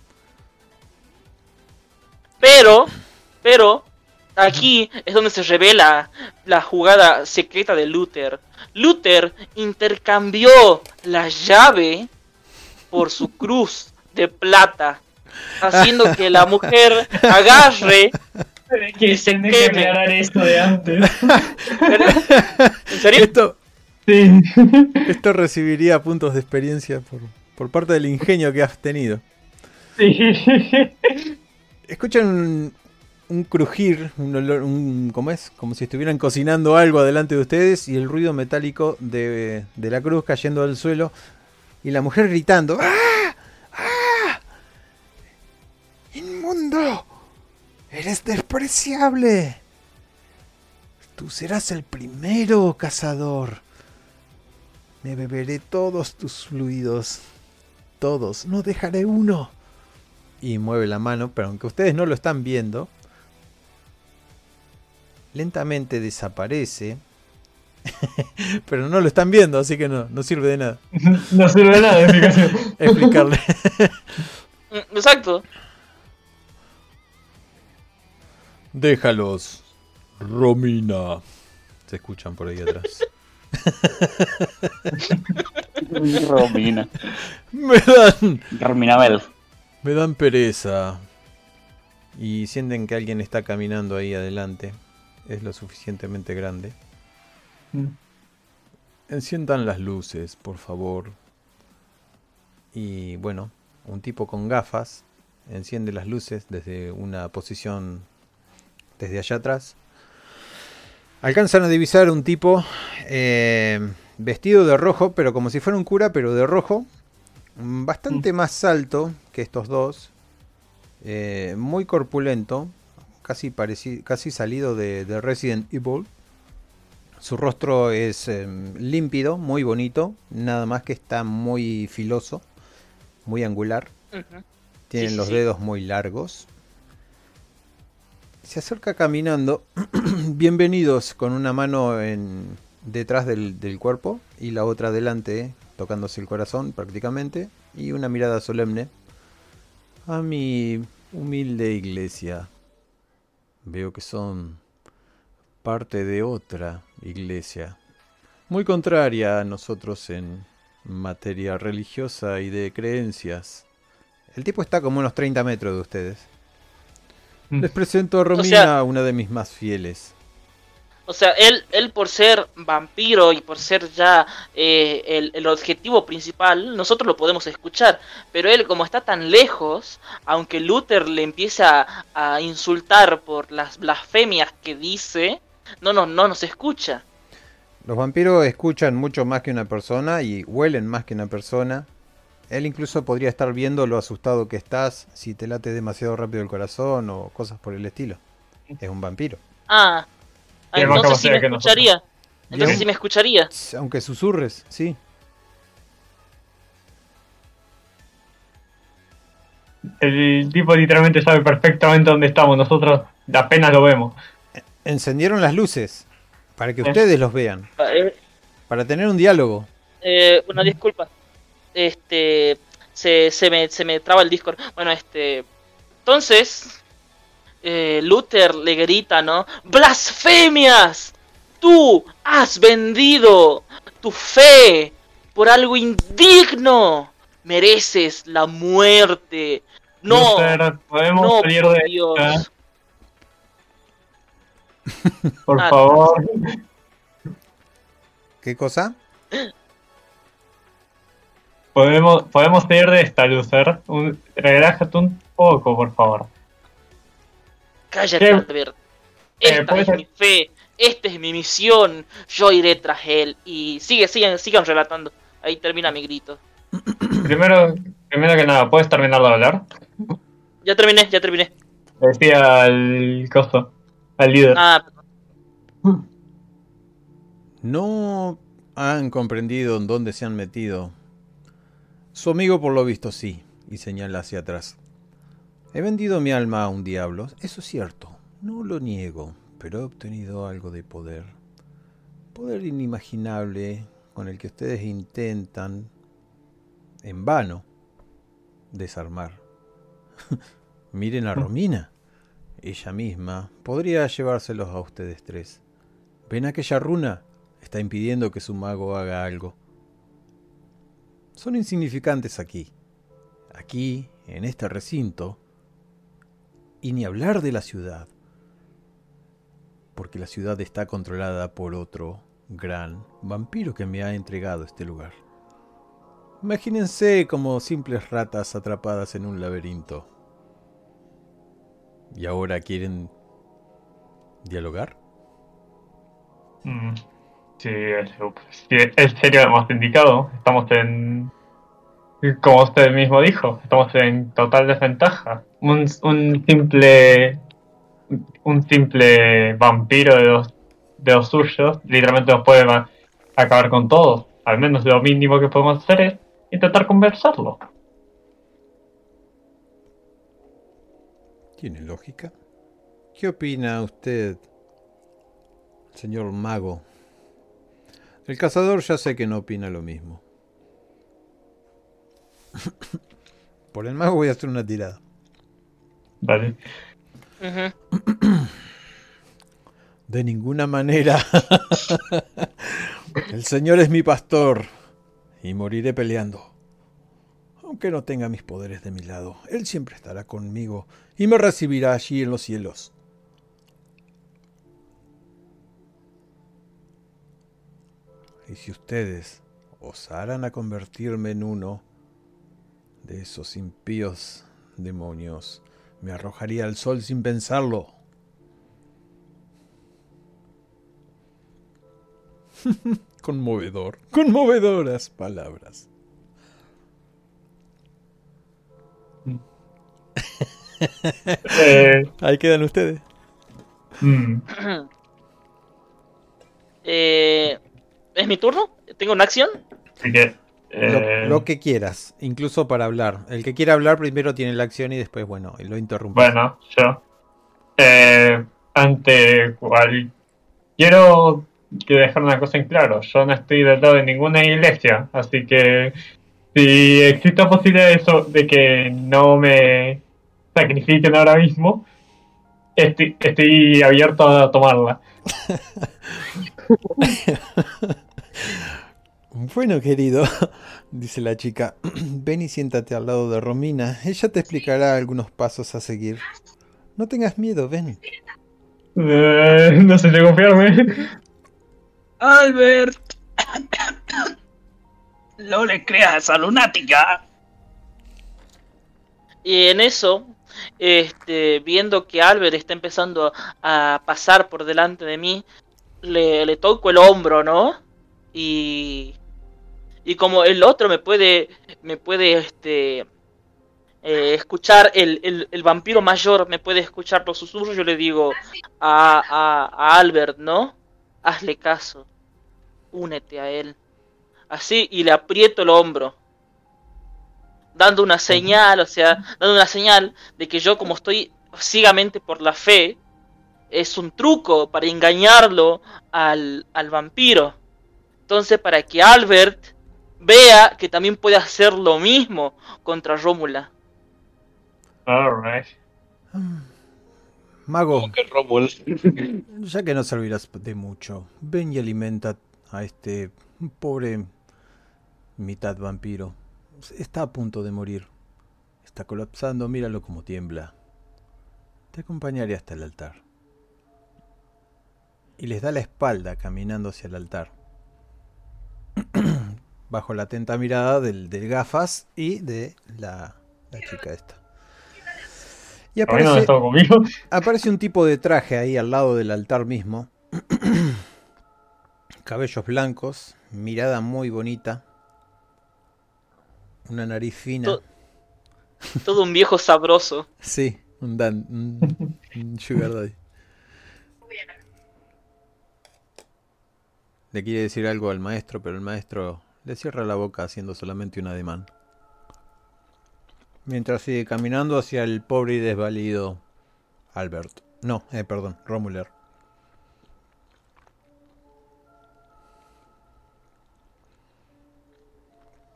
Pero, pero, aquí es donde se revela la jugada secreta de Luther. Luther intercambió la llave por su cruz de plata. haciendo que la mujer agarre. Que se me que aclarar esto de antes. ¿En serio? Esto, Sí. esto recibiría puntos de experiencia por, por parte del ingenio que has tenido. Sí. Escuchan un, un crujir, un olor, un, ¿cómo es? Como si estuvieran cocinando algo adelante de ustedes y el ruido metálico de, de la cruz cayendo al suelo y la mujer gritando ¡Ah! ¡Ah! ¡Inmundo! ¡Eres despreciable! Tú serás el primero, cazador. Me beberé todos tus fluidos. Todos, no dejaré uno y mueve la mano, pero aunque ustedes no lo están viendo, lentamente desaparece. pero no lo están viendo, así que no, no sirve de nada No sirve de nada de explicación. explicarle. Exacto. Déjalos, Romina. Se escuchan por ahí atrás. Romina. Me dan, Romina Bell. me dan pereza. Y sienten que alguien está caminando ahí adelante. Es lo suficientemente grande. Mm. Enciendan las luces, por favor. Y bueno, un tipo con gafas enciende las luces desde una posición desde allá atrás. Alcanzan a divisar un tipo eh, vestido de rojo, pero como si fuera un cura, pero de rojo. mm, Bastante más alto que estos dos. eh, muy corpulento. Casi, casi salido de, de Resident Evil. Su rostro es eh, límpido, muy bonito. Nada más que está muy filoso. Muy angular. Ujú. Tienen sí, los sí. dedos muy largos. Se acerca caminando. Bienvenidos con una mano en, detrás del, del cuerpo y la otra delante, tocándose el corazón prácticamente. Y una mirada solemne. A mi humilde iglesia. Veo que son parte de otra iglesia. Muy contraria a nosotros en materia religiosa y de creencias. El tipo está como unos 30 metros de ustedes. Mm. Les presento a Romina, sea- una de mis más fieles. O sea, él, él por ser vampiro y por ser ya eh, el, el objetivo principal, nosotros lo podemos escuchar. Pero él, como está tan lejos, aunque Luther le empiece a, a insultar por las blasfemias que dice, no, no, no nos escucha. Los vampiros escuchan mucho más que una persona y huelen más que una persona. Él incluso podría estar viendo lo asustado que estás si te late demasiado rápido el corazón o cosas por el estilo. Es un vampiro. Ah, ah, entonces sí me escucharía. Entonces Bien. sí me escucharía. Aunque susurres, sí. El tipo literalmente sabe perfectamente dónde estamos. Nosotros apenas lo vemos. Encendieron las luces para que ustedes los vean, Eh, para tener un diálogo. Eh, una disculpa. Este. Se, se, me, se me traba el Discord. Bueno, este. Entonces. eh, Luther le grita, ¿no? ¡Blasfemias! Tú has vendido tu fe por algo indigno. Mereces la muerte. No, Luther, podemos no, salir por de Dios. por Ah, favor. ¿Qué cosa? Podemos, podemos salir de esta, Luther. Un- relájate un poco, por favor. Cállate, ¿Qué? Albert. Eh, Esta puede es ser- mi fe. Esta es mi misión. Yo iré tras él. Y sigue, sigan, sigan relatando. Ahí termina mi grito. Primero, primero que nada, ¿puedes terminar de hablar? Ya terminé, ya terminé. Decía al costo, al líder. Ah, No han comprendido en dónde se han metido. Su amigo por lo visto sí, y señala hacia atrás. He vendido mi alma a un diablo, eso es cierto, no lo niego, pero he obtenido algo de poder. Poder inimaginable con el que ustedes intentan, en vano, desarmar. Miren a Romina. Ella misma podría llevárselos a ustedes tres. ¿Ven aquella runa? Está impidiendo que su mago haga algo. Son insignificantes aquí. aquí, en este recinto, y ni hablar de la ciudad, porque la ciudad está controlada por otro gran vampiro que me ha entregado este lugar. Imagínense como simples ratas atrapadas en un laberinto. ¿Y ahora quieren dialogar? Mm, Sí, es, lo más indicado. Estamos en. Como usted mismo dijo, estamos en total desventaja. Un, simple. Un simple vampiro de los, de los suyos literalmente nos puede acabar con todos. Al menos lo mínimo que podemos hacer es intentar conversarlo. Tiene lógica. ¿Qué opina usted, señor mago? El cazador ya sé que no opina lo mismo. Por el mago voy a hacer una tirada. Vale. De ninguna manera. El Señor es mi pastor y moriré peleando. Aunque no tenga mis poderes de mi lado, Él siempre estará conmigo y me recibirá allí en los cielos. Y si ustedes osaran a convertirme en uno de esos impíos demonios, me arrojaría al sol sin pensarlo. Conmovedor, conmovedoras palabras. Eh, Ahí quedan ustedes. mm, Eh, ¿Es mi turno? ¿Tengo una acción? que. Lo, eh, lo que quieras, incluso para hablar. El que quiera hablar primero tiene la acción y después, bueno, lo interrumpe. Bueno, yo. Eh, ante cual. Quiero que dejar una cosa en claro. Yo no estoy del lado de ninguna iglesia. Así que. Si existe la posibilidad de, eso, de que no me sacrifiquen ahora mismo, estoy, estoy abierto a tomarla. Bueno, querido, dice la chica, ven y siéntate al lado de Romina. Ella te explicará algunos pasos a seguir. No tengas miedo, ven. Eh, no sé si confiarme. Albert. No le creas a esa lunática. Y en eso, este, viendo que Albert está empezando a pasar por delante de mí, le, le toco el hombro, ¿no? Y, y como el otro me puede, me puede, este, eh, escuchar, el, el, el vampiro mayor me puede escuchar los susurros, yo le digo a, a, a Albert, ¿no? Hazle caso, únete a él. Así, y le aprieto el hombro dando una señal, o sea, dando una señal de que yo como estoy ciegamente por la fe, es un truco para engañarlo al, al vampiro. Entonces, para que Albert vea que también puede hacer lo mismo contra Rómula. Alright. Mago, Como que Rómulo. ya que no servirás de mucho, ven y alimenta a este pobre mitad vampiro. Está a punto de morir. Está colapsando, míralo como tiembla. Te acompañaré hasta el altar. Y les da la espalda caminando hacia el altar. Bajo la atenta mirada del, del gafas y de la, la chica esta. Y A mí no aparece. Aparece un tipo de traje ahí al lado del altar mismo. Cabellos blancos, mirada muy bonita. Una nariz fina. To- Todo un viejo sabroso. Sí, un, dan, un, un sugar daddy. Le quiere decir algo al maestro, pero el maestro le cierra la boca haciendo solamente un ademán. Mientras sigue caminando hacia el pobre y desvalido Albert. No, eh, perdón, Romuler.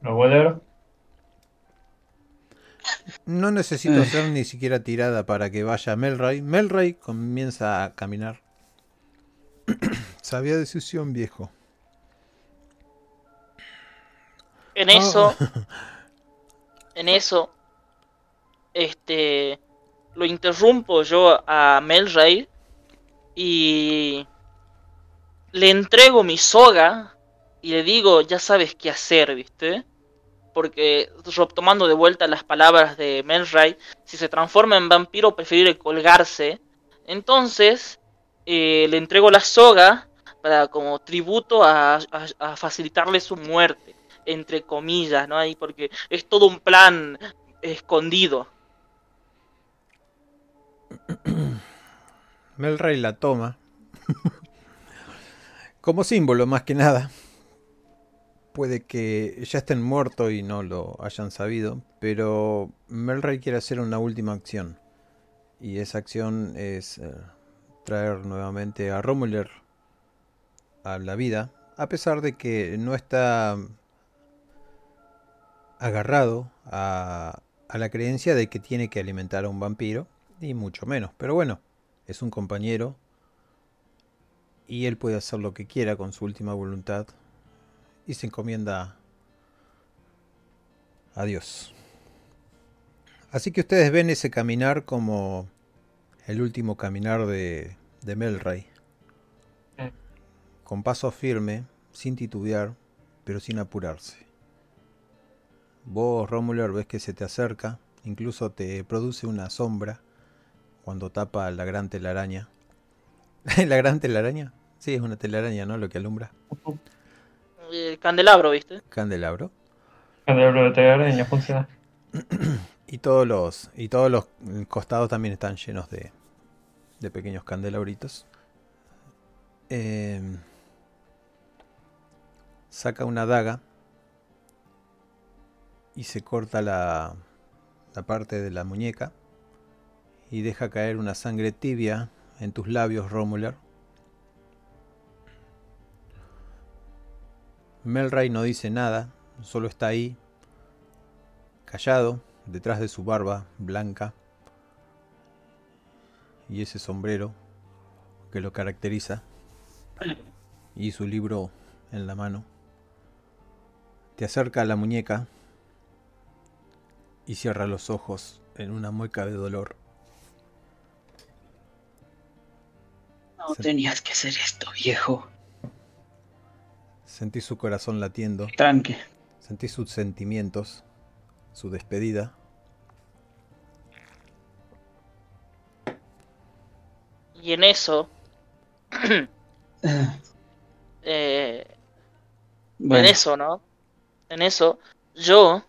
Leer. No necesito hacer ni siquiera tirada para que vaya Melray. Melray comienza a caminar. Sabía decisión, viejo. En eso, en eso, este, lo interrumpo yo a Melray y le entrego mi soga y le digo, ya sabes qué hacer, ¿viste? Porque, tomando de vuelta las palabras de Melray, si se transforma en vampiro, prefiere colgarse. Entonces, eh, le entrego la soga para como tributo a, a, facilitarle su muerte, entre comillas, ¿no? Ahí porque es todo un plan escondido. Melray la toma como símbolo más que nada. Puede que ya estén muertos y no lo hayan sabido, pero Melray quiere hacer una última acción. Y esa acción es eh, traer nuevamente a Romuler a la vida, a pesar de que no está agarrado a, a la creencia de que tiene que alimentar a un vampiro, ni mucho menos. Pero bueno, es un compañero y él puede hacer lo que quiera con su última voluntad y se encomienda a Dios. Así que ustedes ven ese caminar como el último caminar de, de Melray. Con paso firme, sin titubear, pero sin apurarse. Vos, Romuler, ves que se te acerca, incluso te produce una sombra cuando tapa la gran telaraña. ¿La gran telaraña? Sí, es una telaraña, ¿no? Lo que alumbra. El candelabro, ¿viste? Candelabro. Candelabro de telaraña funciona. y todos los y todos los costados también están llenos de, de pequeños candelabritos. Em, saca una daga y se corta la, la parte de la muñeca y deja caer una sangre tibia en tus labios, Romular. Melray no dice nada, solo está ahí, callado, detrás de su barba blanca y ese sombrero que lo caracteriza y su libro en la mano. Te acerca a la muñeca y cierra los ojos en una mueca de dolor. No tenías que hacer esto, viejo. Sentí su corazón latiendo. Tranque. Sentí sus sentimientos, su despedida. Y en eso, eh, en eso, ¿no? En eso, yo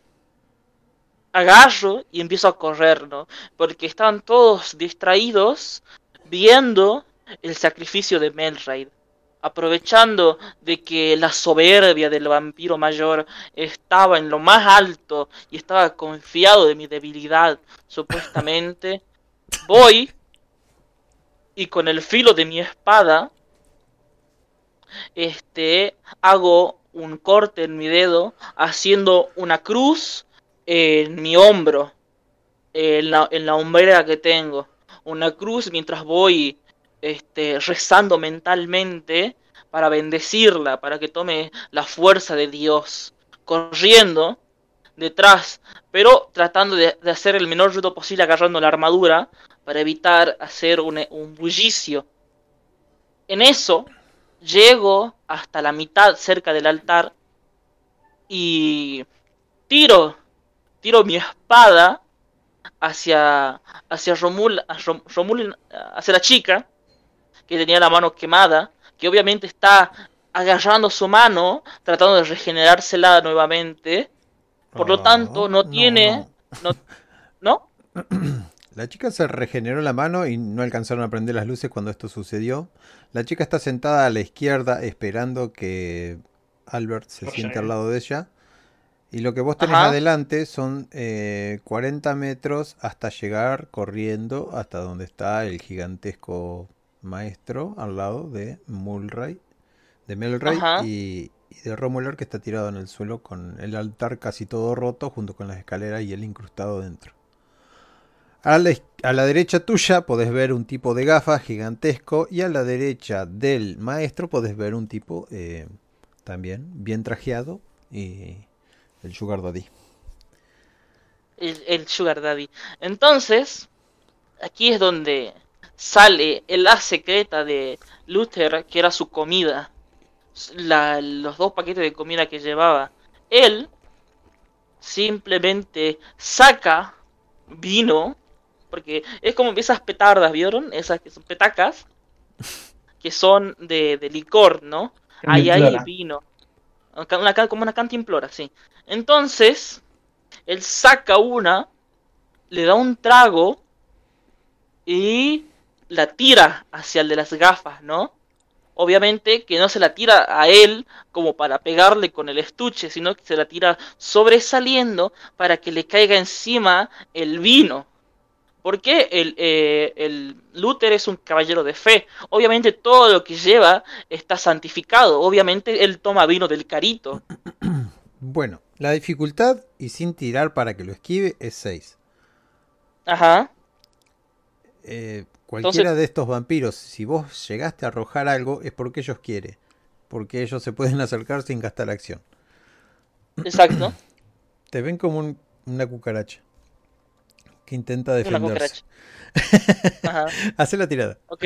agarro y empiezo a correr, ¿no? Porque están todos distraídos viendo el sacrificio de Melraid. Aprovechando de que la soberbia del vampiro mayor estaba en lo más alto y estaba confiado de mi debilidad, supuestamente, voy y con el filo de mi espada, este, hago un corte en mi dedo, haciendo una cruz en mi hombro, en la, en la hombrera que tengo. Una cruz mientras voy este, rezando mentalmente para bendecirla, para que tome la fuerza de Dios, corriendo detrás, pero tratando de, hacer el menor ruido posible agarrando la armadura para evitar hacer un, un bullicio. En eso llego hasta la mitad cerca del altar y tiro, tiro mi espada hacia hacia Romul, Romul hacia la chica que tenía la mano quemada, que obviamente está agarrando su mano, tratando de regenerársela nuevamente. Por lo tanto, no, tiene... No, La chica se regeneró la mano y no alcanzaron a prender las luces cuando esto sucedió. La chica está sentada a la izquierda esperando que Albert se siente al lado de ella. Y lo que vos tenés adelante son 40 eh, metros hasta llegar corriendo hasta donde está el gigantesco maestro al lado de Mulray, de Melray y, de Romular que está tirado en el suelo con el altar casi todo roto junto con las escaleras y el incrustado dentro. A la, a la, derecha tuya podés ver un tipo de gafas gigantesco y a la derecha del maestro podés ver un tipo eh, también bien trajeado y el Sugar Daddy. el, el Sugar Daddy. Entonces, aquí es donde sale la secreta de Luther, que era su comida. La- los dos paquetes de comida que llevaba. Él simplemente saca vino, porque es como esas petardas, ¿vieron? Esas que son petacas, que son de, de licor, ¿no? Ahí hay vino. Una, como una cantimplora, sí. Entonces, él saca una, le da un trago y la tira hacia el de las gafas, ¿no? Obviamente que no se la tira a él como para pegarle con el estuche, sino que se la tira sobresaliendo para que le caiga encima el vino. Porque el, eh, el Luther es un caballero de fe. Obviamente todo lo que lleva está santificado. Obviamente él toma vino del carito. Bueno, la dificultad y sin tirar para que lo esquive es 6. Ajá. Eh, cualquiera de estos vampiros, si vos llegaste a arrojar algo, es porque ellos quieren. Porque ellos se pueden acercar sin gastar acción. Exacto. Te ven como un- una cucaracha que intenta defenderse. Ajá. Hacé la tirada. Ok.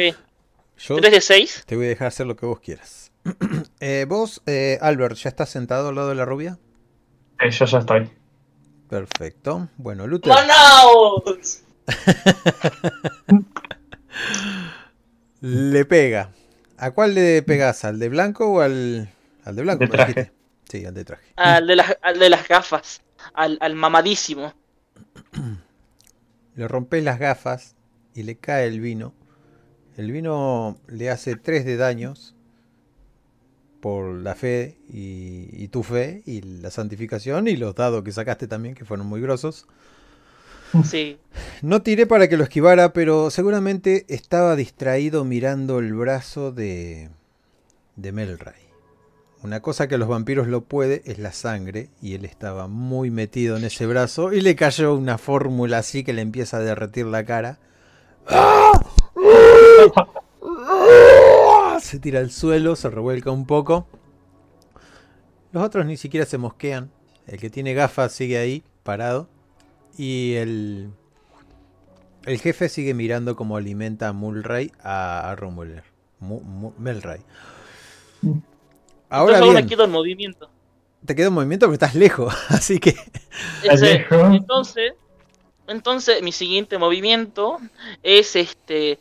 Yo 3 de 6. te voy a dejar hacer lo que vos quieras. Eh, vos, eh, Albert, ¿ya estás sentado al lado de la rubia? Eh, yo ya estoy. Perfecto. Bueno, Luther. ¡Manaos! Le pega. ¿A cuál le pegas? ¿Al de blanco o al, al de blanco? De me traje. dijiste? Sí, al de traje. Al de las, al de las gafas. Al, al mamadísimo. Le rompes las gafas y le cae el vino. El vino le hace 3 de daños por la fe y, y tu fe y la santificación y los dados que sacaste también, que fueron muy grosos. Sí. No tiré para que lo esquivara, pero seguramente estaba distraído mirando el brazo de, de Melray. Una cosa que a los vampiros lo puede es la sangre, y él estaba muy metido en ese brazo, y le cayó una fórmula así que le empieza a derretir la cara. Se tira al suelo, se revuelca un poco. Los otros ni siquiera se mosquean. El que tiene gafas sigue ahí, parado. Y el, el jefe sigue mirando cómo alimenta a Mulray a, a Romuler. Ahora Entonces ahora quedo en movimiento. te queda un movimiento porque estás lejos, así que. Ese- entonces, entonces mi siguiente movimiento es este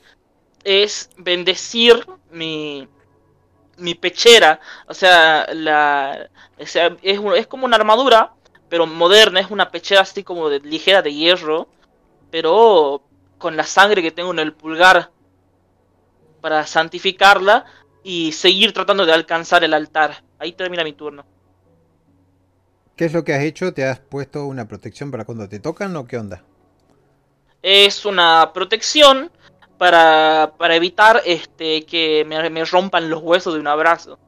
es bendecir mi mi pechera, o sea, la o sea, es, un- es como una armadura, pero moderna, es una pechera así como de, ligera de hierro, pero con la sangre que tengo en el pulgar para santificarla y seguir tratando de alcanzar el altar. Ahí termina mi turno. ¿qué es lo que has hecho? ¿Te has puesto una protección para cuando te tocan o qué onda? es una protección para, para evitar este que me, me rompan los huesos de un abrazo.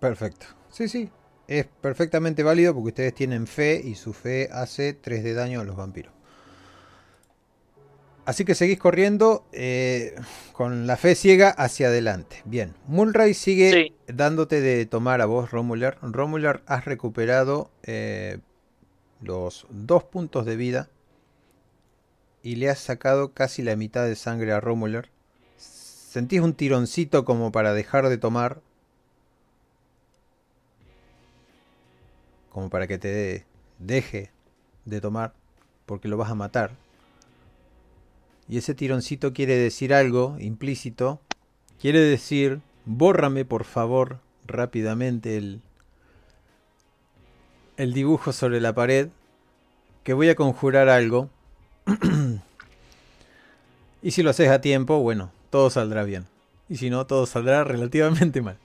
Perfecto. Sí, sí. Es perfectamente válido porque ustedes tienen fe y su fe hace 3 de daño a los vampiros. Así que seguís corriendo eh, con la fe ciega hacia adelante. Bien, Mulray sigue Sí. dándote de tomar a vos, Romular. Romular, has recuperado eh, los dos puntos de vida y le has sacado casi la mitad de sangre a Romular. Sentís un tironcito como para dejar de tomar, como para que te de- deje de tomar, porque lo vas a matar. Y ese tironcito quiere decir algo implícito. Quiere decir, bórrame por favor rápidamente el, el dibujo sobre la pared, que voy a conjurar algo. y si lo haces a tiempo, bueno, todo saldrá bien. Y si no, todo saldrá relativamente mal.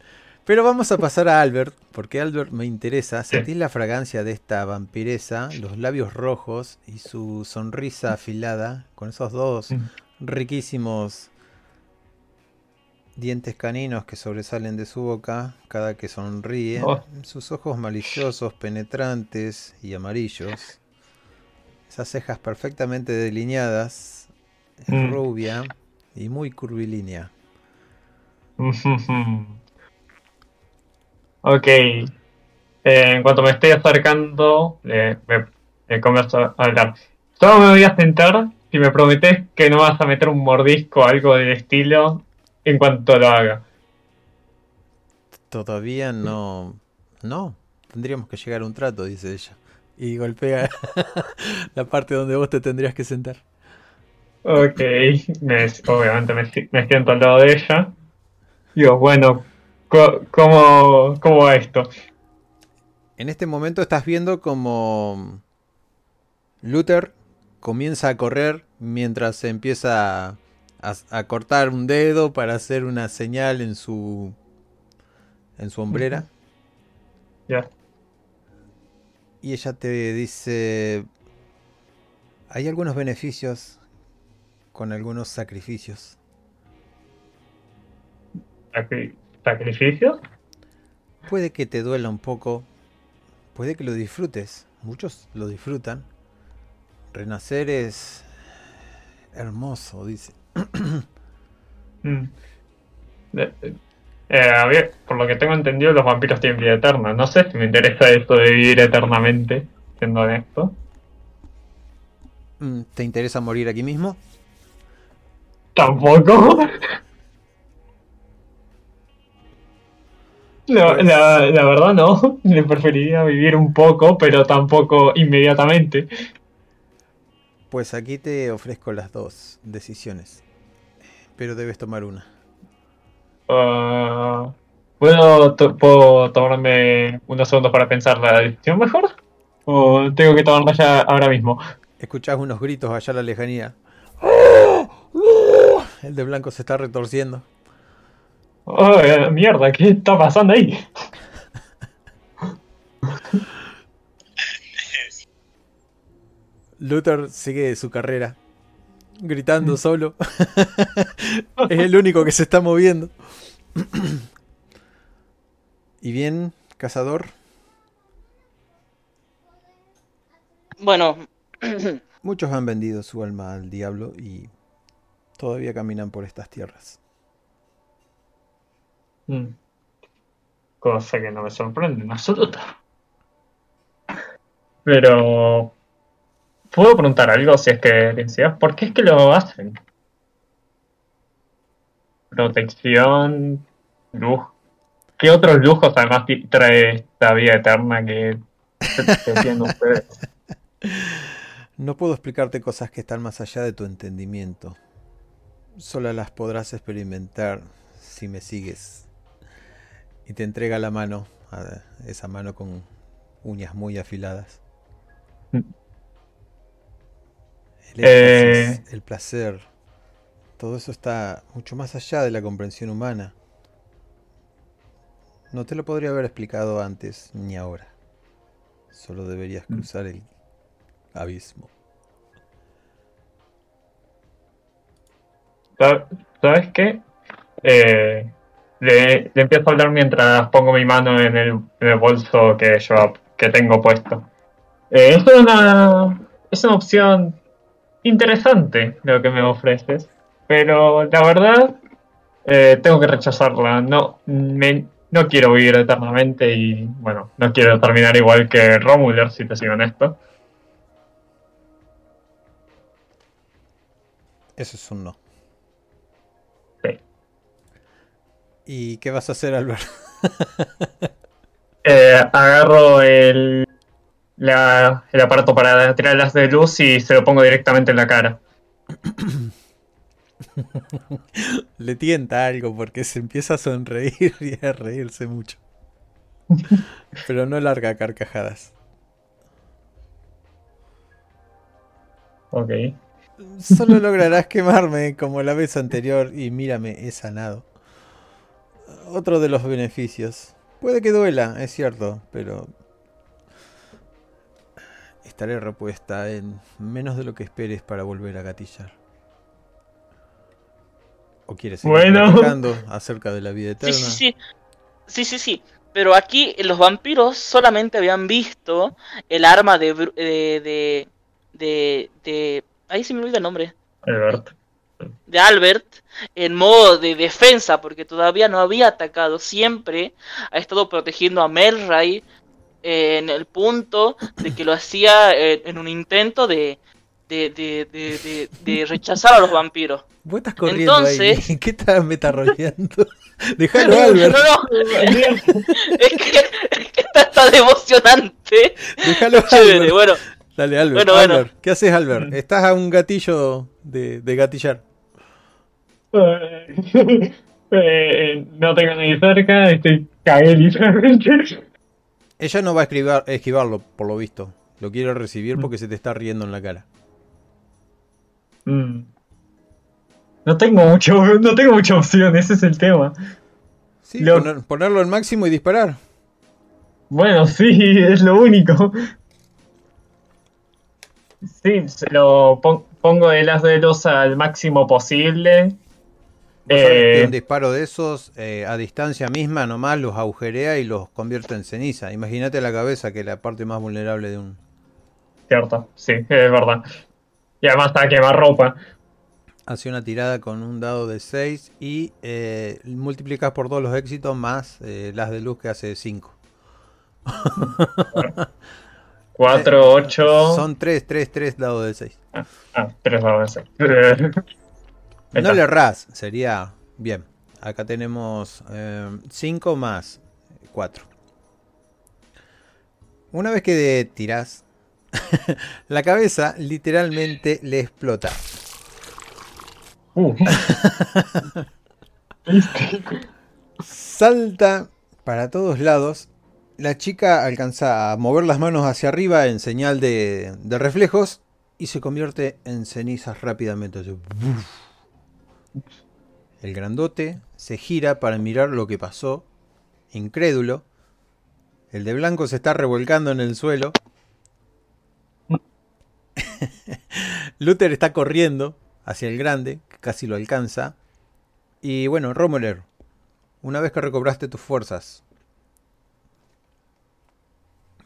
Pero vamos a pasar a Albert, porque Albert me interesa. Sentís la fragancia de esta vampiresa, los labios rojos y su sonrisa afilada, con esos dos Mm. riquísimos dientes caninos que sobresalen de su boca cada que sonríe. Oh. Sus ojos maliciosos, penetrantes y amarillos. Esas cejas perfectamente delineadas, Mm. rubia y muy curvilínea. ok. Eh, en cuanto me estoy acercando, eh, me, me comienzo a hablar. solo me voy a sentar si me prometes que no vas a meter un mordisco o algo del estilo en cuanto lo haga. Todavía no. No. Tendríamos que llegar a un trato, dice ella. Y golpea la parte donde vos te tendrías que sentar. Ok, me- obviamente me, si- me siento al lado de ella. Digo, bueno, ¿cómo, ¿cómo va esto? En este momento estás viendo como Luther comienza a correr mientras se empieza a, a cortar un dedo para hacer una señal en su en su hombrera Ya. y ella te dice hay algunos beneficios con algunos sacrificios. Sacri- ¿Sacrificios? Puede que te duela un poco, puede que lo disfrutes, muchos lo disfrutan. Renacer es hermoso, dice. Mm. Eh, eh, a ver, por lo que tengo entendido, los vampiros tienen vida eterna. No sé si me interesa esto de vivir eternamente, siendo honesto. Mm, ¿Te interesa morir aquí mismo? Tampoco. La, Pues- la, la verdad no, le preferiría vivir un poco, pero tampoco inmediatamente. Pues aquí te ofrezco las dos decisiones, pero debes tomar una. Ah, ¿puedo, to- ¿Puedo tomarme unos segundos para pensar la decisión mejor? ¿O tengo que tomarla ya ahora mismo? Escuchás unos gritos allá a la lejanía. El de blanco se está retorciendo. Oh, mierda, ¿qué está pasando ahí? Luther sigue su carrera, gritando solo. es el único que se está moviendo. y bien, cazador, Bueno, muchos han vendido su alma al diablo y todavía caminan por estas tierras. Mm. Cosa que no me sorprende en absoluto. Pero... ¿Puedo preguntar algo si es que deseas? ¿Por qué es que lo hacen? Protección, luz. ¿Qué otros lujos además trae esta vida eterna que, que tienen ustedes? No puedo explicarte cosas que están más allá de tu entendimiento. Solo las podrás experimentar si me sigues. Y te entrega la mano, a- esa mano con uñas muy afiladas. El éxtasis, el placer, todo eso está mucho más allá de la comprensión humana. No te lo podría haber explicado antes ni ahora. Solo deberías Mm. cruzar el abismo. ¿Sab- ¿Sabes qué? Eh, le, empiezo a hablar mientras pongo mi mano en el, en bolso que, yo, que tengo puesto. Eh, es, una, es una opción interesante lo que me ofreces, pero la verdad eh, tengo que rechazarla. No, me- no quiero vivir eternamente y, bueno, no quiero terminar igual que Romuler, si te soy honesto. Eso es un no. ¿Y qué vas a hacer, Albert? Eh, agarro el, la- el aparato para tirar las de luz y se lo pongo directamente en la cara. Le tienta algo porque se empieza a sonreír y a reírse mucho. Pero no larga carcajadas. Ok. Solo lograrás quemarme como la vez anterior y mírame, he sanado. Otro de los beneficios. Puede que duela, es cierto, pero estaré repuesta en menos de lo que esperes para volver a gatillar. ¿O quieres seguir Bueno. platicando acerca de la vida sí, eterna? sí, sí. Sí, sí, sí. Pero aquí eh, los vampiros solamente habían visto el arma de... De, de, de, de- Ahí se me olvida el nombre. Albert. De Albert en modo de defensa, porque todavía no había atacado. Siempre ha estado protegiendo a Melray eh, en el punto de que lo hacía eh, en un intento de, de, de, de, rechazar a los vampiros. Vos estás corriendo Entonces- ahí. ¿Qué estás metarroleando? Dejalo, No, Albert. no, es que, es que está tan emocionante. Déjalo, bueno, Dale, Albert. Bueno, bueno. ¿Qué haces, Albert? Estás a un gatillo de, de gatillar. Eh, eh, no tengo ni cerca, estoy cagué literalmente. Ella no va a esquivar, esquivarlo, por lo visto. Lo quiere recibir Mm. porque se te está riendo en la cara. Mm. No tengo mucho, no tengo mucha opción, ese es el tema. Sí, Lo- poner- ponerlo en máximo y disparar. Bueno, sí, es lo único. Sí, se lo pon- pongo el as de los al máximo posible. Eh, un disparo de esos eh, a distancia misma nomás los agujerea y los convierte en ceniza. Imagínate la cabeza, que es la parte más vulnerable de un... cierto, sí, es verdad. Y además está quemar ropa. Hace una tirada con un dado de 6 y eh, multiplicas por 2 los éxitos más eh, las de luz que hace 5. 4, 8. Son 3, 3, 3 dados de 6. Ah, 3 dados de 6. No le errás, sería bien. Acá tenemos 5 más 4. Una vez que tirás, la cabeza literalmente le explota. Uh. Salta para todos lados. La chica alcanza a mover las manos hacia arriba en señal de, de reflejos y se convierte en cenizas rápidamente. El grandote se gira para mirar lo que pasó, incrédulo. El de blanco se está revolcando en el suelo. Luther está corriendo hacia el grande, que casi lo alcanza. Y bueno, Romuler, una vez que recobraste tus fuerzas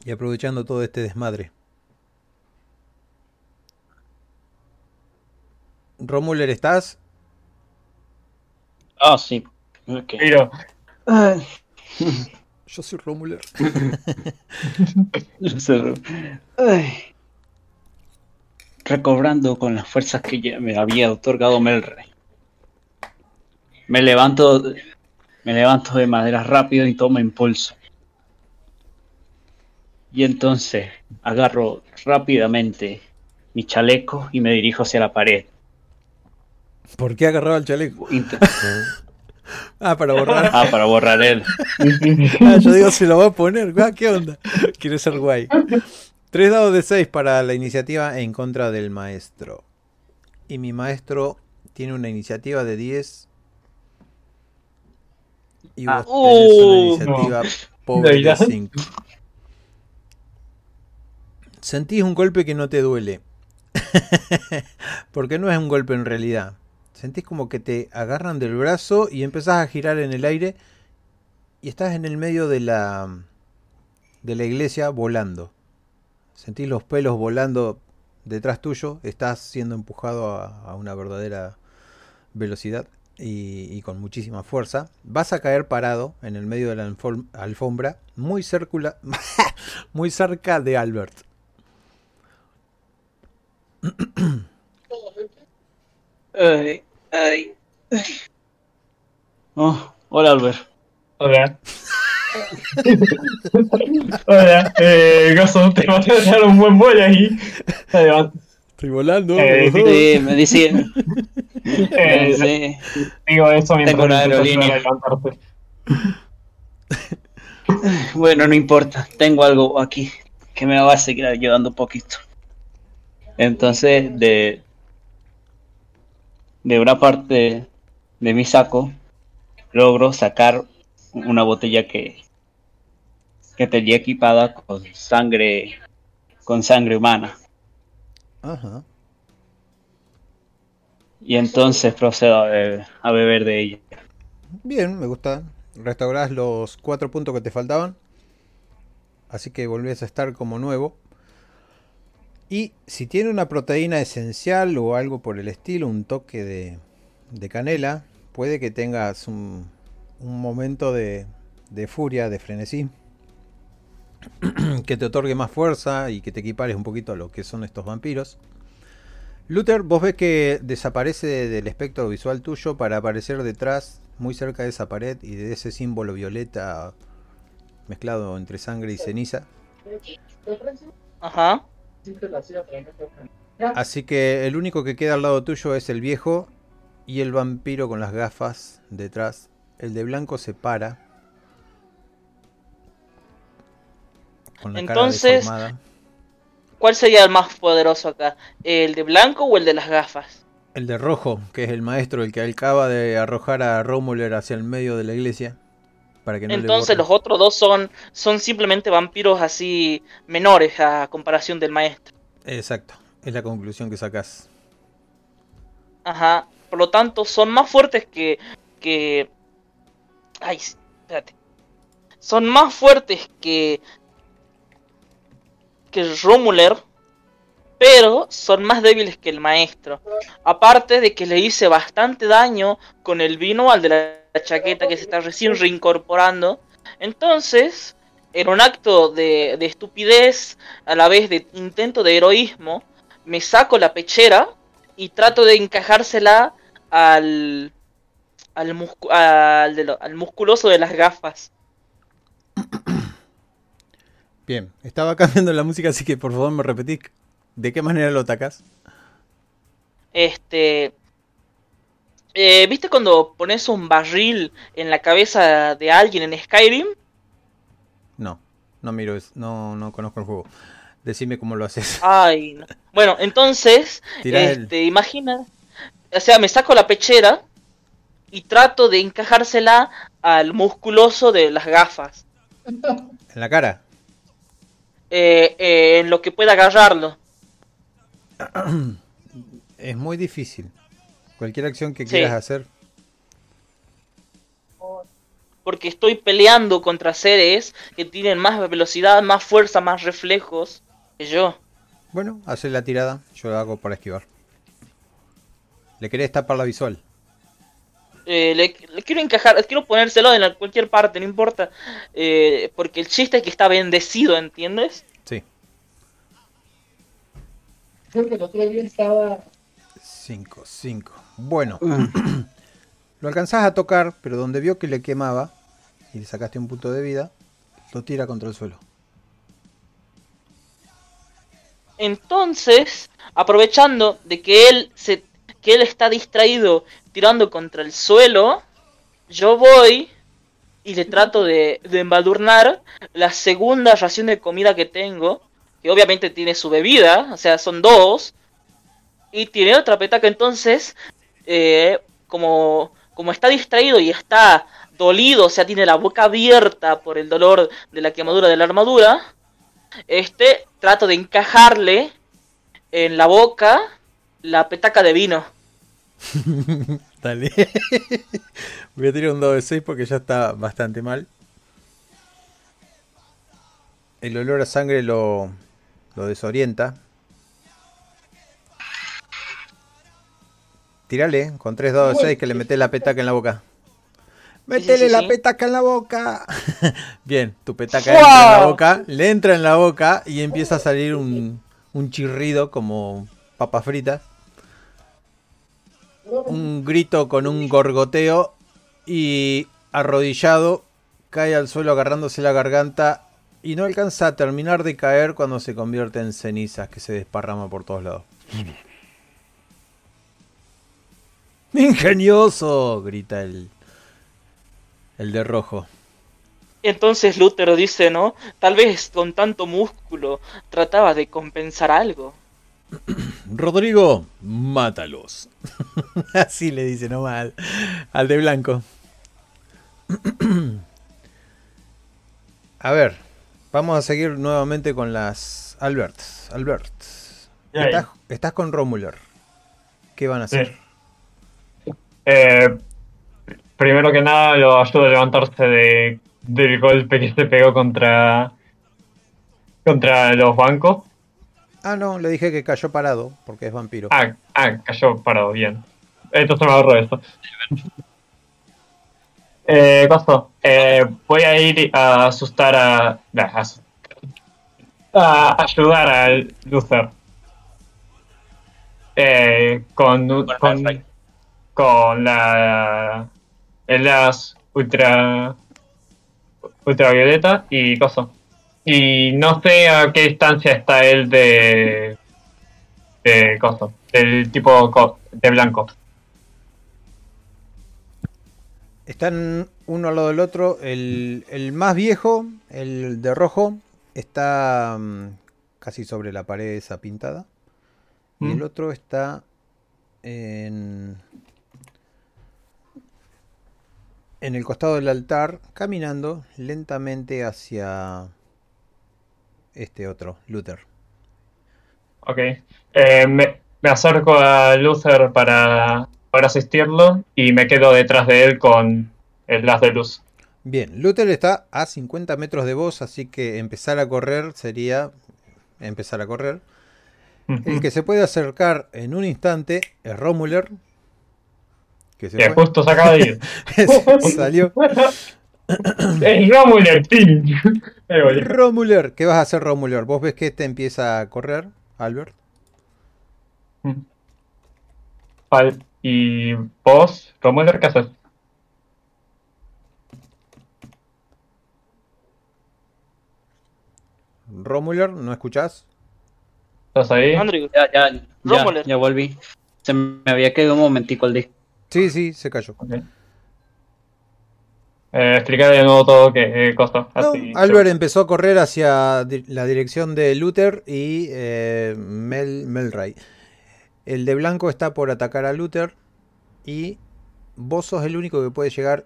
y aprovechando todo este desmadre, Romuler, ¿estás? Ah, sí. Ok. Miro, Ay, Yo soy Romuler. ay. Recobrando con las fuerzas que ya me había otorgado Melrey. Me levanto, me levanto de manera rápida y tomo impulso. Y entonces agarro rápidamente mi chaleco y me dirijo hacia la pared. ¿Por qué agarraba el chaleco? Ah, para borrar. ah, para borrar él. Ah, yo digo, se lo va a poner. Ah, ¿Qué onda? Quiere ser guay. Tres dados de 6 para la iniciativa en contra del maestro. Y mi maestro tiene una iniciativa de 10. Y vos Ah. tenés una Uh, iniciativa pobre de Navidad. 5. Sentís un golpe que no te duele. Porque no es un golpe en realidad. Sentís como que te agarran del brazo y empezás a girar en el aire y estás en el medio de la de la iglesia volando. Sentís los pelos volando detrás tuyo, estás siendo empujado a, una verdadera velocidad y, con muchísima fuerza. Vas a caer parado en el medio de la alfom- alfombra, muy, círcula- muy cerca de Albert. Ay. Oh, hola Albert. Hola. Hola, eh, Gozo, te vas a dar un buen vuelo ahí. Estoy volando. Eh, Sí, me dice, me eh, digo eso mientras Tengo una aerolínea. Bueno, no importa, tengo algo aquí que me va a seguir ayudando un poquito. Entonces, de, de una parte de mi saco, logro sacar una botella que, que tenía equipada con sangre, con sangre humana. Ajá. Y entonces procedo a beber, a beber de ella. Bien, me gusta. Restaurás los cuatro puntos que te faltaban. Así que volvés a estar como nuevo. Y si tiene una proteína esencial o algo por el estilo, un toque de, de canela, puede que tengas un, un momento de, de furia, de frenesí. que te otorgue más fuerza y que te equipares un poquito a lo que son estos vampiros. Luther, vos ves que desaparece del espectro visual tuyo para aparecer detrás, muy cerca de esa pared y de ese símbolo violeta mezclado entre sangre y ceniza. Ajá. Así que el único que queda al lado tuyo es el viejo y el vampiro con las gafas detrás. El de blanco se para. Con la Entonces- cara. ¿Cuál sería el más poderoso acá? ¿El de blanco o el de las gafas? El de rojo, que es el maestro, el que acaba de arrojar a Romuler hacia el medio de la iglesia. Para que no Entonces los otros dos son, son simplemente vampiros así menores a comparación del maestro. Exacto, es la conclusión que sacas. Ajá. Por lo tanto, son más fuertes que. que. Ay, espérate. Son más fuertes que. que Romuler. Pero son más débiles que el maestro. Aparte de que le hice bastante daño con el vino al de la chaqueta que se está recién reincorporando. Entonces, en un acto de, de estupidez, a la vez de intento de heroísmo, me saco la pechera y trato de encajársela al al, muscu- al, de lo- al musculoso de las gafas. Bien, estaba cambiando la música, así que por favor me repetís de qué manera lo atacas. Este eh, ¿Viste cuando pones un barril en la cabeza de alguien en Skyrim? No, no miro, es- no, no conozco el juego. Decime cómo lo haces. Ay, no. Bueno, entonces, Tirá el- este, imagina, o sea, me saco la pechera y trato de encajársela al musculoso de las gafas, En la cara. eh, eh, en lo que pueda agarrarlo. Es muy difícil. Cualquier acción que Sí. quieras hacer. porque estoy peleando contra seres que tienen más velocidad, más fuerza, más reflejos que yo. Bueno, hacer la tirada. Yo lo hago para esquivar. Le querés tapar la visual. Eh, le, le quiero encajar, quiero ponérselo en la- cualquier parte, no importa. Eh, porque el chiste es que está bendecido, ¿entiendes? Sí. Creo que el otro día estaba. 5, 5. Bueno. lo alcanzás a tocar, pero donde vio que le quemaba y le sacaste un punto de vida, lo tira contra el suelo. Entonces, aprovechando de que él se que él está distraído tirando contra el suelo, yo voy y le trato de, de embadurnar la segunda ración de comida que tengo, que obviamente tiene su bebida, o sea, son dos, y tiene otra petaca, entonces, eh, como, como está distraído y está dolido, o sea, tiene la boca abierta por el dolor de la quemadura de la armadura, este trato de encajarle en la boca la petaca de vino. Dale. Voy a tirar un dado de 6 porque ya está bastante mal. El olor a sangre lo, lo desorienta. Tírale con 3 dados de 6 que le metes la petaca en la boca. ¡Métele sí, la sí. petaca en la boca! Bien, tu petaca entra en la boca, le entra en la boca y empieza a salir un, un chirrido como papa frita un grito con un gorgoteo y arrodillado cae al suelo agarrándose la garganta y no alcanza a terminar de caer cuando se convierte en cenizas que se desparrama por todos lados. ¡Ingenioso! grita el, el de rojo. Entonces Lutero dice, ¿no? Tal vez con tanto músculo trataba de compensar algo. Rodrigo, mátalos. Así le dice nomás al, al de blanco. A ver, vamos a seguir nuevamente con las Albert. Albert, estás, estás con Romuler. ¿Qué van a hacer? Sí. Eh, primero que nada, lo ayudo a levantarse de, del golpe que se pegó contra, contra los bancos. Ah, no, le dije que cayó parado porque es vampiro. Ah, ah, cayó parado, bien. Entonces me ahorro eso. Eh, Costo, eh, voy a ir a asustar a. a ayudar al Luther. eh, con, Con con, la las ultra ultravioleta y cosa. Y no sé a qué distancia está él de de cosa, del tipo de blanco. Están uno al lado del otro. El, el más viejo, el de rojo, está mm, casi sobre la pared esa pintada. Y el Mm. otro está en, en el costado del altar, caminando lentamente hacia este otro, Luther. Ok. Eh, me, me acerco a Luther para, para asistirlo y me quedo detrás de él con el las de luz. Bien, Luther está a 50 metros de vos, así que empezar a correr sería empezar a correr. El que se puede acercar en un instante es Romuler. Que se Que fue. justo se acaba de ir. Salió. es Romuler, voy. Romuler, ¿qué vas a hacer Romuler? Vos ves que este empieza a correr, Albert. Al- Y vos, Romuler, ¿qué haces? Romuler, ¿no escuchás? ¿Estás ahí? Andrew, Ya, ya, ya, ya volví. Se me había quedado un momentico el disco. Sí, sí, se cayó. Ok. Eh, de nuevo todo qué eh. No, Así, Albert empezó a correr hacia di- la dirección de Luther y eh, Mel, Melray. El de blanco está por atacar a Luther y vos sos el único que puede llegar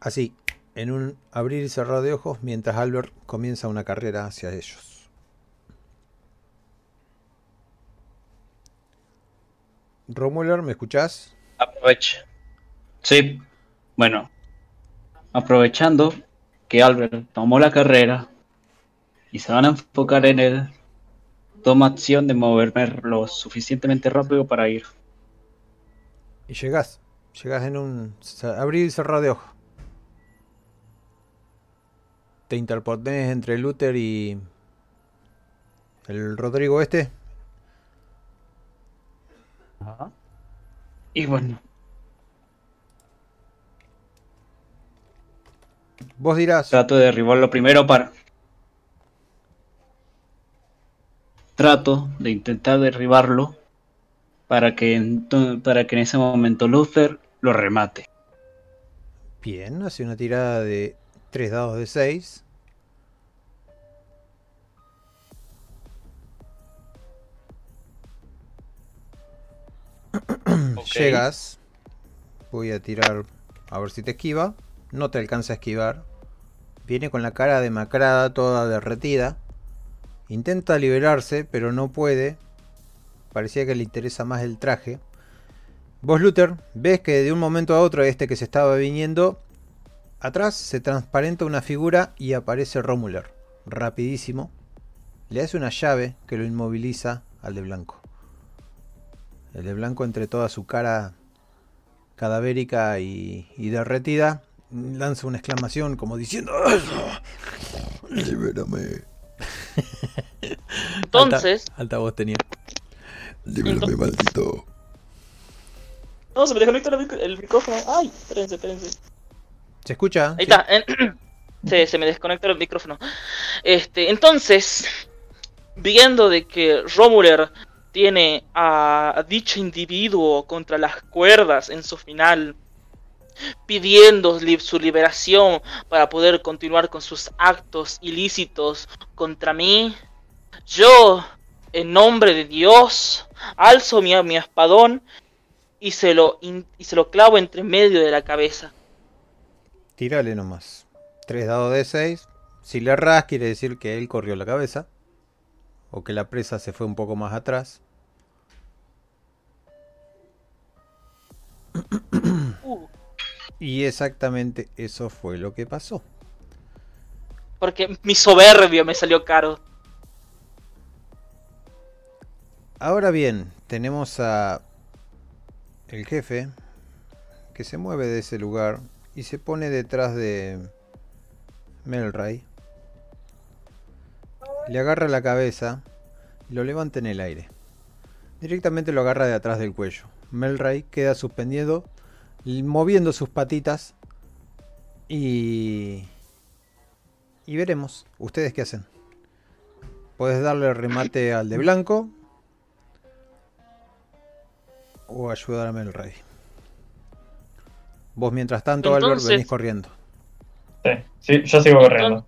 así, en un abrir y cerrar de ojos, mientras Albert comienza una carrera hacia ellos. Romuler, ¿me escuchás? Aprovecha. Sí. Bueno. Aprovechando que Albert tomó la carrera y se van a enfocar en él, toma acción de moverme lo suficientemente rápido para ir. Y llegás. Llegás en un abrir y cerrar de ojos. Te interpones entre Luther y el Rodrigo este. Y bueno, Vos dirás, trato de derribarlo primero para... Trato de intentar derribarlo para que, ento- para que en ese momento Luther lo remate. bien, hace una tirada de 3 dados de 6. Llegas. Voy a tirar a ver si te esquiva. No te alcanza a esquivar. Viene con la cara demacrada, toda derretida. Intenta liberarse, pero no puede. Parecía que le interesa más el traje. Vos, Luther, ves que de un momento a otro este que se estaba viniendo, atrás se transparenta una figura y aparece Romuler. Rapidísimo. Le hace una llave que lo inmoviliza al de blanco. El de blanco entre toda su cara cadavérica y, y derretida lanza una exclamación como diciendo libérame entonces, alta, alta voz tenía Libérame, maldito no, se me desconectó el, mic- el micrófono. Ay, espérense, espérense. se escucha Ahí ¿Sí? está. en- se, se me desconectó el micrófono. Este, entonces, viendo de que Romuler tiene a dicho individuo contra las cuerdas en su final, pidiendo su liberación para poder continuar con sus actos ilícitos contra mí, yo, en nombre de Dios, alzo mi, mi espadón y se, lo, y se lo clavo entre medio de la cabeza. Tírale nomás. 3 dados de 6. Si le erras, quiere decir que él corrió la cabeza. O que la presa se fue un poco más atrás. Uh. Y exactamente eso fue lo que pasó. Porque mi soberbio me salió caro. Ahora bien, tenemos a el jefe que se mueve de ese lugar y se pone detrás de Melray. Le agarra la cabeza y lo levanta en el aire. Directamente lo agarra de atrás del cuello. Melray queda suspendido, moviendo sus patitas. Y. Y veremos. ¿Ustedes qué hacen? Puedes darle remate al de blanco. O ayudar a Melray. Vos mientras tanto, Albert, Entonces- venís corriendo. Sí, sí, yo sigo corriendo.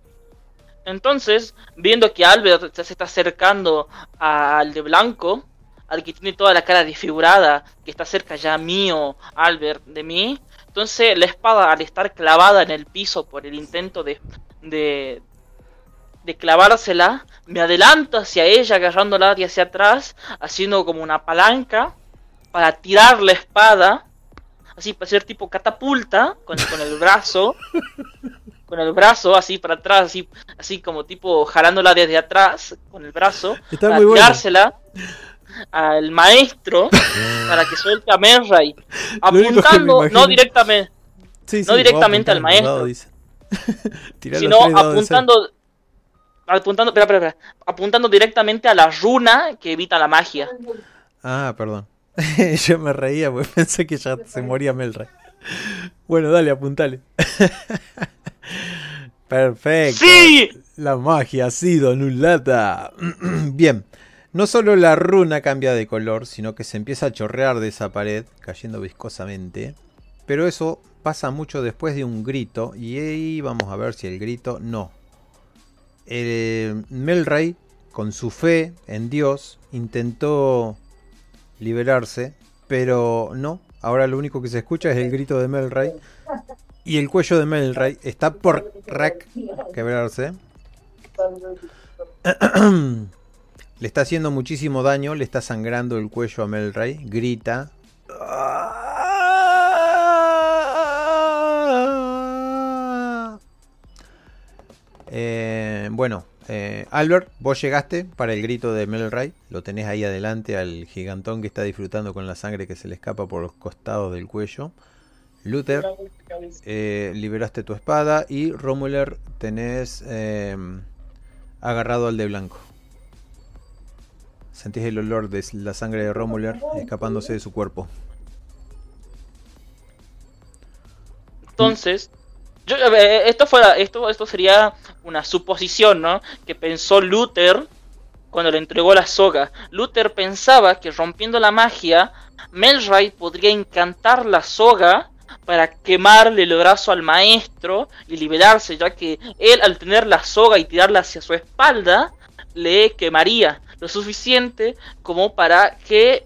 Entonces, viendo que Albert se está acercando al de blanco, al que tiene toda la cara desfigurada, que está cerca ya mío, Albert, de mí, entonces la espada al estar clavada en el piso por el intento de, de, de clavársela, me adelanto hacia ella, agarrándola de hacia atrás, haciendo como una palanca para tirar la espada, así para ser tipo catapulta, con el brazo con el brazo así para atrás, así, así como tipo jalándola desde atrás con el brazo, Está para muy bueno. tirársela al maestro para que suelte a Menray, apuntando no directamente, Sí, no sí, directamente al maestro. sino apuntando apuntando, espera, espera, espera, apuntando directamente a la runa que evita la magia. Ah, perdón. Yo me reía porque pensé que ya se moría Melray. Bueno, dale, apuntale. Perfecto. ¡Sí! La magia ha sido anulada. Bien. No solo la runa cambia de color, sino que se empieza a chorrear de esa pared, cayendo viscosamente. Pero eso pasa mucho después de un grito. Y ahí vamos a ver si el grito no. El Melray, con su fe en Dios, intentó liberarse, pero no. Ahora lo único que se escucha es el grito de Melray. Y el cuello de Melray está por rack quebrarse. Le está haciendo muchísimo daño, le está sangrando el cuello a Melray. Grita. Eh, bueno, eh, Albert, vos llegaste para el grito de Melray. Lo tenés ahí adelante al gigantón que está disfrutando con la sangre que se le escapa por los costados del cuello. Luther, eh, liberaste tu espada. Y Romuler, tenés eh, agarrado al de blanco. Sentís el olor de la sangre de Romuler escapándose de su cuerpo. Entonces, yo, eh, esto fuera, esto, esto sería una suposición, ¿no? Que pensó Luther cuando le entregó la soga. Luther pensaba que rompiendo la magia, Melray podría encantar la soga para quemarle el brazo al maestro y liberarse, ya que él al tener la soga y tirarla hacia su espalda, le quemaría lo suficiente como para que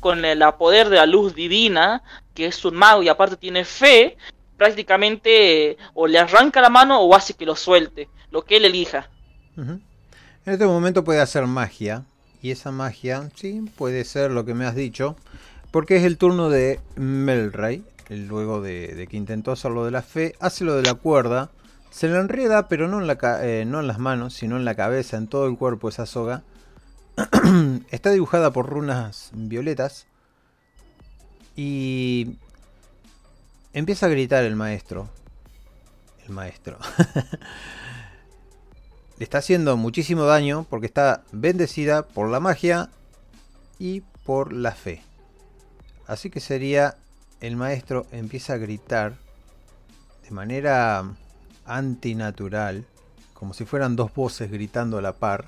con el poder de la luz divina, que es un mago y aparte tiene fe, prácticamente eh, o le arranca la mano o hace que lo suelte, lo que él elija. En este momento puede hacer magia. Y esa magia, sí, puede ser lo que me has dicho. Porque es el turno de Melray. Luego de, que intentó hacer lo de la fe, hace lo de la cuerda. Se le enreda, pero no en, eh, no en las manos, sino en la cabeza, en todo el cuerpo esa soga. Está dibujada por runas violetas. Y empieza a gritar el maestro. El maestro. Le está haciendo muchísimo daño porque está bendecida por la magia y por la fe. Así que sería el maestro empieza a gritar de manera antinatural, como si fueran dos voces gritando a la par.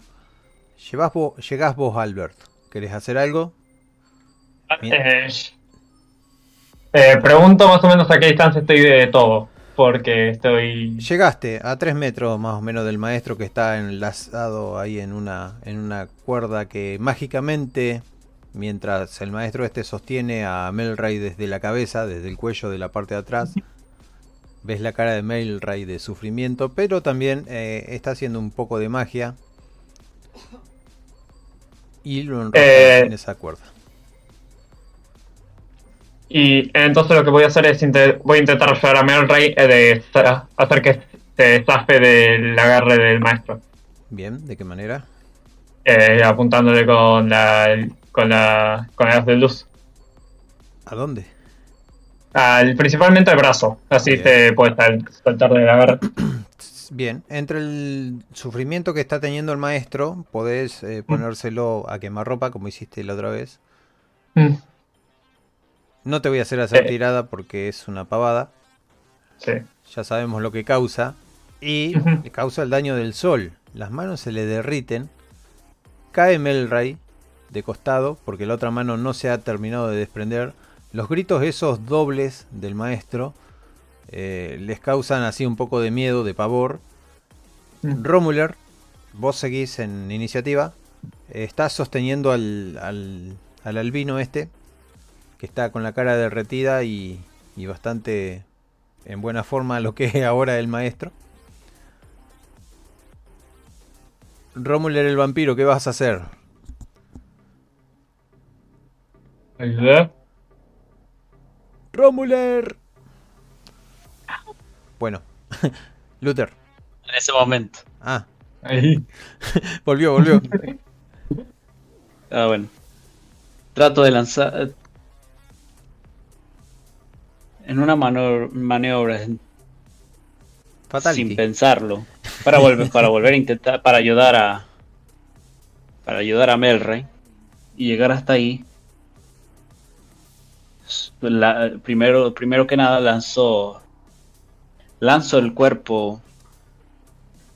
Llevas vo- llegás vos, Albert. ¿Querés hacer algo? Eh, eh, pregunto más o menos a qué distancia estoy de todo, porque estoy... Llegaste a 3 metros más o menos del maestro que está enlazado ahí en una, en una cuerda que mágicamente, mientras el maestro este sostiene a Melray desde la cabeza, desde el cuello de la parte de atrás, ves la cara de Melray de sufrimiento, pero también eh, está haciendo un poco de magia y lo enrolla Eh. en esa cuerda. Y entonces lo que voy a hacer es voy a intentar ayudar a Melray eh, de hacer que se zafe del agarre del maestro, Bien, ¿de qué manera? eh, apuntándole con la con la con haz de luz, ¿A dónde? al, principalmente al brazo, así Bien. se puede sal- saltar del agarre. Bien, entre el sufrimiento que está teniendo el maestro, podés eh, ponérselo a quemarropa, como hiciste la otra vez. Mm, No te voy a hacer hacer Eh. tirada porque es una pavada. Sí. Ya sabemos lo que causa. Y le causa el daño del sol. Las manos se le derriten. Cae Melray de costado porque la otra mano no se ha terminado de desprender. Los gritos esos dobles del maestro eh, les causan así un poco de miedo, de pavor. Mm. Romuler, vos seguís en iniciativa. eh, estás sosteniendo al, al, al albino este, que está con la cara derretida y, y bastante en buena forma lo que es ahora el maestro. Romuler el vampiro, ¿qué vas a hacer? Ayuda. Romuler. Bueno, Luther. En ese momento. Ah, Ahí. volvió, volvió. Ah, bueno. Trato de lanzar. En una maniobra sin Fatality. pensarlo. Para volver, para volver a intentar. Para ayudar a. Para ayudar a Melray. Y llegar hasta ahí. La- primero, primero que nada lanzó. Lanzo el cuerpo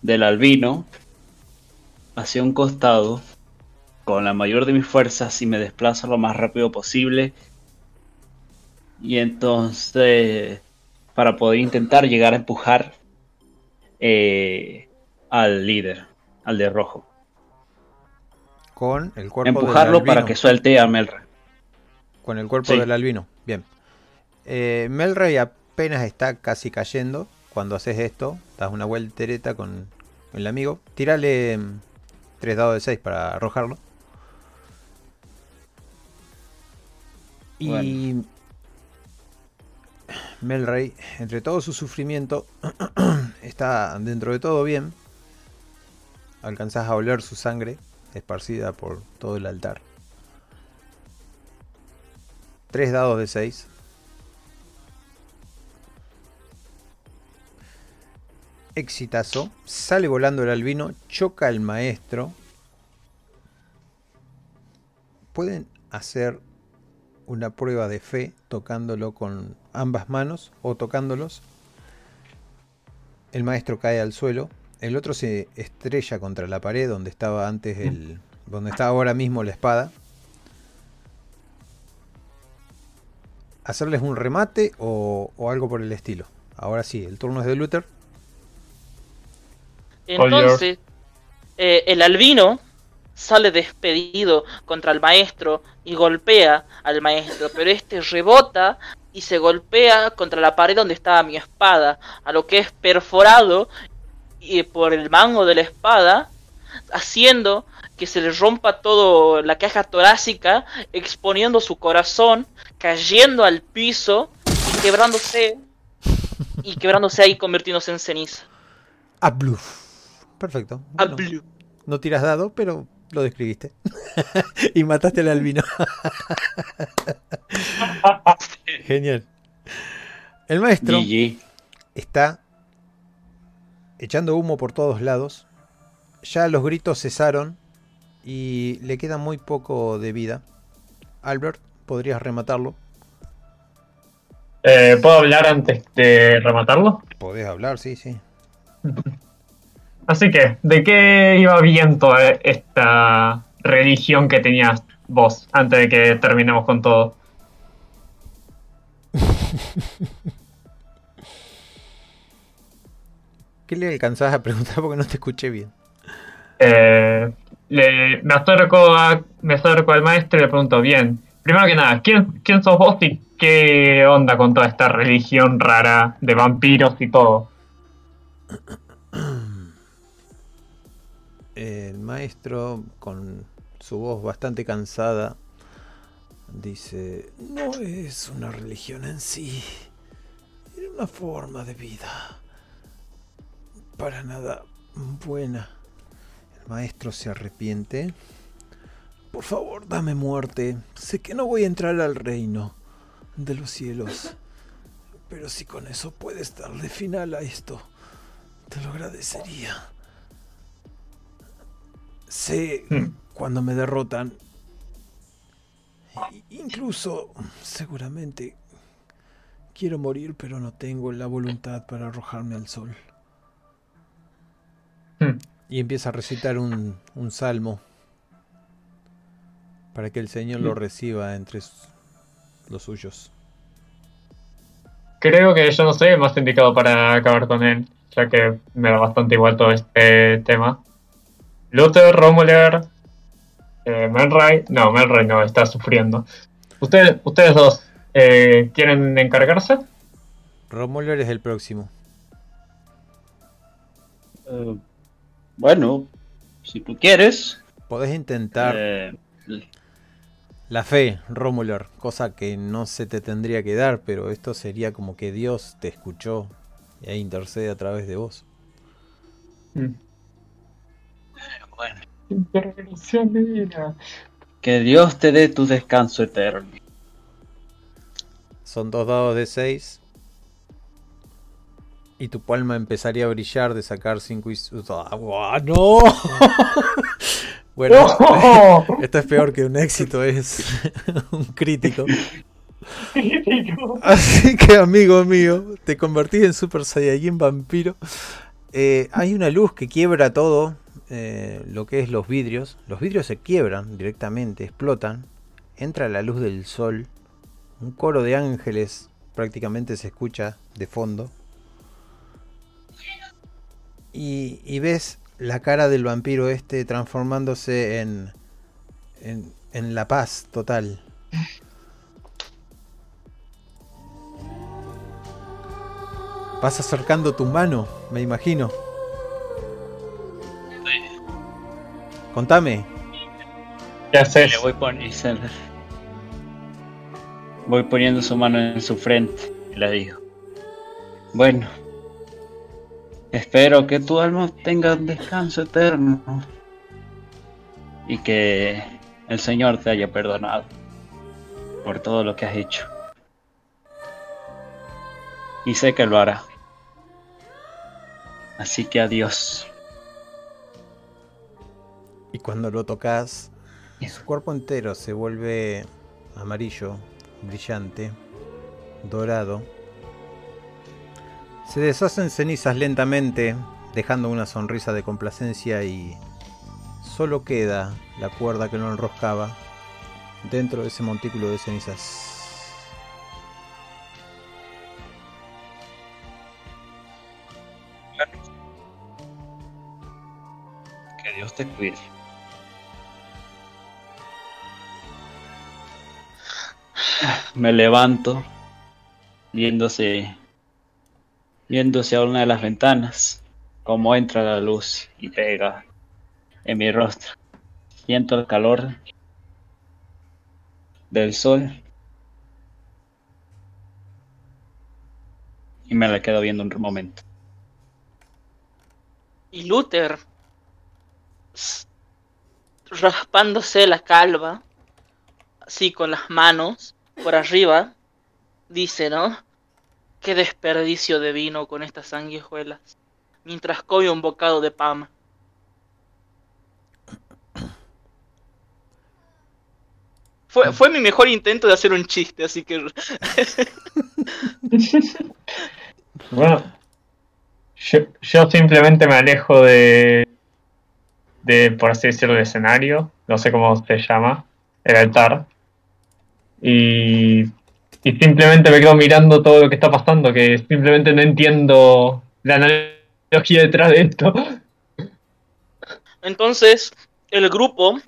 del albino hacia un costado con la mayor de mis fuerzas y me desplazo lo más rápido posible. Y entonces, para poder intentar llegar a empujar eh, al líder, al de rojo. Con el cuerpo Empujarlo del para que suelte a Melra. Con el cuerpo Sí. del albino. Bien. Eh, Melray apenas está casi cayendo. Cuando haces esto, das una vueltereta con el amigo. Tírale mm, tres dados de 6 para arrojarlo. Y Melray, entre todo su sufrimiento, está dentro de todo bien. Alcanzás a oler su sangre esparcida por todo el altar. Tres dados de 6. Exitazo. Sale volando el albino. Choca al maestro. Pueden hacer una prueba de fe tocándolo con ambas manos o tocándolos. El maestro cae al suelo. El otro se estrella contra la pared donde estaba antes el. donde está ahora mismo la espada. Hacerles un remate o, o algo por el estilo. Ahora sí, el turno es de Luther. Entonces, eh, el albino sale despedido contra el maestro y golpea al maestro, pero este rebota y se golpea contra la pared donde estaba mi espada, a lo que es perforado y por el mango de la espada, haciendo que se le rompa todo la caja torácica, exponiendo su corazón, cayendo al piso y quebrándose y quebrándose ahí convirtiéndose en ceniza. A bluff. Perfecto. A Bueno, blue. no tiras dado, pero lo describiste. y mataste al albino. Genial. El maestro GG. está echando humo por todos lados. Ya los gritos cesaron y le queda muy poco de vida. Albert, podrías rematarlo. Eh, ¿Puedo hablar antes de rematarlo? Podés hablar, sí, sí. Así que, ¿de qué iba bien toda esta religión que tenías vos antes de que terminemos con todo? ¿Qué le alcanzás a preguntar porque no te escuché bien? Eh, le- me, acerco a- me acerco al maestro y le pregunto, bien, primero que nada, ¿quién, ¿quién sos vos y qué onda con toda esta religión rara de vampiros y todo? El maestro, con su voz bastante cansada, dice, no es una religión en sí, es una forma de vida. Para nada buena. El maestro se arrepiente. Por favor, dame muerte. Sé que no voy a entrar al reino de los cielos. Pero si con eso puedes darle final a esto, te lo agradecería. Sé Hmm. cuando me derrotan Incluso, seguramente, quiero morir, pero no tengo la voluntad para arrojarme al sol. Hmm. Y empieza a recitar un, un salmo para que el Señor lo reciba entre los suyos. Creo que yo no soy el más indicado para acabar con él, ya que me da bastante igual todo este tema. Luther, Romuler, eh, Melray. No, Melray no, está sufriendo. Ustedes, ustedes dos, eh, ¿quieren encargarse? Romuler es el próximo. Eh, bueno, si tú quieres. Podés intentar eh, la fe, Romuler, cosa que no se te tendría que dar, pero esto sería como que Dios te escuchó e intercede a través de vos. Mm. bueno, Intervención divina. que Dios te dé tu descanso eterno. Son dos dados de 6. Y tu palma empezaría a brillar de sacar 5 y... ¡Ah, guau, ¡No! bueno, ¡Oh! esto es peor que un éxito, es un crítico. Así que, amigo mío, te convertís en Super Saiyajin vampiro. Eh, hay una luz que quiebra todo, eh, lo que es los vidrios. Los vidrios se quiebran directamente, explotan. Entra la luz del sol. Un coro de ángeles prácticamente se escucha de fondo. Y, y ves la cara del vampiro este transformándose en, en, en la paz total. Vas acercando tu mano, me imagino. Contame. ¿Qué haces? Le voy poniendo, voy poniendo su mano en su frente y le digo, bueno, espero que tu alma tenga un descanso eterno y que el Señor te haya perdonado por todo lo que has hecho. Y sé que lo hará. Así que adiós. Y cuando lo tocas, su cuerpo entero se vuelve amarillo, brillante, dorado. Se deshacen cenizas lentamente, dejando una sonrisa de complacencia y solo queda la cuerda que lo enroscaba dentro de ese montículo de cenizas. Que Dios te cuide. Me levanto, viéndose, viéndose a una de las ventanas, cómo entra la luz y pega en mi rostro. Siento el calor del sol y me la quedo viendo un momento. Y Luther, raspándose la calva, así con las manos por arriba, dice, ¿no? Qué desperdicio de vino con estas sanguijuelas, mientras come un bocado de pan. Fue, fue mi mejor intento de hacer un chiste, así que Bueno, yo, yo simplemente me alejo de, de, por así decirlo, el escenario, no sé cómo se llama, el altar, y, y simplemente me quedo mirando todo lo que está pasando, que simplemente no entiendo la analogía detrás de esto. Entonces, el grupo,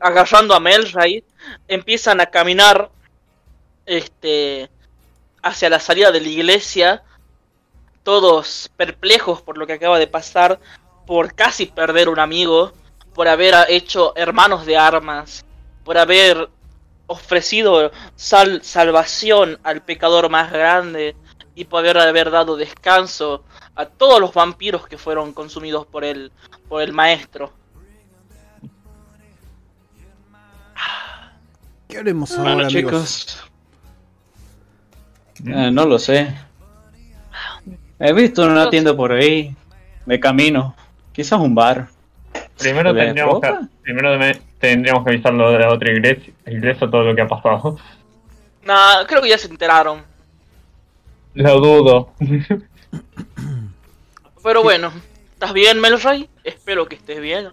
agarrando a Melray, empiezan a caminar este, hacia la salida de la iglesia, todos perplejos por lo que acaba de pasar, por casi perder un amigo, por haber hecho hermanos de armas, por haber ofrecido sal- salvación al pecador más grande y por haber, dado descanso a todos los vampiros que fueron consumidos por el, por el maestro. ¿Qué haremos ahora, Bueno, amigos? chicos. Eh, no lo sé. He visto una tienda por ahí. De camino. Quizás un bar. Primero ¿De tendríamos que, primero me- tendríamos que avisarlo de la otra iglesia, iglesia todo lo que ha pasado. Nah, creo que ya se enteraron. Lo dudo. Pero bueno, ¿estás bien, Melray? Espero que estés bien.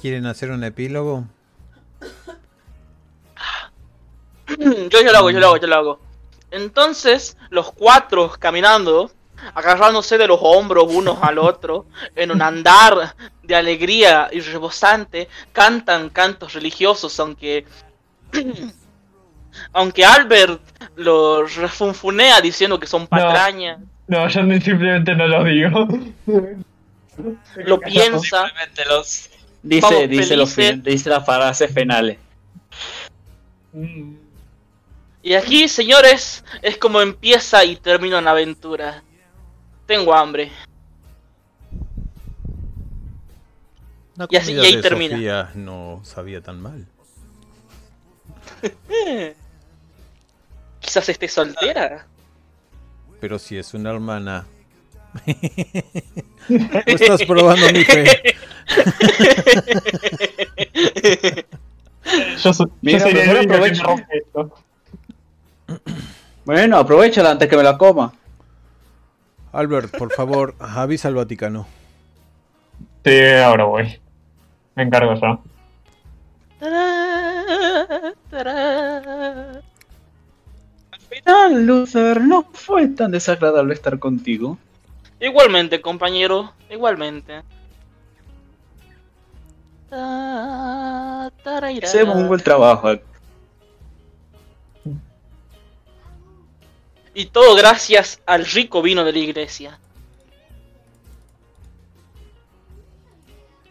¿Quieren hacer un epílogo? Yo ya lo hago, yo lo hago, yo lo hago. Entonces, los cuatro caminando, agarrándose de los hombros unos al otro, en un andar de alegría y rebosante, cantan cantos religiosos, aunque. aunque Albert los refunfunea diciendo que son patrañas, No, yo ni- simplemente no lo digo. lo piensa. Simplemente los. Dice, Vamos, dice, los dice las frases. Mm, Y aquí, señores, es como empieza y termina una aventura. Tengo hambre. La Y así- y comida ahí de termina. Sofía no sabía tan mal. Quizás esté soltera. Pero si es una hermana. ¿O estás probando mi fe? Yo, so- yo sería el mejor único que aprovecha. me rompe esto. Bueno, aprovechala antes que me la coma. Albert, por favor, avisa al Vaticano. Sí, ahora voy. Me encargo yo. Tará, tará. Al final, Luther, no fue tan desagradable estar contigo. Igualmente, compañero, igualmente. Hicimos un buen trabajo. Y todo gracias al rico vino de la iglesia.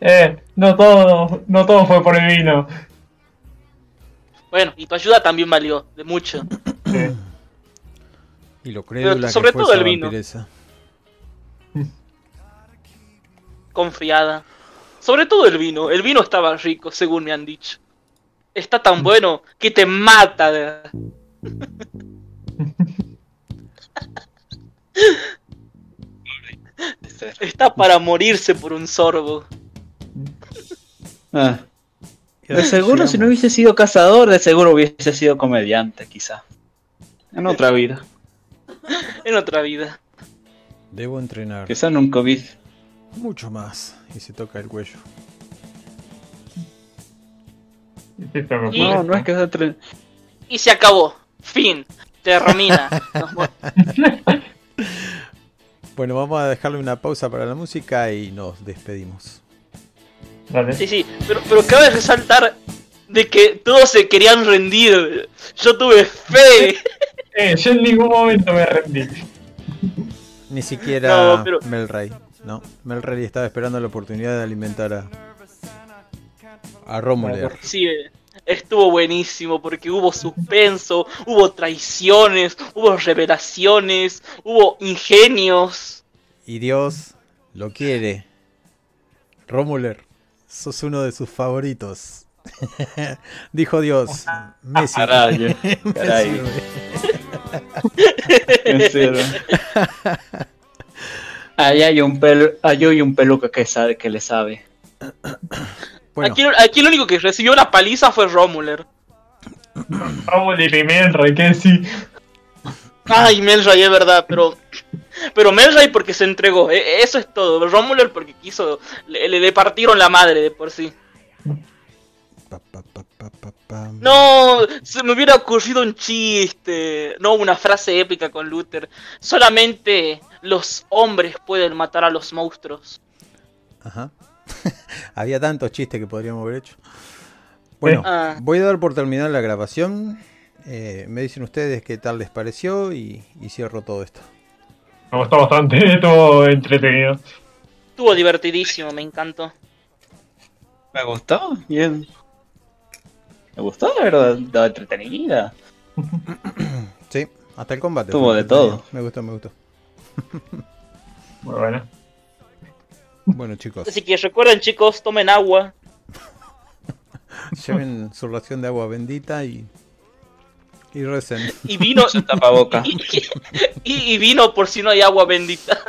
Eh, no todo, no todo fue por el vino. Bueno, y tu ayuda también valió, de mucho. Sí. Y lo crédula sobre que todo el vino. vampiresa. Confiada. Sobre todo el vino. El vino estaba rico, según me han dicho. Está tan bueno que te mata. de- Está para morirse por un sorbo. Ah, de seguro, si no hubiese sido cazador, de seguro hubiese sido comediante, quizá. En otra vida. En otra vida. Debo entrenar Quizá nunca hubiese. mucho más. Y se toca el cuello. Se Y- ocurre No, no es que sea tre- Y se acabó. Fin. Termina. Bueno, vamos a dejarle una pausa para la música y nos despedimos. Dale. Sí, sí. Pero, pero cabe resaltar de que todos se querían rendir. Yo tuve fe. Eh, yo en ningún momento me rendí. Ni siquiera No, pero- Melray. No, Melray estaba esperando la oportunidad de alimentar a, a Romuler. Sí, eh, estuvo buenísimo porque hubo suspenso, hubo traiciones, hubo revelaciones, hubo ingenios. Y Dios lo quiere. Romuler, sos uno de sus favoritos. Dijo Dios. Messi. Caray, caray. En serio. Ahí hay un pelo, ahí hay un peluca que sabe que le sabe. Bueno, Aquí, aquí el único que recibió una paliza fue Romuler. Vamos de primero, ¿qué sí? Ay, Melray, es verdad, pero. Pero Melray porque se entregó, e- eso es todo. Romuler porque quiso. Le, le- le partieron la madre de por sí. pa, pa, pa, pa, pa, pa. No, se me hubiera ocurrido un chiste, no una frase épica con Luther. Solamente los hombres pueden matar a los monstruos. Ajá. Había tantos chistes que podríamos haber hecho. Bueno, Ah. voy a dar por terminar la grabación. Eh, me dicen ustedes qué tal les pareció y, y cierro todo esto. Me gustó bastante, estuvo entretenido. Estuvo divertidísimo, me encantó. Me gustó, bien. Me gustó, la verdad, estaba entretenida. Sí, hasta el combate. Tuvo fue de todo. Me gustó, me gustó. Muy bueno. Bueno, chicos, Así que recuerden, chicos, tomen agua. lleven su ración de agua bendita y, y recen. Y vino. Tapaboca. y, y- y vino por si no hay agua bendita.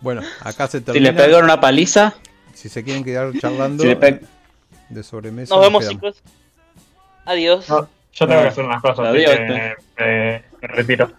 Bueno, acá se Si termina. le pegan una paliza, Si se quieren quedar charlando, si de sobremesa. Nos vemos, quedamos. chicos. Adiós. No, yo tengo que hacer unas cosas, así adiós, que me retiro.